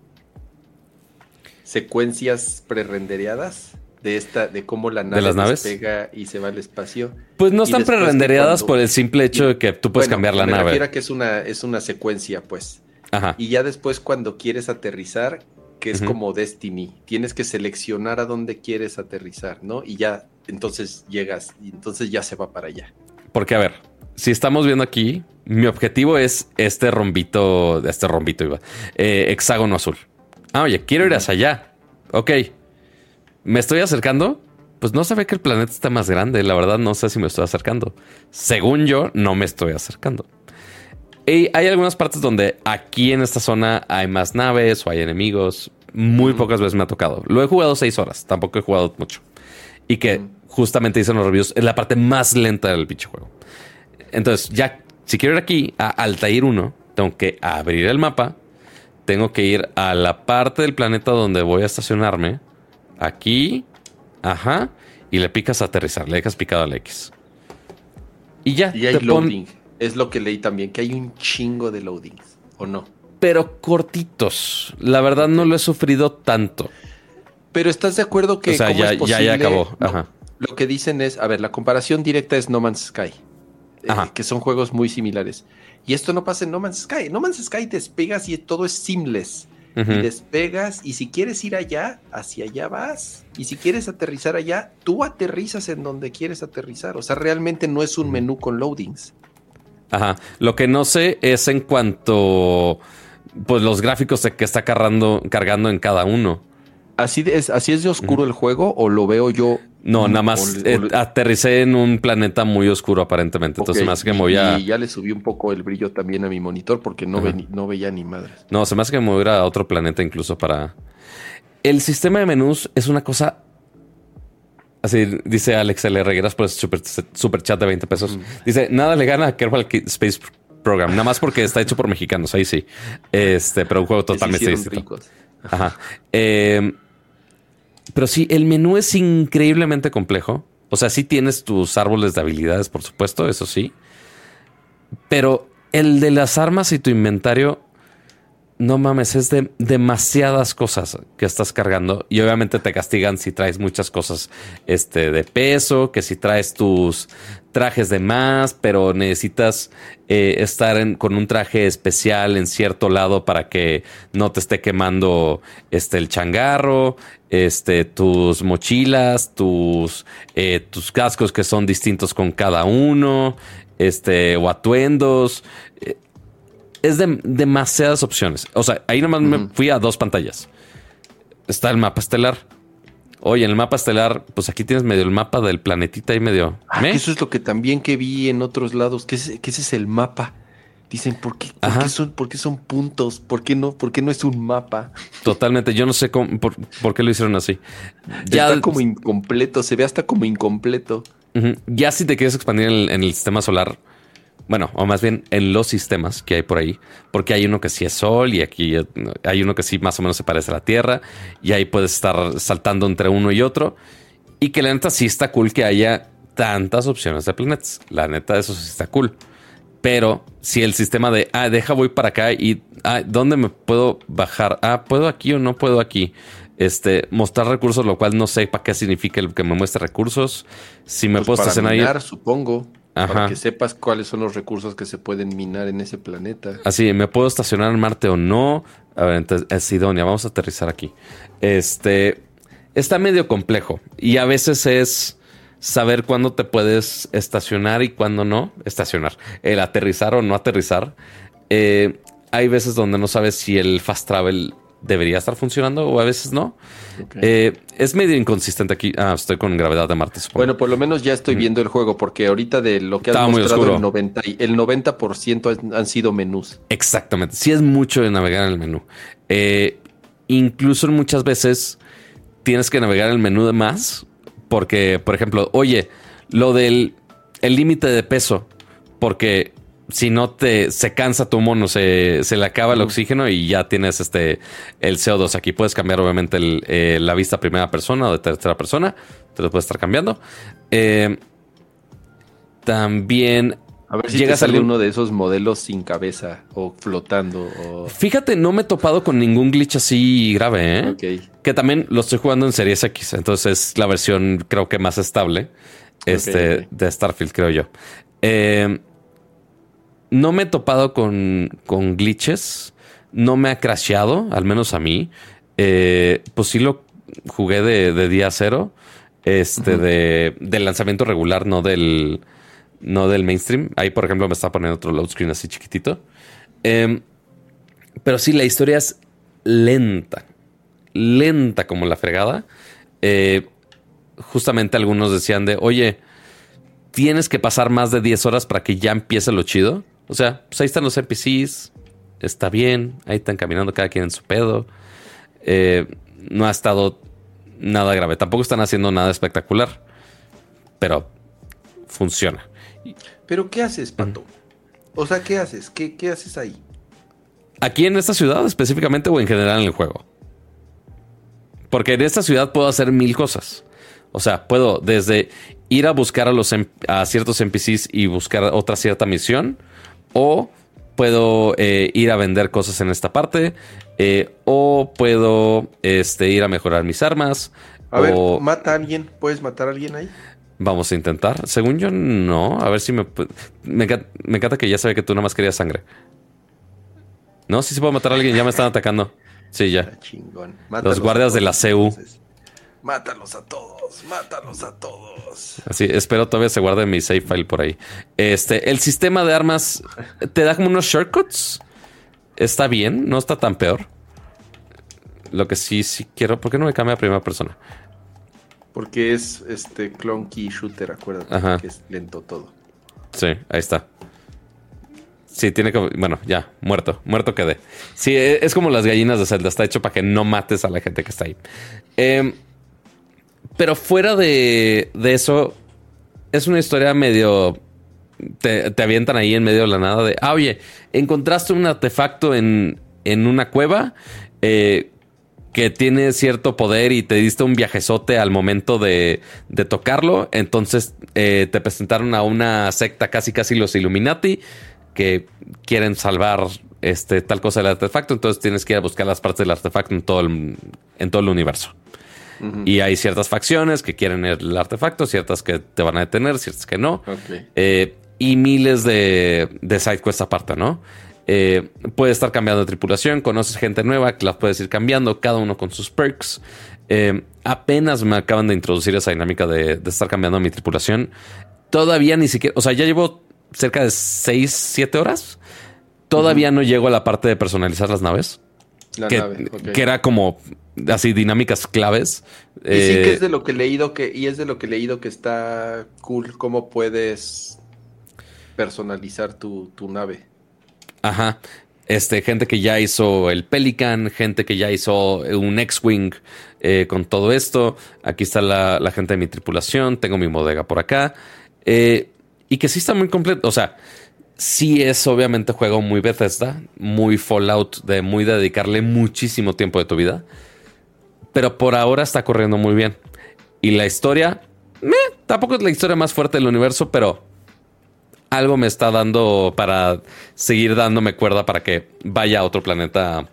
secuencias prerendereadas de esta, de cómo la nave ¿De las pega y se va al espacio. Pues no están prerendereadas por el simple hecho de que tú puedes cambiar la nave. Me que es una, es una secuencia, pues. Ajá. Y ya después cuando quieres aterrizar, que es como Destiny. Tienes que seleccionar a dónde quieres aterrizar, ¿no? Y ya, entonces llegas, y entonces ya se va para allá. Porque, a ver, si estamos viendo aquí, mi objetivo es este rombito, este rombito iba, eh, hexágono azul. Ah, oye, quiero ir hacia allá. Ok. ¿Me estoy acercando? Pues no se ve que el planeta está más grande. La verdad, no sé si me estoy acercando. Según yo, no me estoy acercando. Hay algunas partes donde aquí en esta zona hay más naves o hay enemigos. Muy pocas veces me ha tocado. Lo he jugado seis horas, tampoco he jugado mucho. Y que justamente dicen los reviews, es la parte más lenta del pinche juego. Entonces, ya, si quiero ir aquí a Altair 1, tengo que abrir el mapa, tengo que ir a la parte del planeta donde voy a estacionarme. Aquí, ajá, y le picas a aterrizar, le dejas picado al X. Y ya. Y hay loading. Es lo que leí también, que hay un chingo de loadings, ¿o no? Pero cortitos. La verdad no lo he sufrido tanto. Pero estás de acuerdo que. O sea, ya, ya, acabó. Ajá. Lo que dicen es, a ver, la comparación directa es No Man's Sky. Eh, que son juegos muy similares. Y esto no pasa en No Man's Sky. No Man's Sky despegas y todo es seamless. Y despegas y si quieres ir allá, hacia allá vas. Y si quieres aterrizar allá, tú aterrizas en donde quieres aterrizar. O sea, realmente no es un menú con loadings. Ajá. Lo que no sé es en cuanto pues los gráficos de que está cargando, cargando en cada uno. ¿Así es, ¿Así es de oscuro el juego o lo veo yo? No, nada más eh, aterricé en un planeta muy oscuro aparentemente. Entonces me hace que me voy a... Y ya le subí un poco el brillo también a mi monitor porque no, no veía ni madres. No, se me hace que me voy a otro planeta incluso para... El sistema de menús es una cosa... Así dice Alex L. Regueras por ese super, chat de 20 pesos. Dice, nada le gana a Kerbal Space Program. Nada más porque está hecho por mexicanos. Ahí sí. Este, pero un juego totalmente distinto. Ajá. Eh, pero sí, el menú es increíblemente complejo. O sea, sí tienes tus árboles de habilidades, por supuesto, eso sí. Pero el de las armas y tu inventario, no mames, es de demasiadas cosas que estás cargando. Y obviamente te castigan si traes muchas cosas este, de peso, que si traes tus trajes de más, pero necesitas eh, estar con un traje especial en cierto lado para que no te esté quemando este, el changarro este, tus mochilas, tus, eh, tus cascos que son distintos con cada uno, este, o atuendos. Eh, es de demasiadas opciones. O sea, ahí nomás me fui a dos pantallas. Está el mapa estelar. Oye, en el mapa estelar, pues aquí tienes medio el mapa del planetita y medio. Ah, eso es lo que también que vi en otros lados, que, que ese es el mapa. Dicen, ¿por qué, son, ¿por son puntos? ¿Por qué, no, ¿Por qué no es un mapa? Totalmente, yo no sé cómo, por, qué lo hicieron así. Ya está como incompleto, se ve hasta como incompleto. Ya si te quieres expandir en el, sistema solar, bueno, o más bien en los sistemas que hay por ahí, porque hay uno que sí es Sol y aquí hay uno que sí más o menos se parece a la Tierra y ahí puedes estar saltando entre uno y otro y que la neta sí está cool que haya tantas opciones de planetas. La neta eso sí está cool. Pero si el sistema de, ah, deja voy para acá y, ah, ¿dónde me puedo bajar? Ah, ¿puedo aquí o no puedo aquí? Este, mostrar recursos, lo cual no sé para qué significa el que me muestre recursos. Si me pues puedo estacionar minar, supongo. Para que sepas cuáles son los recursos que se pueden minar en ese planeta. Así, ¿me puedo estacionar en Marte o no? A ver, entonces es idónea. Vamos a aterrizar aquí. Este está medio complejo y a veces es saber cuándo te puedes estacionar y cuándo no estacionar, el aterrizar o no aterrizar. Eh, hay veces donde no sabes si el fast travel debería estar funcionando o a veces no. Eh, es medio inconsistente aquí. Ah, estoy con gravedad de Marte. Bueno, por lo menos ya estoy viendo el juego porque ahorita de lo que has mostrado el 90, el 90% han sido menús. Exactamente. Sí es mucho de navegar en el menú. Eh, incluso muchas veces tienes que navegar en el menú de más porque, por ejemplo, oye, lo del límite de peso, porque si no te se cansa tu mono, se, se le acaba el oxígeno y ya tienes este el CO2. Aquí puedes cambiar, obviamente, eh, la vista primera persona o de tercera persona. Te lo puedes estar cambiando. Eh, también a ver si llegas a uno de esos modelos sin cabeza o flotando. Fíjate, no me he topado con ningún glitch así grave, ¿eh? Que también lo estoy jugando en Series X, entonces es la versión creo que más estable este, de Starfield, creo yo. Eh, no me he topado con, con, glitches, no me ha crasheado, al menos a mí. Eh, pues sí lo jugué de, día cero, este, de, del lanzamiento regular, no del no del mainstream. Ahí, por ejemplo, me está poniendo otro load screen así chiquitito. Em, pero sí, la historia es lenta. Lenta como la fregada. Eh, justamente algunos decían de, oye, tienes que pasar más de 10 horas para que ya empiece lo chido. O sea, pues ahí están los NPCs, está bien, ahí están caminando cada quien en su pedo. Eh, no ha estado nada grave. Tampoco están haciendo nada espectacular, pero funciona. ¿Pero qué haces, Pato? O sea, ¿qué haces? ¿Qué, ¿Qué haces ahí? Aquí en esta ciudad específicamente o en general en el juego. Porque en esta ciudad puedo hacer mil cosas. O sea, puedo desde ir a buscar a, los, a ciertos NPCs y buscar otra cierta misión. O puedo eh, ir a vender cosas en esta parte. Eh, o puedo este, ir a mejorar mis armas. A ver, mata a alguien. ¿Puedes matar a alguien ahí? Vamos a intentar. Según yo, no. A ver si me. Me, me encanta que ya sabe que tú nada más querías sangre. No, sí se puedo matar a alguien. Ya me están atacando. Sí, ya. Chingón. Los guardias de la CU. Mátalos a todos, mátalos a todos. Así, espero todavía se guarde mi save file por ahí. Este, el sistema de armas te da como unos shortcuts. Está bien, no está tan peor. Lo que sí, sí quiero. ¿Por qué no me cambia a primera persona? Porque es este clunky shooter, acuérdate que es lento todo. Sí, ahí está. Sí, tiene que. Bueno, ya, muerto. Muerto quedé. Sí, e, es como las gallinas de Zelda. Está hecho para que no mates a la gente que está ahí. Eh, pero fuera de, eso, es una historia medio... Te, avientan ahí en medio de la nada de, ah, oye, encontraste un artefacto en, en una cueva eh, que tiene cierto poder y te diste un viajezote al momento de, de tocarlo. Entonces eh, te presentaron a una secta casi casi los Illuminati que quieren salvar este, tal cosa del artefacto. Entonces tienes que ir a buscar las partes del artefacto en todo el, en todo el universo. Y hay ciertas facciones que quieren el artefacto, ciertas que te van a detener, ciertas que no. Eh, y miles de, de side quests aparte, ¿no? Eh, puedes estar cambiando de tripulación, conoces gente nueva que las puedes ir cambiando, cada uno con sus perks. Eh, apenas me acaban de introducir esa dinámica de, estar cambiando mi tripulación. Todavía ni siquiera, o sea, ya llevo cerca de 6, 7 horas. Todavía no llego a la parte de personalizar las naves. Que, era como así dinámicas claves. Y sí que es eh, de lo que he leído que, y es de lo que he leído que está cool cómo puedes personalizar tu, nave. Ajá. Este, gente que ya hizo el Pelican, gente que ya hizo un X-Wing eh, con todo esto. Aquí está la, gente de mi tripulación. Tengo mi bodega por acá. Eh, y que sí está muy completo. O sea, sí es obviamente juego muy Bethesda, muy Fallout, de muy dedicarle muchísimo tiempo de tu vida pero por ahora está corriendo muy bien. Y la historia, tampoco es la historia más fuerte del universo, pero algo me está dando para seguir dándome cuerda para que vaya a otro planeta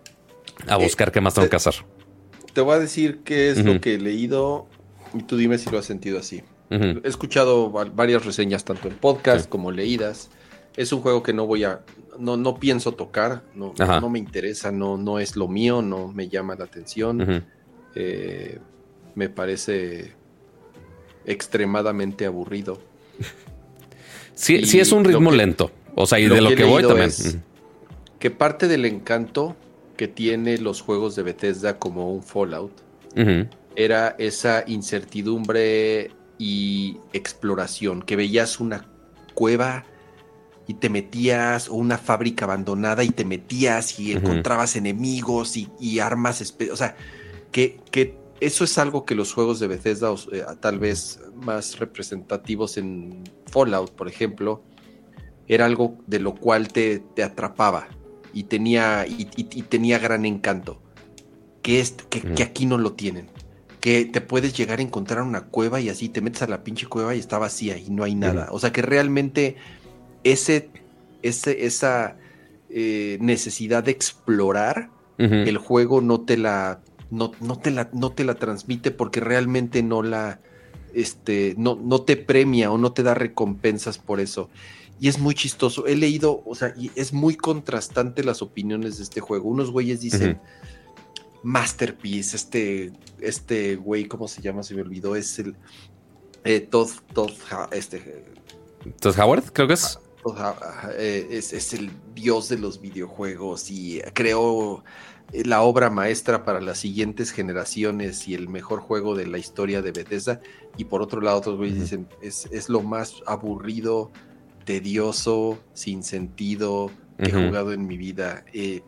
a eh, buscar qué más tengo que hacer. Te voy a decir qué es lo que he leído y tú dime si lo has sentido así. He escuchado varias reseñas, tanto en podcast como leídas. Es un juego que no voy a, no, no pienso tocar, no, no me interesa, no, no es lo mío, no me llama la atención. Eh, me parece extremadamente aburrido. Sí, sí es un ritmo lento. O sea, y de lo que, voy también. que parte del encanto que tiene los juegos de Bethesda como un Fallout era esa incertidumbre y exploración, que veías una cueva y te metías, o una fábrica abandonada y te metías y encontrabas enemigos y, y armas, o sea, que, eso es algo que los juegos de Bethesda, eh, tal vez más representativos en Fallout, por ejemplo, era algo de lo cual te, atrapaba y tenía, y, tenía gran encanto. Que, es, que, aquí no lo tienen. Que te puedes llegar a encontrar una cueva y así te metes a la pinche cueva y está vacía y no hay nada. O sea que realmente ese, ese esa eh, necesidad de explorar, el juego no te la no, no, te la, no te la transmite porque realmente no la, este, no, no te premia o no te da recompensas por eso. Y es muy chistoso. He leído, o sea, y es muy contrastante las opiniones de este juego. Unos güeyes dicen, Masterpiece, este, este güey, ¿cómo se llama? Se me olvidó, es el eh, Todd, Todd, este... Todd Howard, creo que es. Eh, es, es el dios de los videojuegos y creó la obra maestra para las siguientes generaciones y el mejor juego de la historia de Bethesda. Y por otro lado, otros güeyes dicen, es, es, lo más aburrido tedioso, sin sentido que he jugado en mi vida. Eh,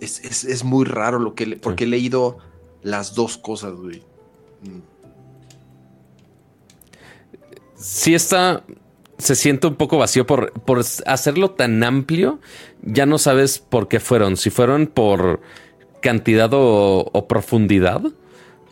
es, muy raro lo que... porque he leído las dos cosas, güey. Mm. Sí está... Se siente un poco vacío por, por hacerlo tan amplio. Ya no sabes por qué fueron. Si fueron por cantidad o, profundidad.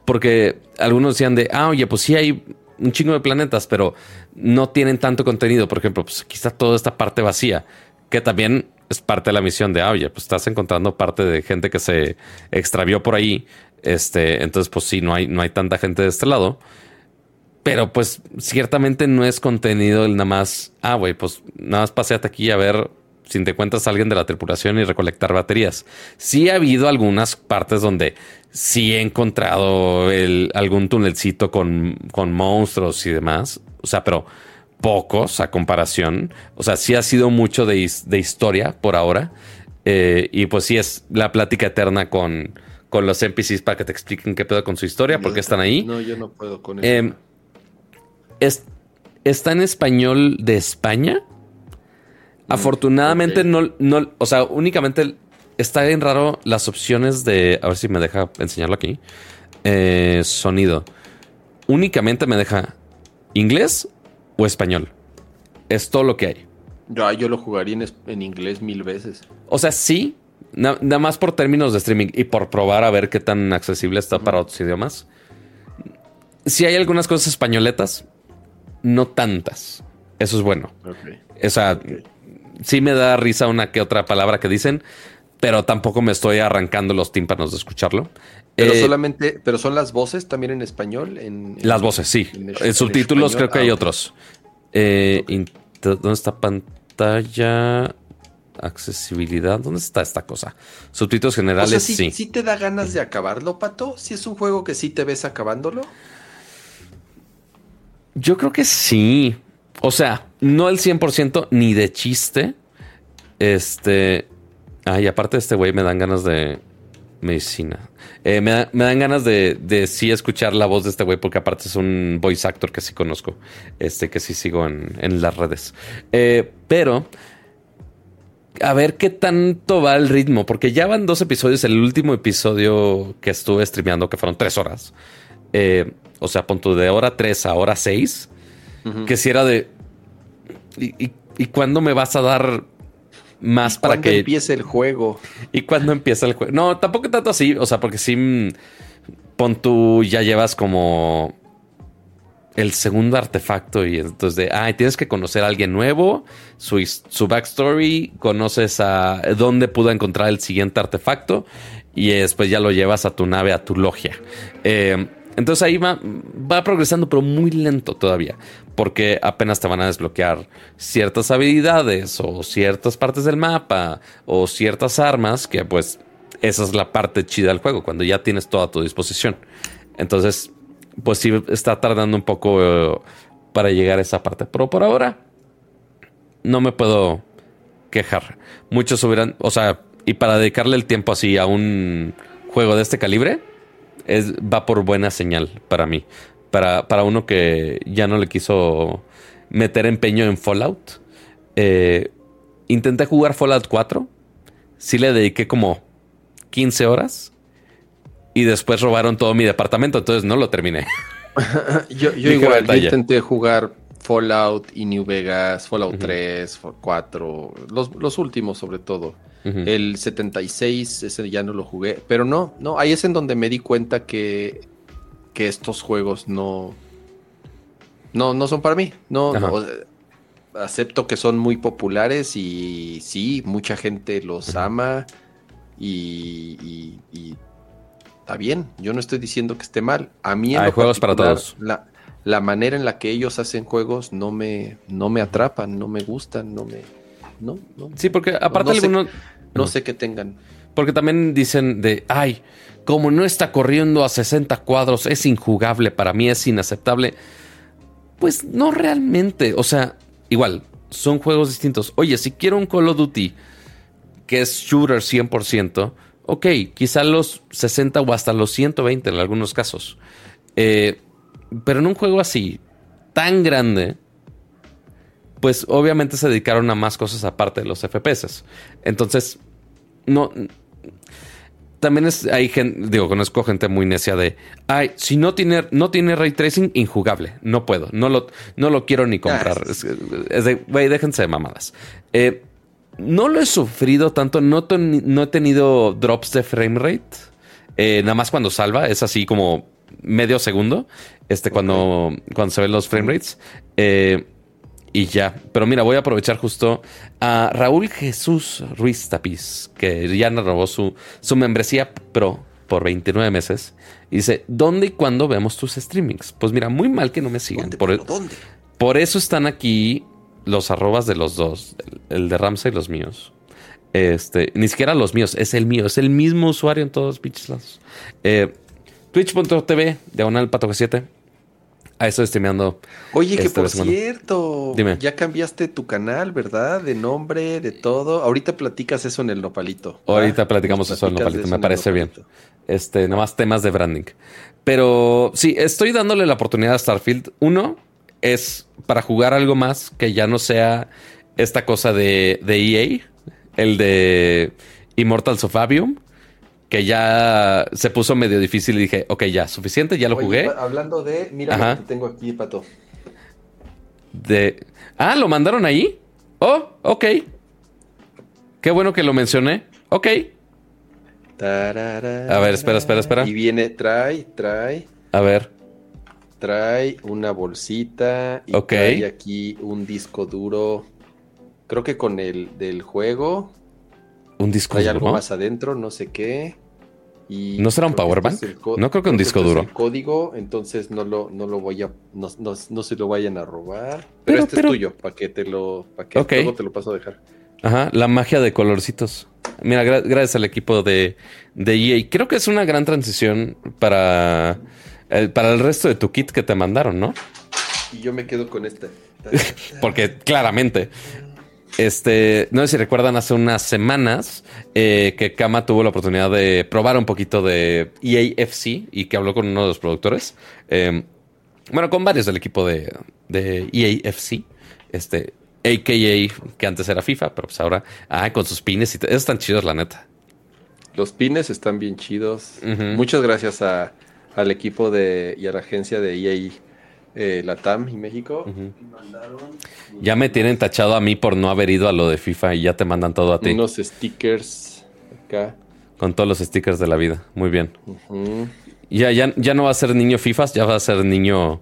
Porque algunos decían de, ah, oye, pues sí hay un chingo de planetas, pero no tienen tanto contenido. Por ejemplo, pues aquí está toda esta parte vacía, que también es parte de la misión de, ah, oye, pues estás encontrando parte de gente que se extravió por ahí. Este, entonces, pues sí, no hay, no hay tanta gente de este lado. Pero pues ciertamente no es contenido el nada más, ah, güey, pues nada más paseate aquí a ver si te encuentras a alguien de la tripulación y recolectar baterías. Sí ha habido algunas partes donde sí he encontrado algún tunelcito con, con monstruos y demás. O sea, pero pocos a comparación. O sea, sí ha sido mucho de, historia por ahora. Eh, y pues sí es la plática eterna con, con los NPCs para que te expliquen qué pedo con su historia, por qué están ahí. No, yo no puedo con eso. Eh, está en español de España. Afortunadamente no, no, o sea, únicamente está bien raro las opciones de, a ver si me deja enseñarlo aquí. Eh, sonido. Únicamente me deja inglés o español. Es todo lo que hay. Yo, yo lo jugaría en, inglés mil veces. O sea, sí, nada más por términos de streaming y por probar a ver qué tan accesible está para otros idiomas. Si hay algunas cosas españoletas, no tantas. Eso es bueno. O sea, sí me da risa una que otra palabra que dicen, pero tampoco me estoy arrancando los tímpanos de escucharlo. Pero eh, solamente, pero son las voces también en español. En, las voces, sí. En, subtítulos creo que hay ah, otros. Eh, ¿Dónde está pantalla? Accesibilidad. ¿Dónde está esta cosa? Subtítulos generales, sí. ¿Sí te da ganas de acabarlo, Pato? ¿Si es un juego que sí te ves acabándolo? Yo creo que sí. O sea, no el 100% ni de chiste. Este. Ay, aparte de este güey, me dan ganas de medicina. Eh, me, dan ganas de, de, sí escuchar la voz de este güey, porque aparte es un voice actor que sí conozco, este que sí sigo en, las redes. Eh, pero a ver qué tanto va el ritmo, porque ya van dos episodios. El último episodio que estuve streameando, que fueron tres horas. Eh, o sea, punto de hora tres a hora seis. Que si era de. ¿Y, y, cuándo me vas a dar más para que empiece el juego? ¿Y cuándo empieza el juego? No, tampoco tanto así, o sea, porque si mm, pon tú ya llevas como el segundo artefacto y entonces de, ay, tienes que conocer a alguien nuevo, su, su backstory, conoces a dónde pudo encontrar el siguiente artefacto y después ya lo llevas a tu nave, a tu logia. Eh, entonces ahí va, va progresando, pero muy lento todavía, porque apenas te van a desbloquear ciertas habilidades o ciertas partes del mapa o ciertas armas, que pues esa es la parte chida del juego, cuando ya tienes todo a tu disposición. Entonces, pues sí está tardando un poco eh, para llegar a esa parte, pero por ahora no me puedo quejar. Muchos hubieran, o sea, y para dedicarle el tiempo así a un juego de este calibre, es, va por buena señal para mí. Para, para uno que ya no le quiso meter empeño en Fallout. Eh, intenté jugar Fallout 4. Sí le dediqué como 15 horas. Y después robaron todo mi departamento, entonces no lo terminé. <laughs> <laughs> yo, igual, intenté jugar Fallout y New Vegas, Fallout 3, 4, los, los últimos sobre todo. El 76, ese ya no lo jugué. Pero no, no, ahí es en donde me di cuenta que, que estos juegos no, no, no son para mí. No, acepto que son muy populares y sí, mucha gente los ama y, está bien. Yo no estoy diciendo que esté mal. A mí hay juegos para todos. La, la, manera en la que ellos hacen juegos no me, no me atrapan, no me gustan, no me, no, no. Sí, porque aparte algunos, no sé qué tengan. Porque también dicen de, ay, como no está corriendo a 60 cuadros, es injugable, para mí es inaceptable. Pues no realmente, o sea, igual, son juegos distintos. Oye, si quiero un Call of Duty que es shooter 100%, ok, quizá los 60 o hasta los 120 en algunos casos. Eh, pero en un juego así, tan grande, pues obviamente se dedicaron a más cosas aparte de los FPS. Entonces, no. También es, hay gente, digo, conozco gente muy necia de, ay, si no tiene, no tiene ray tracing, injugable, no puedo, no lo, no lo quiero ni comprar. Ah, es, es de, güey, déjense de mamadas. Eh, no lo he sufrido tanto, no, ten- no he tenido drops de frame rate. Eh, nada más cuando salva, es así como medio segundo, este, cuando, cuando se ven los frame rates. Eh, y ya. Pero mira, voy a aprovechar justo a Raúl Jesús Ruiz Tapiz, que ya nos robó su, su membresía pro por 29 meses. Y dice, ¿dónde y cuándo vemos tus streamings? Pues mira, muy mal que no me sigan. ¿Dónde, Por, pero ¿Dónde? por eso están aquí los arrobas de los dos, el, el de Ramsey y los míos. Este, ni siquiera los míos, es el mío, es el mismo usuario en todos los pinches lados. Eh, Twitch.tv, diagonal pato 7 Ahí estoy streameando. Oye, que Este, por cierto, Dime. ya cambiaste tu canal, ¿verdad? De nombre, de todo. Ahorita platicas eso en el nopalito. Ahorita platicamos eso en el platicas Nopalito, eso me en el parece bien. Este, nomás temas de branding. Pero sí, estoy dándole la oportunidad a Starfield. Uno es para jugar algo más que ya no sea esta cosa de, de EA, el de Immortals of Avium, que ya se puso medio difícil y dije, ok, ya, suficiente, ya lo Oye, jugué. hablando de, mira Ajá. lo que tengo aquí, Pato. De... Ah, ¿lo mandaron ahí? Oh, ok. Qué bueno que lo mencioné. Ok. Tarara. A ver, espera, espera, espera. Y viene, trae, trae, A ver. trae una bolsita y Ok. trae aquí un disco duro. Creo que con el del juego Un disco trae algo duro. más adentro, no sé qué. Y ¿No será un que power este bank? es No creo que un disco este es duro. el código, entonces no lo, no lo voy a, no, no- no se lo vayan a robar. Pero, Pero- este pero- es tuyo, para que te lo, para que luego te lo paso a dejar. Ajá, la magia de colorcitos. Mira, gra- gracias al equipo de, de EA. Creo que es una gran transición para el, para el resto de tu kit que te mandaron, ¿no? Y yo me quedo con este. <laughs> Porque claramente. Este, no sé si recuerdan hace unas semanas eh, que Kama tuvo la oportunidad de probar un poquito de EAFC y que habló con uno de los productores. Eh, bueno, con varios del equipo de, de EAFC. Este, AKA, que antes era FIFA, pero pues ahora, ah, con sus pines y esos están chidos, la neta. Los pines están bien chidos. Muchas gracias a, al equipo de y a la agencia de EA eh, Latam y México. Ya me tienen tachado a mí por no haber ido a lo de FIFA y ya te mandan todo a ti. unos stickers acá. Con todos los stickers de la vida. Muy bien. Ya, ya, ya no va a ser niño FIFA, ya va a ser niño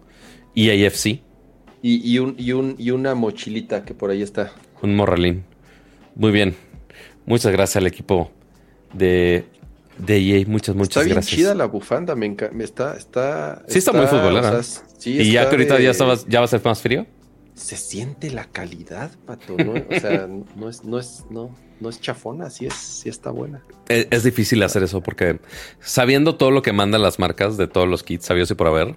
EAFC. y, y un, y, un, y una mochilita que por ahí está. Un morralín. Muy bien. Muchas gracias al equipo de, de EA. Muchas, muchas está bien gracias. chida la bufanda, me, me está, está, Sí está muy futbolera. o sea, sí y ya que ahorita de- ya, estabas- ya va a ser más frío. se siente la calidad, pato, ¿no? O sea, <laughs> no es, no es, no, no es chafona, sí es, sí está buena. Es, es difícil hacer eso porque sabiendo todo lo que mandan las marcas de todos los kits sabios y por haber,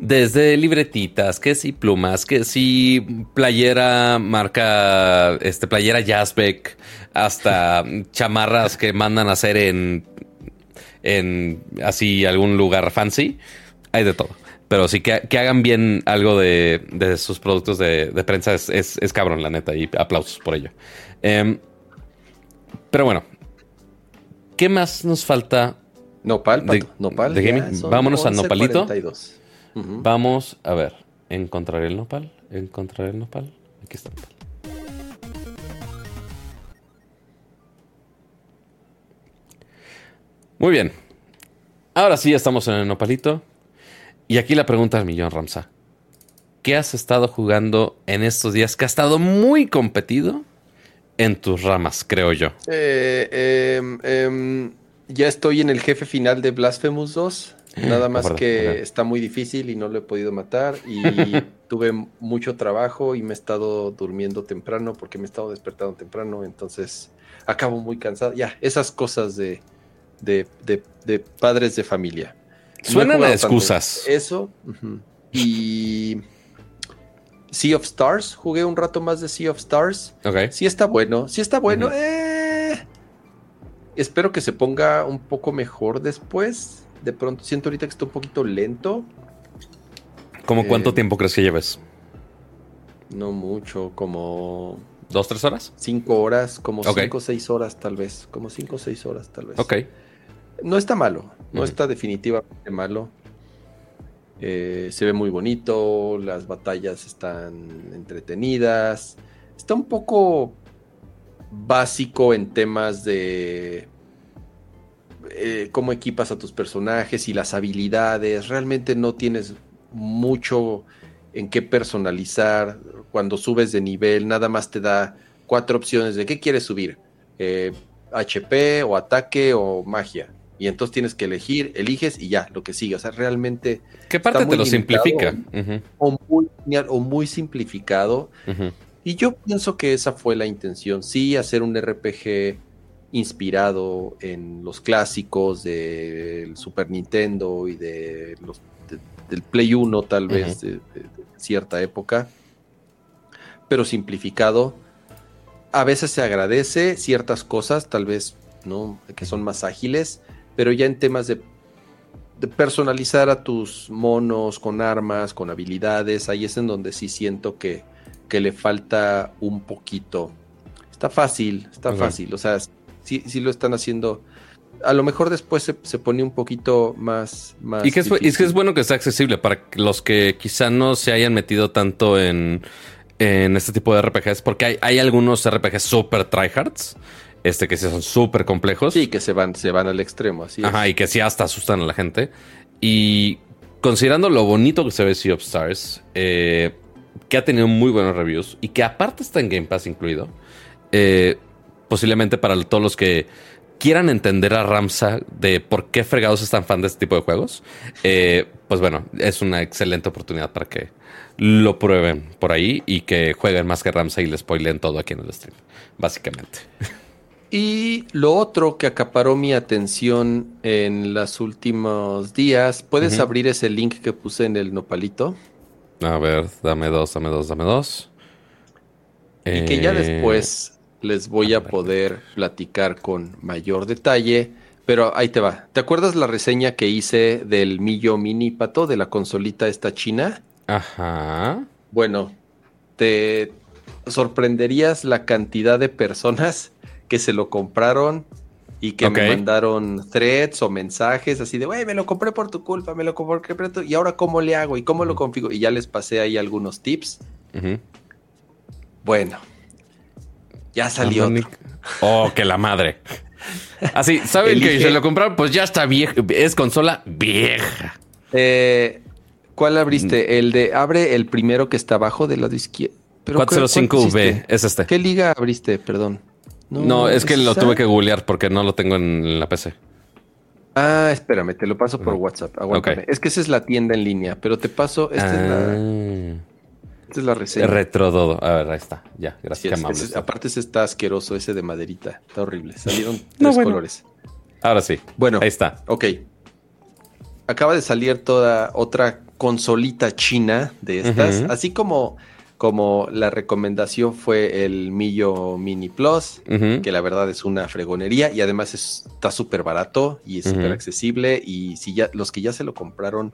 desde libretitas, que si plumas, que si playera marca, este playera Jazzbeck, hasta <laughs> chamarras que mandan a hacer en, en así algún lugar fancy, hay de todo. Pero sí que, que hagan bien algo de, de sus productos de, de prensa es, es- es cabrón, la neta, y aplausos por ello. Em, pero bueno, ¿qué más nos falta? Nopal, De- nopal. Vámonos al nopalito. 11:42. Ujú. Vamos a ver. Encontraré el nopal. Encontraré el nopal. Aquí está el nopal. Muy bien. Ahora sí, ya estamos en el nopalito. Y aquí la pregunta del millón, Ramsa. ¿Qué has estado jugando en estos días que ha estado muy competido en tus ramas, creo yo? Eh, em, em, ya estoy en el jefe final de Blasphemous 2. <gasps> Nada más que está muy difícil y no lo he podido matar. Y <laughs> tuve mucho trabajo y me he estado durmiendo temprano porque me he estado despertando temprano. Entonces acabo muy cansado. Ya, esas cosas de, de, de- de padres de familia. No Suenan a jugado tanto excusas. Eso. Y Sea of Stars. Jugué un rato más de Sea of Stars. Ok. Sí está bueno, sí está bueno. Eh. Espero que se ponga un poco mejor después. De pronto siento ahorita que está un poquito lento. ¿Cómo cuánto Eh, tiempo crees que lleves? No mucho, como ¿Dos, tres horas? cinco horas, como cinco o seis horas tal vez. Como cinco o seis horas tal vez. Ok. No está malo, no está definitivamente malo. Eh, se ve muy bonito, las batallas están entretenidas. Está un poco básico en temas de eh, cómo equipas a tus personajes y las habilidades. Realmente no tienes mucho en qué personalizar. Cuando subes de nivel, nada más te da cuatro opciones de qué quieres subir. Eh, HP o ataque o magia. Y entonces tienes que elegir, eliges y ya, lo que sigue. O sea, realmente ¿Qué parte te lo simplifica? O muy, lineal o muy simplificado. Y yo pienso que esa fue la intención. Sí, hacer un RPG inspirado en los clásicos del Super Nintendo y de los, de- del Play 1, tal vez, de, de- de cierta época. Pero simplificado. A veces se agradece ciertas cosas, tal vez, ¿no? Que son más ágiles. Pero ya en temas de de personalizar a tus monos con armas, con habilidades, ahí es en donde sí siento que, que le falta un poquito. Está fácil, está fácil, o sea, sí, sí lo están haciendo. A lo mejor después se, se pone un poquito más... más Y que, es, que es bueno que sea accesible para los que quizá no se hayan metido tanto en, en este tipo de RPGs, porque hay, hay algunos RPGs super tryhards, este que sí son súper complejos. Sí, que se van, se van al extremo, así es. Ajá, y que sí hasta asustan a la gente. Y considerando lo bonito que se ve Sea of Stars, eh, que ha tenido muy buenos reviews y que aparte está en Game Pass incluido, eh, posiblemente para todos los que quieran entender a Ramsa de por qué fregados es tan fan de este tipo de juegos, eh, pues bueno, es una excelente oportunidad para que lo prueben por ahí y que jueguen más que Ramsa y le spoilen todo aquí en el stream, básicamente. <laughs> Y lo otro que acaparó mi atención en los últimos días, ¿puedes abrir ese link que puse en el nopalito? A ver, dame dos, dame dos, dame dos. Y que ya Eh, después les voy a poder platicar con mayor detalle. Pero ahí te va. ¿Te acuerdas la reseña que hice del Millo Mini Pato de la consolita esta china? Ajá. Bueno, te sorprenderías la cantidad de personas que se lo compraron y que me mandaron threads o mensajes así de, güey, me lo compré por tu culpa, me lo compré por tu... Y ahora, ¿cómo le hago? ¿Y cómo lo configuro? Y ya les pasé ahí algunos tips. Bueno, ya salió. Otro. Oh, que la madre. <laughs> Así, ¿saben que Elige- se lo compraron? Pues ya está vieja. Es consola vieja. Eh, ¿Cuál abriste? El de abre el primero que está abajo del lado izquierdo. Pero, ¿cuál- cuál 405V pusiste? es este. ¿Qué liga abriste? Perdón. No, es que lo tuve que googlear porque no lo tengo en la PC. Ah, espérame, te lo paso por. WhatsApp. Aguántame. Ok. Es que esa es la tienda en línea, pero te paso. Esta, es, la, Ah. esta es la reseña. Retrododo. A ver, ahí está. Ya, Sí, gracias. es- qué amable ese- está. aparte, ese está asqueroso, ese de maderita. Está horrible. Salieron tres No, bueno. colores. Ahora sí. Bueno, Ahí está. ok. Acaba de salir toda otra consolita china de estas. Así como, como la recomendación fue el Millo Mini Plus. Que la verdad es una fregonería y además es- está súper barato y es Ujú. súper accesible y si ya los que ya se lo compraron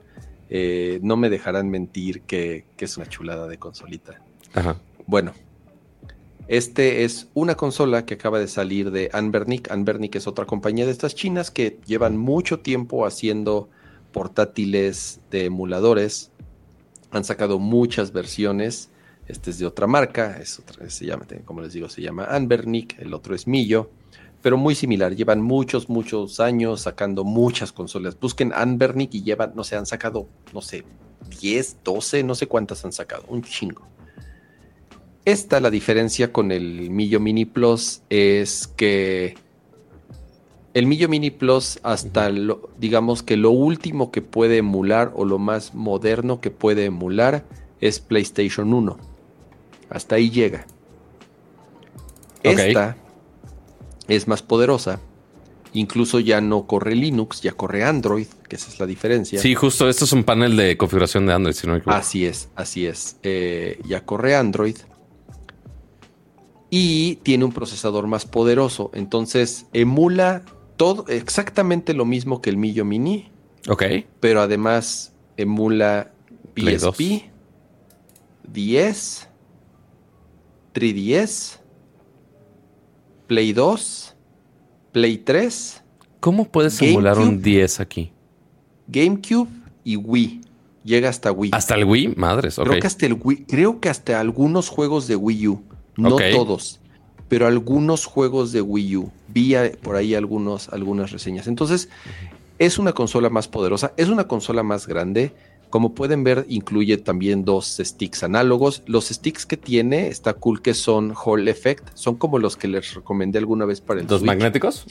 eh, no me dejarán mentir que, que es una chulada de consolita. Ajá. Bueno, este es una consola que acaba de salir de Anbernic. Anbernic es otra compañía de estas chinas que llevan mucho tiempo haciendo portátiles de emuladores. Han sacado muchas versiones. Este es de otra marca, es otra, se llama, como les digo, se llama Anbernic, el otro es Millo, pero muy similar. Llevan muchos, muchos años sacando muchas consolas. Busquen Anbernic y llevan, no sé, han sacado, no sé, 10, 12, no sé cuántas han sacado, un chingo. Esta, la diferencia con el Millo Mini Plus es que el Millo Mini Plus hasta lo, digamos que lo último que puede emular o lo más moderno que puede emular es PlayStation 1. Hasta ahí llega. Esta es más poderosa. Incluso ya no corre Linux, ya corre Android, que esa es la diferencia. Sí, justo. Esto es un panel de configuración de Android, si no me equivoco. Así es, así es. Eh, ya corre Android. Y tiene un procesador más poderoso. Entonces emula todo exactamente lo mismo que el Millo Mini. Ok. Pero además emula Play 2. PSP, 10 3DS, Play 2, Play 3. ¿Cómo puedes emular un 10 aquí? GameCube y Wii. Llega hasta Wii. ¿Hasta el Wii? Madres, Creo que hasta el Wii, creo que hasta algunos juegos de Wii U. No todos, pero algunos juegos de Wii U. Vi por ahí algunos, algunas reseñas. Entonces, es una consola más poderosa, es una consola más grande. Como pueden ver, incluye también dos sticks análogos. Los sticks que tiene, está cool que son Hall Effect. Son como los que les recomendé alguna vez para el ¿Los magnéticos?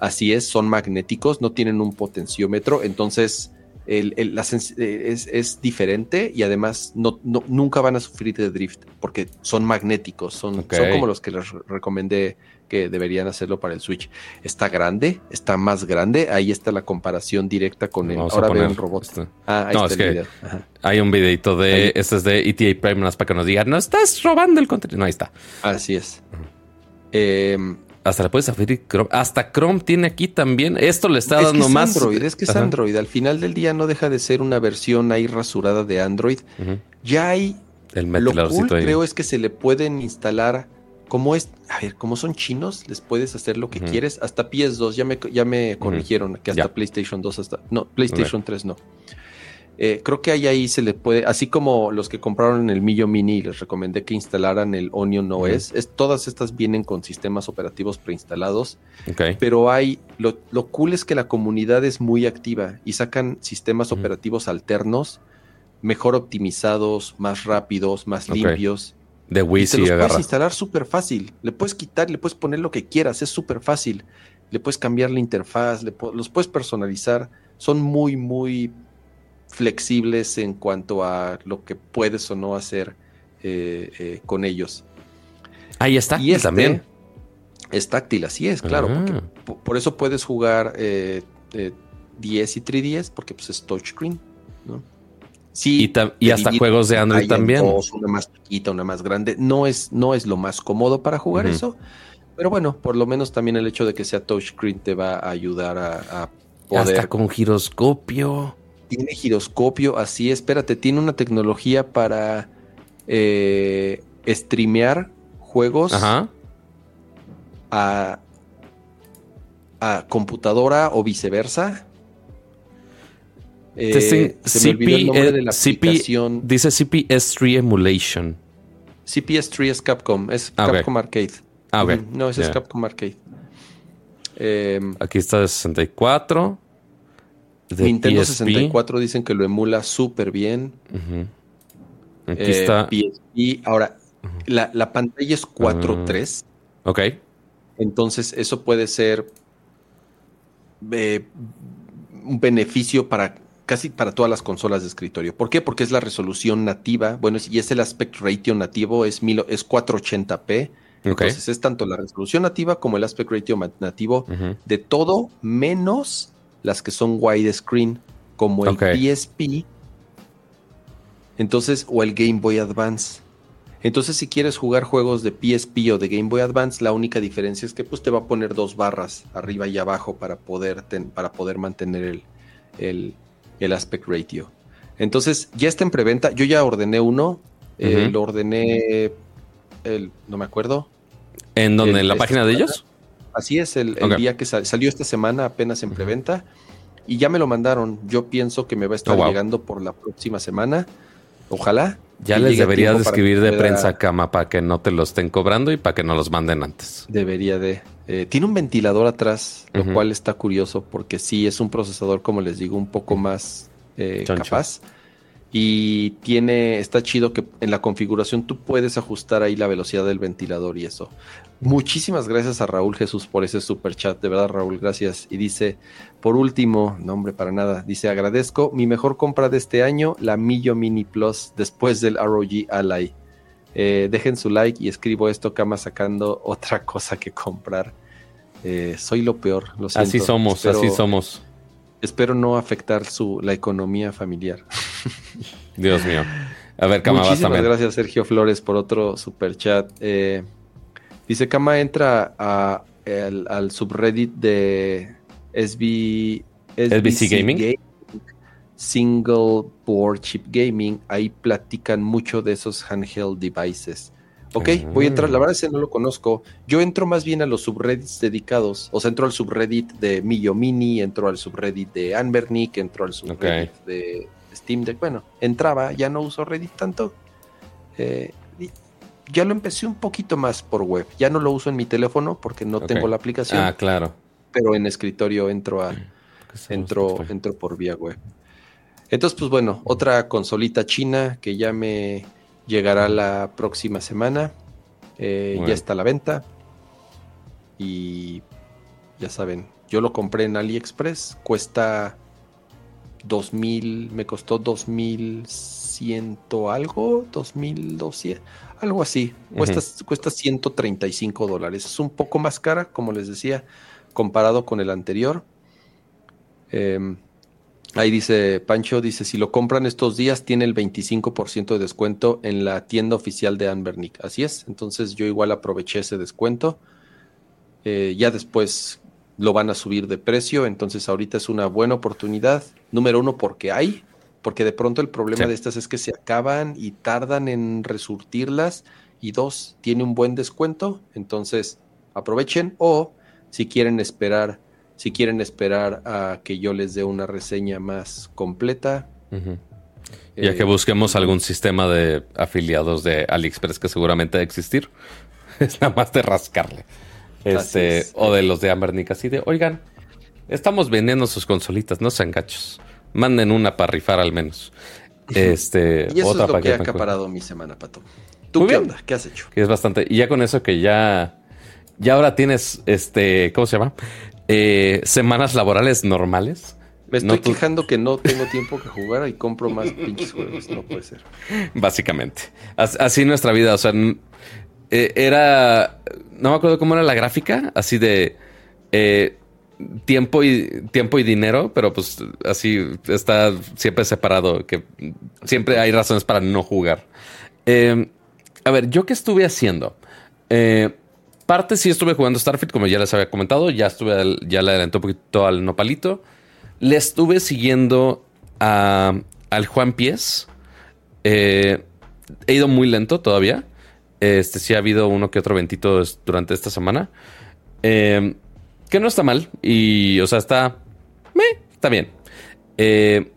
Así es, son magnéticos, no tienen un potenciómetro. Entonces, el, eh, es, diferente y además no, nunca van a sufrir de drift porque son magnéticos, son, son como los que les recomendé que deberían hacerlo para el Switch. Está grande, está más grande, ahí está la comparación directa con el... ahora veo un robot. Este. Ah, ahí está el video. hay un videito de... Este es de ETA Prime, más para que nos digan, no estás robando el contenido. No, ahí está. Así es. eh, hasta le puedes abrir Chrome. Hasta Chrome tiene aquí también. Esto le está dando más. Android, es que es Android. Al final del día no deja de ser una versión ahí rasurada de Android. Ya hay. El lo cool, creo es que se le pueden instalar. Como es, a ver, como son chinos, les puedes hacer lo que quieres. Hasta PS2, ya me, ya me corrigieron que hasta PlayStation 2, hasta. No, PlayStation 3 no. Eh, creo que ahí, ahí se le puede, así como los que compraron el Millo Mini, les recomendé que instalaran el Onion OS. es, todas estas vienen con sistemas operativos preinstalados. Pero hay, lo, cool es que la comunidad es muy activa y sacan sistemas operativos alternos, mejor optimizados, más rápidos, más limpios. De Wii y los puedes instalar súper fácil. Le puedes quitar, le puedes poner lo que quieras, es súper fácil. Le puedes cambiar la interfaz, los puedes personalizar. Son muy, muy flexibles en cuanto a lo que puedes o no hacer eh, eh, con ellos. Ahí está. Y este también. Es táctil, así es, claro. Ah. por eso puedes jugar 10 eh, y 3DS, porque pues es touchscreen, ¿no? Sí, y, hasta juegos de Android también. una más chiquita, una más grande. No es, no es lo más cómodo para jugar eso. Pero bueno, por lo menos también el hecho de que sea touchscreen te va a ayudar a, a poder. Hasta con giroscopio tiene giroscopio, así, espérate, tiene una tecnología para eh, streamear juegos a, a, computadora o viceversa. Eh, se me olvidó el nombre de la aplicación. Dice CPS3 Emulation. CPS3 es Capcom, es ah, Capcom Arcade. Ah, ok. No, ese es Capcom Arcade. Aquí está de 64. Nintendo 64 dicen que lo emula súper bien. Aquí eh, está. PSP. Ahora, la, pantalla es 4.3. Ah, ok. Entonces, eso puede ser eh, un beneficio para casi para todas las consolas de escritorio. ¿Por qué? Porque es la resolución nativa. Bueno, y es el aspect ratio nativo, es, es 480p. Entonces es tanto la resolución nativa como el aspect ratio nativo de todo menos las que son widescreen, como el PSP, entonces, o el Game Boy Advance. Entonces, si quieres jugar juegos de PSP o de Game Boy Advance, la única diferencia es que pues, te va a poner dos barras arriba y abajo para poder, para poder mantener el, el, aspect ratio. Entonces, ya está en preventa. Yo ya ordené uno. Eh, lo ordené, el, no me acuerdo. ¿En donde? ¿En la página de ellos? Así es, el, día que salió esta semana apenas en preventa y ya me lo mandaron. Yo pienso que me va a estar oh, llegando por la próxima semana. Ojalá. Ya les deberías escribir de prensa cama para que no te lo estén cobrando y para que no los manden antes. Debería de. Eh, tiene un ventilador atrás, lo cual está curioso porque sí es un procesador, como les digo, un poco más eh, capaz. Y tiene, está chido que en la configuración tú puedes ajustar ahí la velocidad del ventilador y eso. Muchísimas gracias a Raúl Jesús por ese super chat. De verdad, Raúl, gracias. Y dice, por último, no hombre, para nada. Dice, agradezco mi mejor compra de este año, la Millo Mini Plus, después del ROG Ally. Eh, dejen su like y escribo esto, cama sacando <laughs> otra cosa que comprar. Eh, soy lo peor, lo siento. Así somos, así somos. Espero no afectar su, la economía familiar. Dios mío. A ver, Cama, Muchísimas gracias, Sergio Flores, por otro super chat. Eh, Dice Kama entra al subreddit de SB, SBC, Gaming. Single Board Chip Gaming. Ahí platican mucho de esos handheld devices. Ok, voy a entrar, la verdad es que no lo conozco. Yo entro más bien a los subreddits dedicados. O sea, entro al subreddit de Millo Mini, entro al subreddit de Anbernick, entro al subreddit de Steam Deck. Bueno, entraba, ya no uso Reddit tanto. Eh, ya lo empecé un poquito más por web. Ya no lo uso en mi teléfono porque no tengo la aplicación. Ah, claro. Pero en escritorio entro a entro, entro por vía web. Entonces, pues bueno, otra consolita china que ya me llegará la próxima semana. Eh, ya está a la venta. Y ya saben, yo lo compré en AliExpress. Cuesta 2000, me costó 2100 algo, 2200, algo así. Cuesta, cuesta 135 dólares. Es un poco más cara, como les decía, comparado con el anterior. Em, ahí dice Pancho, dice, si lo compran estos días, tiene el 25% de descuento en la tienda oficial de Anbernic. Así es, entonces yo igual aproveché ese descuento. Eh, ya después lo van a subir de precio, entonces ahorita es una buena oportunidad. Número uno, porque hay, porque de pronto el problema de estas es que se acaban y tardan en resurtirlas. Y dos, tiene un buen descuento, entonces aprovechen o si quieren esperar, si quieren esperar a que yo les dé una reseña más completa. Ya que eh, busquemos algún sistema de afiliados de AliExpress que seguramente debe existir, <laughs> es nada más de rascarle. Este, o de los de Ambernick, así de, oigan, estamos vendiendo sus consolitas, no sean gachos. Manden una para rifar al menos. <laughs> Este, y eso otra es lo que ha acaparado mi semana, Pato. ¿Tú qué onda? ¿Qué has hecho? es bastante. Y ya con eso que ya, ya ahora tienes, este, ¿cómo se llama? Eh, semanas laborales normales. Me estoy quejando que no tengo tiempo que jugar y compro más <laughs> pinches juegos. No puede ser. Básicamente. Así nuestra vida. O sea, eh, era. No me acuerdo cómo era la gráfica, así de. Eh, tiempo y tiempo y dinero, pero pues así está siempre separado, que siempre hay razones para no jugar. Em, a ver, ¿yo qué estuve haciendo? Eh, parte sí estuve jugando Starfield, como ya les había comentado, ya estuve, ya le adelanté un poquito al nopalito. Le estuve siguiendo a, al Juan Pies. he ido muy lento todavía. Este sí ha habido uno que otro ventito durante esta semana. Eh, que no está mal. Y, o sea, está. está bien. Eh,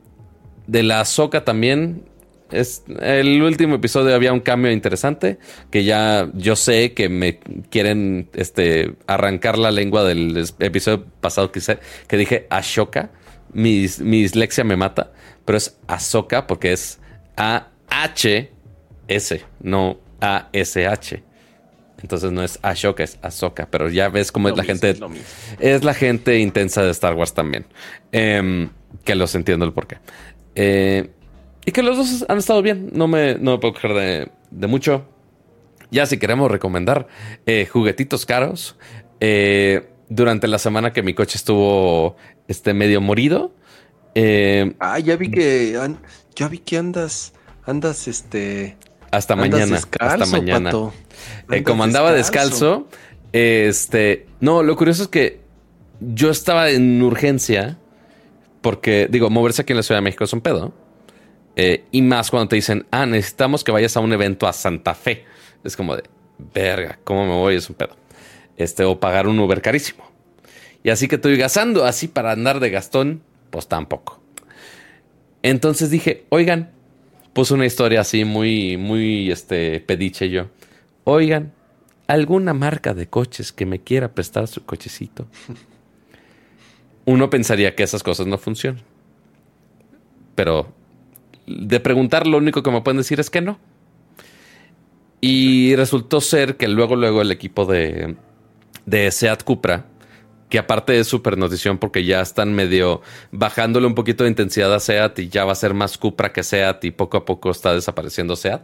de la Soca también. Es, el último episodio había un cambio interesante. Que ya yo sé que me quieren este, arrancar la lengua del episodio pasado que, que dije Ashoka. Mi, mi dislexia me mata. Pero es Asoka porque es A-H-S, no a-S-H. Entonces no es Ashoka, es Ahsoka. Pero ya ves cómo es la gente. Es, la gente intensa de Star Wars también. Em, que los entiendo el porqué. Eh, y que los dos han estado bien. No me, no puedo quejar de, mucho. Ya si queremos recomendar eh, juguetitos caros. Eh, durante la semana que mi coche estuvo este, medio morido. ah, ya vi que ya vi que andas, andas este hasta mañana. hasta mañana. Eh, como andaba descalzo. este. No, lo curioso es que yo estaba en urgencia. Porque, digo, moverse aquí en la Ciudad de México es un pedo. Eh, y más cuando te dicen, ah, necesitamos que vayas a un evento a Santa Fe. Es como de, verga, ¿cómo me voy? Es un pedo. Este, o pagar un Uber carísimo. Y así que estoy gastando así para andar de gastón, pues tampoco. Entonces dije, oigan, Puse una historia así muy, muy, este, pediche yo. Oigan, ¿alguna marca de coches que me quiera prestar su cochecito? Uno pensaría que esas cosas no funcionan. Pero de preguntar, lo único que me pueden decir es que no. Y resultó ser que luego, luego el equipo de, de Seat Cupra que aparte es súper notición porque ya están medio bajándole un poquito de intensidad a SEAT y ya va a ser más Cupra que SEAT y poco a poco está desapareciendo SEAT.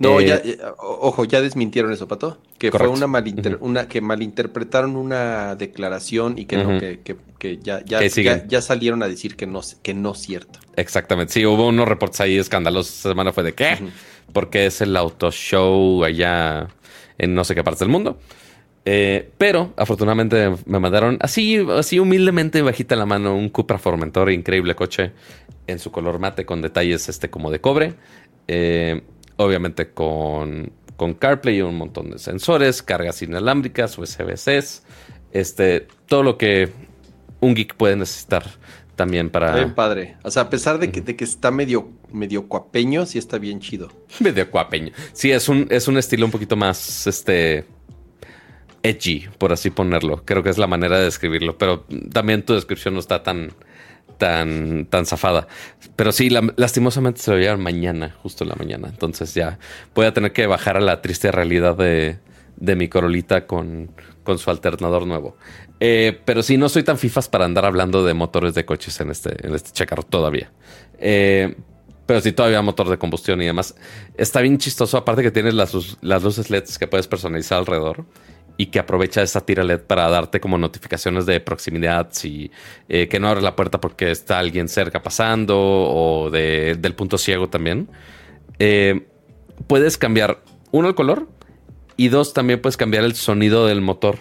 No, ya, eh, ojo, ya desmintieron eso, Pato. Que fue una, malinter, una que malinterpretaron una declaración y que no, que, que, ya, ya, ya, salieron a decir que no, que no es cierto. Exactamente. Sí, hubo unos reportes ahí escandalosos esta semana fue de qué, porque es el auto show allá en no sé qué partes del mundo. Eh, pero afortunadamente me mandaron así, así humildemente bajita la mano un Cupra Formentor, increíble coche en su color mate con detalles este como de cobre. Eh, obviamente con, con CarPlay, un montón de sensores, cargas inalámbricas, USB-C, este, todo lo que un geek puede necesitar también para. Bien padre. O sea, a pesar de que, de que está medio, medio cuapeño, sí está bien chido. <laughs> medio cuapeño. Sí, es un, es un estilo un poquito más este edgy, por así ponerlo. Creo que es la manera de describirlo. Pero también tu descripción no está tan, tan, tan zafada. Pero sí, lastimosamente se lo llevan mañana, justo en la mañana. Entonces ya voy a tener que bajar a la triste realidad de, de mi corolita con, con su alternador nuevo. Eh, pero sí, no soy tan fifas para andar hablando de motores de coches en este, en este checarro todavía. Eh, pero sí, todavía motor de combustión y demás. Está bien chistoso, aparte que tienes las, las luces LEDs que puedes personalizar alrededor y que aprovecha esa tira LED para darte como notificaciones de proximidad, si eh, que no abre la puerta porque está alguien cerca pasando o del punto ciego también. puedes cambiar, uno, el color y dos, también puedes cambiar el sonido del motor.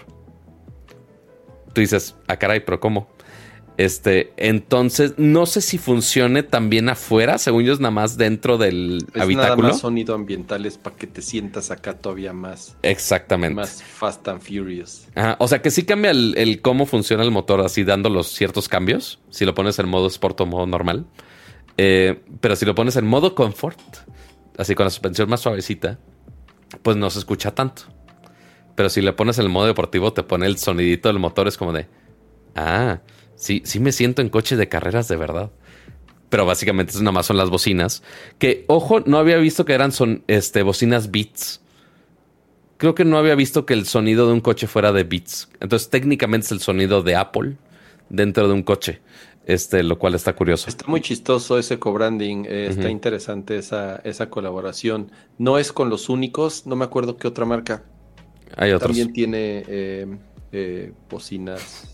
Tú dices, ah, caray, pero ¿cómo? Este, entonces, no sé si funcione también afuera, según yo es nada más dentro del es habitáculo. Nada más sonido ambiental es para que te sientas acá todavía más. Exactamente. Más fast and furious. o sea que sí cambia el, cómo funciona el motor, así dando los ciertos cambios. Si lo pones en modo sport o modo normal. Eh, pero si lo pones en modo comfort, así con la suspensión más suavecita, pues no se escucha tanto. Pero si le pones el modo deportivo, te pone el sonidito del motor, es como de, ah, sí, sí me siento en coche de carreras de verdad. Pero básicamente es nada más son las bocinas. Que, ojo, no había visto que eran son, este, bocinas Beats. Creo que no había visto que el sonido de un coche fuera de Beats. Entonces, técnicamente es el sonido de Apple dentro de un coche. Este, lo cual está curioso. Está muy chistoso ese co-branding, eh, está interesante esa, esa colaboración. No es con los únicos, no me acuerdo qué otra marca. Hay otros. También tiene eh, eh, bocinas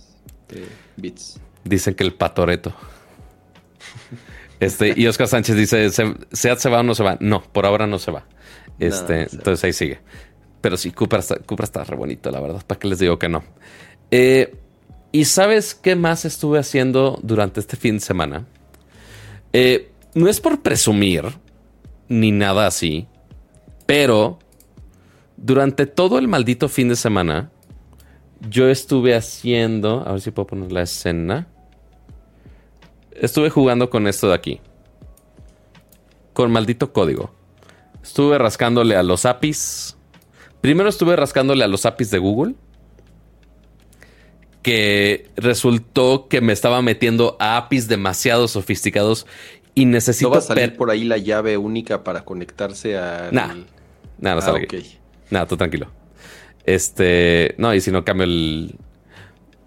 Beats. Dicen que el patoreto. <laughs> Este, y Oscar Sánchez dice: ¿Seat se va o no se va? No, por ahora no se va. Este, entonces ahí sigue. Pero sí, Cupra está, Cupra está re bonito, la verdad. ¿Para qué les digo que no? Eh, ¿Y sabes qué más estuve haciendo durante este fin de semana? Eh, no es por presumir, ni nada así, pero durante todo el maldito fin de semana, yo estuve haciendo, a ver si puedo poner la escena, estuve jugando con esto de aquí, con maldito código. Estuve rascándole a los APIs. Primero estuve rascándole a los APIs de Google que resultó que me estaba metiendo a APIs demasiado sofisticados y necesito... ¿No va a salir por ahí la llave única para conectarse a... Nah, no sale Nada, tú tranquilo. Este... No, y si no cambio el...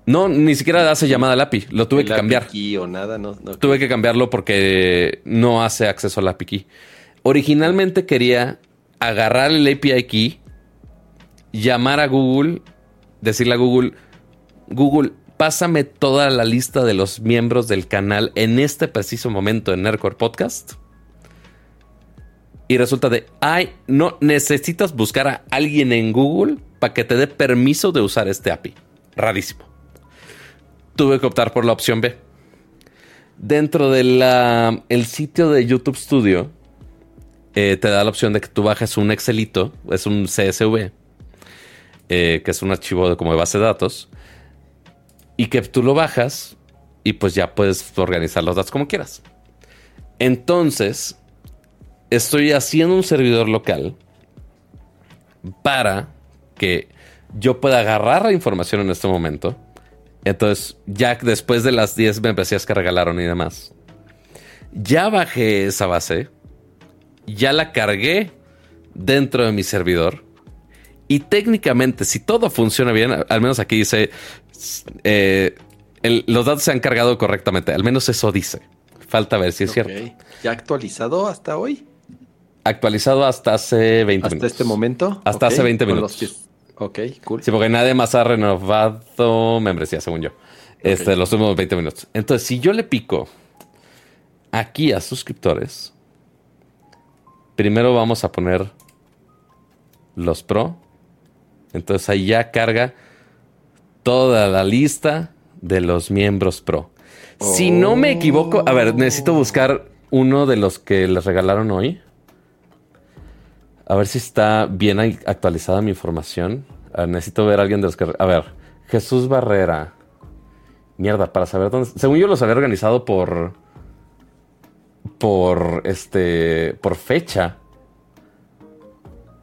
No, ni siquiera hace llamada al API. Lo tuve que cambiar. Key o nada, no, Tuve que cambiarlo porque no hace acceso al API key. Originalmente quería agarrar el API key, llamar a Google, decirle a Google, Google, pásame toda la lista de los miembros del canal en este preciso momento en Nerdcore Podcast. Y resulta de, ay, no necesitas buscar a alguien en Google para que te dé permiso de usar este API. Rarísimo. Tuve que optar por la opción B. Dentro del sitio de YouTube Studio, eh, te da la opción de que tú bajes un Excelito, es un CSV, eh, que es un archivo de, como de base de datos y que tú lo bajas y pues ya puedes organizar los datos como quieras. Entonces, estoy haciendo un servidor local para que yo pueda agarrar la información en este momento. Entonces, ya después de las 10 membresías que regalaron y demás, ya bajé esa base, ya la cargué dentro de mi servidor. Y técnicamente, si todo funciona bien, al menos aquí dice eh, los datos se han cargado correctamente. Al menos eso dice. Falta ver si es cierto. ¿Ya actualizado hasta hoy? Actualizado hasta hace 20 minutos. ¿Hasta este momento? Hasta hace 20 minutos. Ok, cool. Sí, porque nadie más ha renovado membresía, según yo. Este, los últimos 20 minutos. Entonces, si yo le pico aquí a suscriptores, primero vamos a poner los pro. Entonces ahí ya carga toda la lista de los miembros pro. Si no me equivoco, a ver, necesito buscar uno de los que les regalaron hoy. A ver si está bien actualizada mi información. necesito ver a alguien de los que... A ver, Jesús Barrera. Mierda, para saber dónde... Según yo los había organizado por... Por este... Por fecha.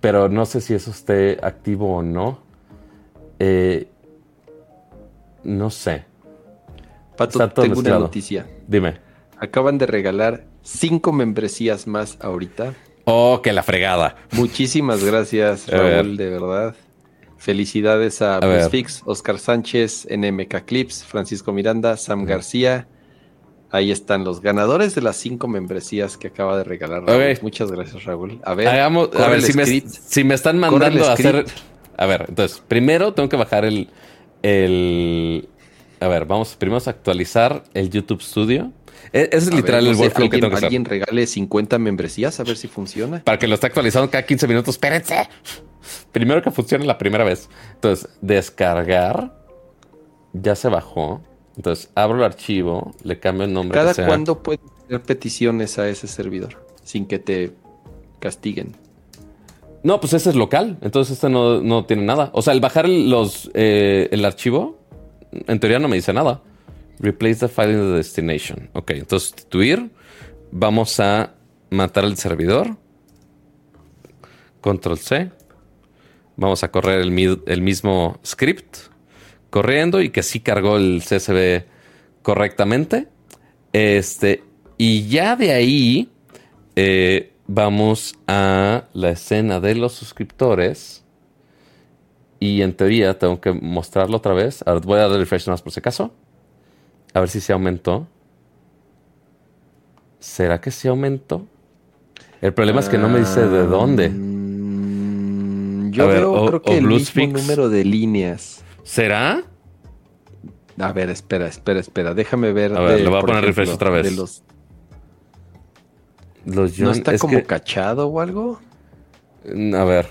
Pero no sé si eso esté activo o no. Eh, no sé. Pato, tengo una noticia. Dime. Acaban de regalar cinco membresías más ahorita. Oh, que la fregada. Muchísimas gracias, Raúl, de verdad. Felicidades a, a Fix, Oscar Sánchez, NMK Clips, Francisco Miranda, Sam García. Ahí están los ganadores de las cinco membresías que acaba de regalar Raúl. Muchas gracias, Raúl. A ver, a ver si, me, si, me, están mandando a hacer. A ver, entonces, primero tengo que bajar el, el. A ver, vamos primero a actualizar el YouTube Studio. E, ese es literal el workflow que tengo que hacer. Alguien regale 50 membresías a ver si funciona. Para que lo esté actualizando cada 15 minutos. Espérense. Primero que funcione la primera vez. Entonces, descargar. Ya se bajó. Entonces, abro el archivo, le cambio el nombre. ¿Cada cuándo puedes hacer peticiones a ese servidor sin que te castiguen? No, pues ese es local. Entonces, este no, tiene nada. O sea, el bajar los, eh, el archivo, en teoría no me dice nada. Replace the file in the destination. Ok, entonces sustituir. Vamos a matar el servidor. Control C. Vamos a correr el, el, mismo script. Corriendo y que sí cargó el CSV correctamente. Este. Y ya de ahí. Eh, vamos a la escena de los suscriptores. Y en teoría tengo que mostrarlo otra vez. Ahora voy a dar refresh más por si acaso. A ver si se aumentó. ¿Será que se aumentó? El problema es que no me dice de dónde. Mm, yo veo, creo que el mismo número de líneas. ¿Será? A ver, espera, espera, espera. Déjame ver. A ver, le voy a poner refresh otra vez. los... ¿No está como cachado o algo? Mm, a ver.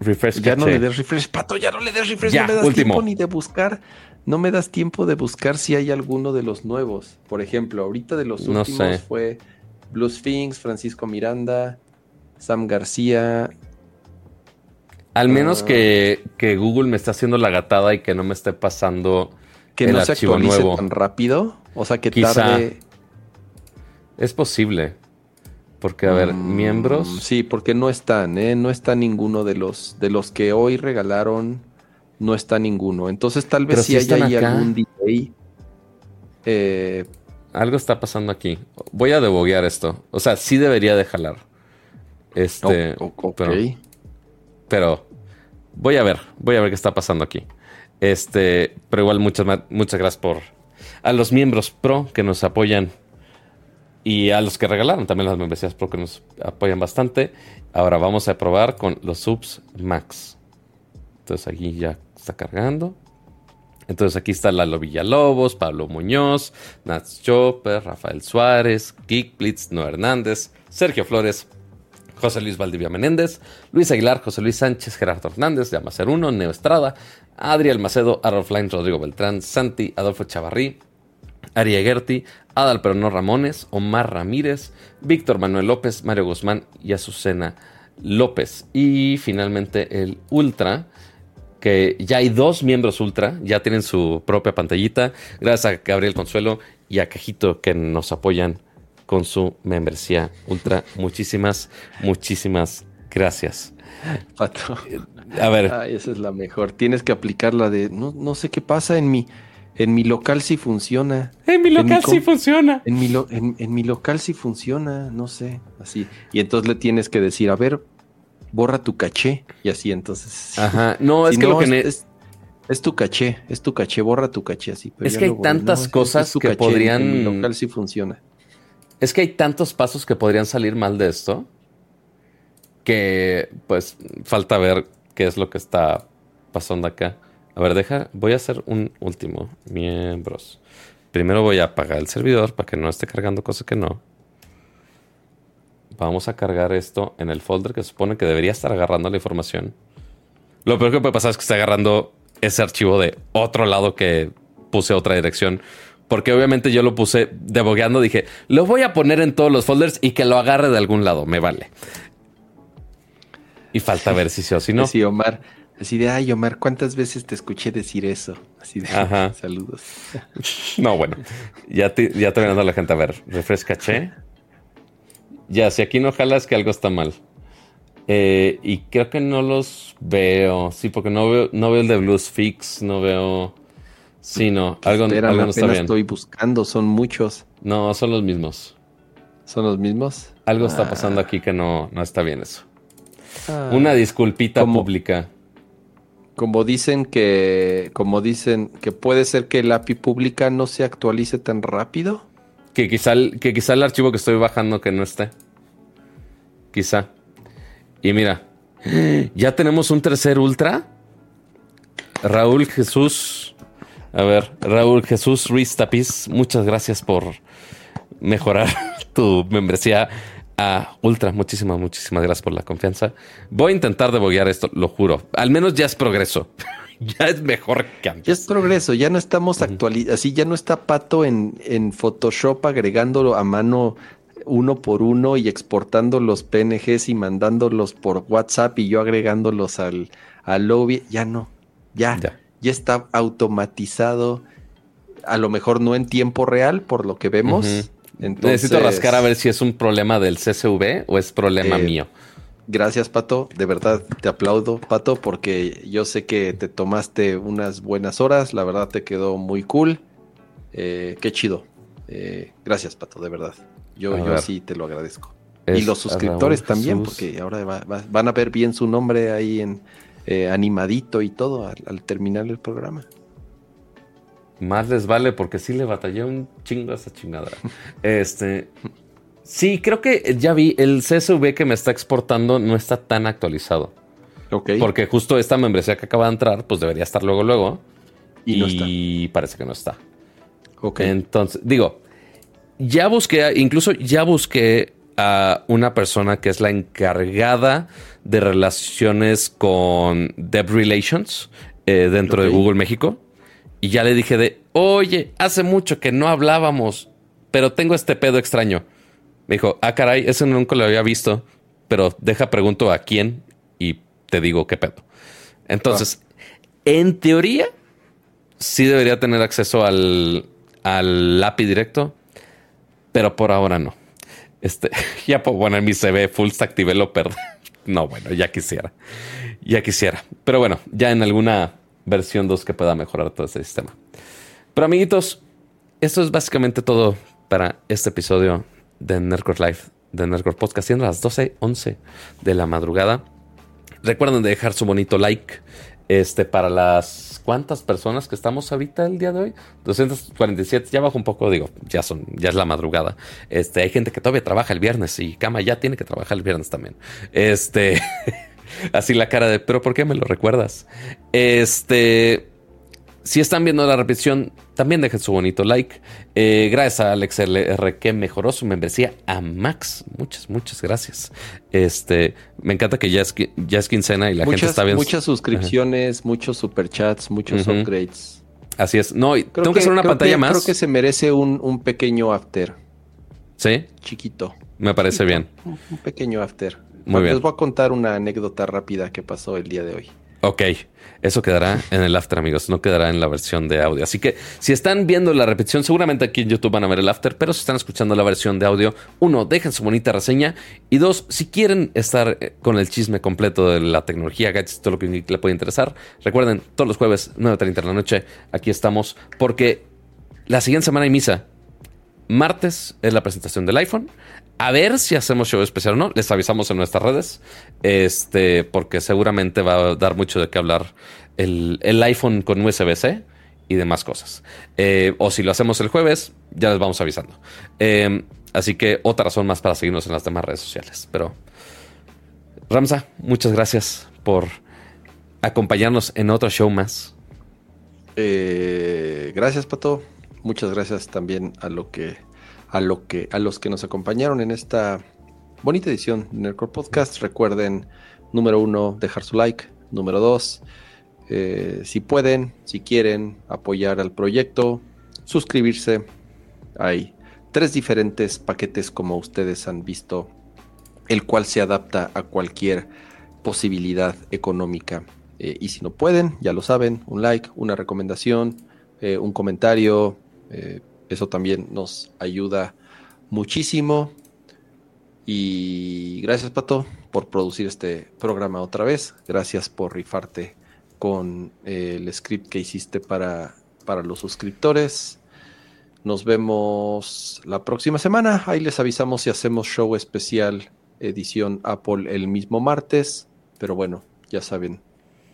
Refresh. Ya no le des refresh, pato, ya no le des refresh. no me das tiempo ni de buscar no me das tiempo de buscar si hay alguno de los nuevos. Por ejemplo, ahorita de los últimos fue Blue Sphinx, Francisco Miranda, Sam García. Al menos ah. que, Google me esté haciendo la gatada y que no me esté pasando que el no se actualice nuevo. tan rápido. O sea, que tarde. Es posible. Porque, a ver, mm, miembros. Sí, porque no están, ¿eh? No está ninguno de los, de los que hoy regalaron no está ninguno. Entonces tal vez si hay ahí algún delay. Eh, Algo está pasando aquí. Voy a deboguear esto. O sea, sí debería de jalar. Este. Pero, voy a ver. Voy a ver qué está pasando aquí. Este. Pero igual muchas, muchas gracias por. A los miembros pro que nos apoyan. Y a los que regalaron también las membresías pro que nos apoyan bastante. Ahora vamos a probar con los subs max. Entonces aquí ya está cargando. Entonces aquí está Lalo Villalobos, Pablo Muñoz, Nats Chopper, Rafael Suárez, Geek Blitz, No Hernández, Sergio Flores, José Luis Valdivia Menéndez, Luis Aguilar, José Luis Sánchez, Gerardo Hernández, de Amacer 1, Neo Estrada, Adriel Macedo, Arrofline, Rodrigo Beltrán, Santi, Adolfo Chavarrí, Ari Gerti, Adal Perono Ramones, Omar Ramírez, Víctor Manuel López, Mario Guzmán y Azucena López. Y finalmente el Ultra, que ya hay dos miembros Ultra, ya tienen su propia pantallita. Gracias a Gabriel Consuelo y a Cajito que nos apoyan con su membresía Ultra. Muchísimas, muchísimas gracias. Pato. A ver. Ay, esa es la mejor. Tienes que aplicarla de no, no sé qué pasa en mi. En mi local sí funciona. En mi local sí funciona. En mi, en, en mi local sí funciona, no sé, así. Y entonces le tienes que decir, a ver, borra tu caché y así entonces. <laughs> Ajá, no, es que lo que es, tu caché, es tu caché, borra tu caché así. es que hay tantas cosas que podrían. En local sí funciona. Es que hay tantos pasos que podrían salir mal de esto que pues falta ver qué es lo que está pasando acá. A ver, deja, voy a hacer un último. Miembros. Primero voy a apagar el servidor para que no esté cargando cosas que no. Vamos a cargar esto en el folder que supone que debería estar agarrando la información. Lo peor que puede pasar es que esté agarrando ese archivo de otro lado que puse otra dirección. Porque obviamente yo lo puse debogueando. Dije, lo voy a poner en todos los folders y que lo agarre de algún lado. Me vale. Y falta ver si sí o si no. Sí, Omar. Así de, ay, Omar, ¿cuántas veces te escuché decir eso? Así de, Ajá. saludos. <laughs> No, bueno. Ya te, ya te voy dando la gente a ver. Refresca, che. Ya, si aquí no jalas que algo está mal. Eh, y creo que no los veo. Sí, porque no veo, no veo el de Blues Fix, no veo. Sí, no, algo, Espera, algo no está bien. estoy buscando, son muchos. No, son los mismos. ¿Son los mismos? Algo está Ah. pasando aquí que no, no está bien eso. Ah. Una disculpita ¿Cómo? pública. Como dicen que, como dicen que puede ser que el API pública no se actualice tan rápido. Que quizá, el- que quizá el archivo que estoy bajando que no esté. Quizá. Y mira, ya tenemos un tercer ultra. Raúl Jesús. A ver, Raúl Jesús Ruiz Tapiz, muchas gracias por mejorar <laughs> tu membresía a Ultra. Muchísimas, muchísimas gracias por la confianza. Voy a intentar deboguear esto, lo juro. Al menos ya es progreso. <laughs> ya es mejor que antes. Ya es progreso, ya no estamos actualizando, así ya no está Pato en, en Photoshop agregándolo a mano uno por uno y exportando los PNGs y mandándolos por WhatsApp y yo agregándolos al, al lobby. Ya no, ya, Ya. ya, está automatizado, a lo mejor no en tiempo real por lo que vemos. Entonces, Necesito rascar a ver si es un problema del CSV o es problema Eh, mío. Gracias, Pato. De verdad te aplaudo, Pato, porque yo sé que te tomaste unas buenas horas. La verdad te quedó muy cool. Eh, qué chido. Eh, gracias, Pato, de verdad. Yo, yo sí te lo agradezco. Es y los suscriptores también, porque ahora va- va- van a ver bien su nombre ahí en eh, animadito y todo al, al terminar el programa. Más les vale porque sí le batallé un chingo a esa chingada. <laughs> Este. Sí, creo que ya vi el CSV que me está exportando no está tan actualizado. Ok. Porque justo esta membresía que acaba de entrar, pues debería estar luego, luego. y no está. parece que no está. Ok. Entonces, digo, ya busqué, incluso ya busqué a una persona que es la encargada de relaciones con Dev Relations eh, dentro de Google México. Y ya le dije de, oye, hace mucho que no hablábamos, pero tengo este pedo extraño. Me dijo, ah, caray, ese nunca lo había visto, pero deja pregunto a quién y te digo qué pedo. Entonces, en teoría, sí debería tener acceso al, al API directo, pero por ahora no. Este, <laughs> ya puedo poner mi CV Full Stack Developer. <laughs> No, bueno, ya quisiera. Ya quisiera. Pero bueno, ya en alguna versión 2 que pueda mejorar todo este sistema. Pero amiguitos, esto es básicamente todo para este episodio de Nerdcore Live, de Nerdcore Podcast, siendo las 12.11 de la madrugada. Recuerden de dejar su bonito like este, para las cuántas personas que estamos ahorita el día de hoy. 247, ya bajo un poco, digo, ya son, ya es la madrugada. Este, hay gente que todavía trabaja el viernes y Cama ya tiene que trabajar el viernes también. Este, <laughs> así la cara de, pero ¿por qué me lo recuerdas? Este, si están viendo la repetición, también dejen su bonito like. Eh, gracias a Alex LR que mejoró su membresía a Max. Muchas, muchas gracias. Este, me encanta que ya es, ya es quincena y la gente está bien. muchas suscripciones, muchos superchats, muchos upgrades. Así es. No, Creo tengo que, hacer una pantalla que- más. Creo que se merece un, un pequeño after, Sí, chiquito. me parece bien. Un, un pequeño after. Muy bien. Les voy a contar una anécdota rápida que pasó el día de hoy. Ok, eso quedará en el after, amigos. No quedará en la versión de audio. Así que si están viendo la repetición, seguramente aquí en YouTube van a ver el after. Pero si están escuchando la versión de audio, uno, dejen su bonita reseña. Y dos, si quieren estar eh, con el chisme completo de la tecnología, gadgets, todo lo que le puede interesar, recuerden, todos los jueves, 9.30 de la noche, aquí estamos. Porque la siguiente semana hay misa. Martes es la presentación del iPhone. A ver si hacemos show especial o no. Les avisamos en nuestras redes. Este, porque seguramente va a dar mucho de qué hablar el, el iPhone con USB-C y demás cosas. Eh, o si lo hacemos el jueves, ya les vamos avisando. Eh, así que otra razón más para seguirnos en las demás redes sociales. Pero, Ramsa, muchas gracias por acompañarnos en otro show más. Eh, gracias, Pato. Muchas gracias también a lo que, a que, a los que nos acompañaron en esta bonita edición de Nerdcore Podcast. Recuerden, número uno, dejar su like. Número dos, eh, si pueden, si quieren apoyar al proyecto, suscribirse. Hay tres diferentes paquetes como ustedes han visto, el cual se adapta a cualquier posibilidad económica. Eh, y si no pueden, ya lo saben, un like, una recomendación, eh, un comentario, eso también nos ayuda muchísimo. Y gracias, Pato, por producir este programa otra vez. Gracias por rifarte con el script que hiciste para, para los suscriptores. Nos vemos la próxima semana. Ahí les avisamos si hacemos show especial edición Apple el mismo martes. Pero bueno, ya saben,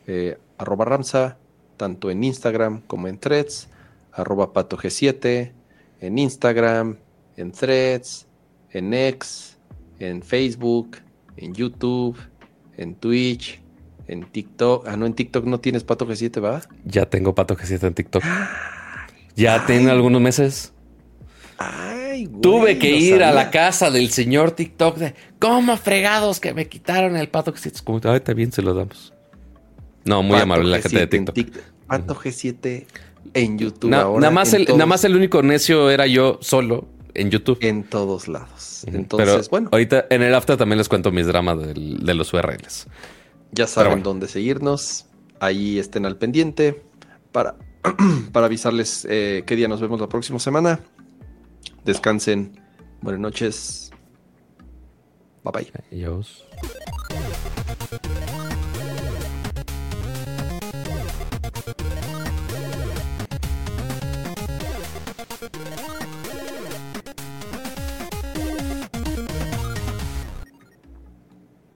eh, arroba Ramsa, tanto en Instagram como en Threads, arroba PatoG7, en Instagram, en Threads, en X, en Facebook, en YouTube, en Twitch, en TikTok. Ah, no, en TikTok no tienes Pato G7, ¿va? Ya tengo Pato G7 en TikTok. Ya tiene algunos meses. Ay, güey, Tuve que ir a la casa del señor TikTok de ¿Cómo fregados que me quitaron el Pato G7? Es como, ahorita bien se lo damos. No, muy Pato amable la G7 gente de TikTok. Tic- Pato G7 en YouTube. Na- ahora, nada, más el, todos- nada más el único necio era yo solo en YouTube. En todos lados. Entonces, Pero bueno, ahorita en el after también les cuento mis dramas del- de los URLs. ya saben bueno. dónde seguirnos. Ahí estén al pendiente para, <clears throat> para avisarles eh, qué día nos vemos la próxima semana. Descansen. Buenas noches. Bye bye. Adiós.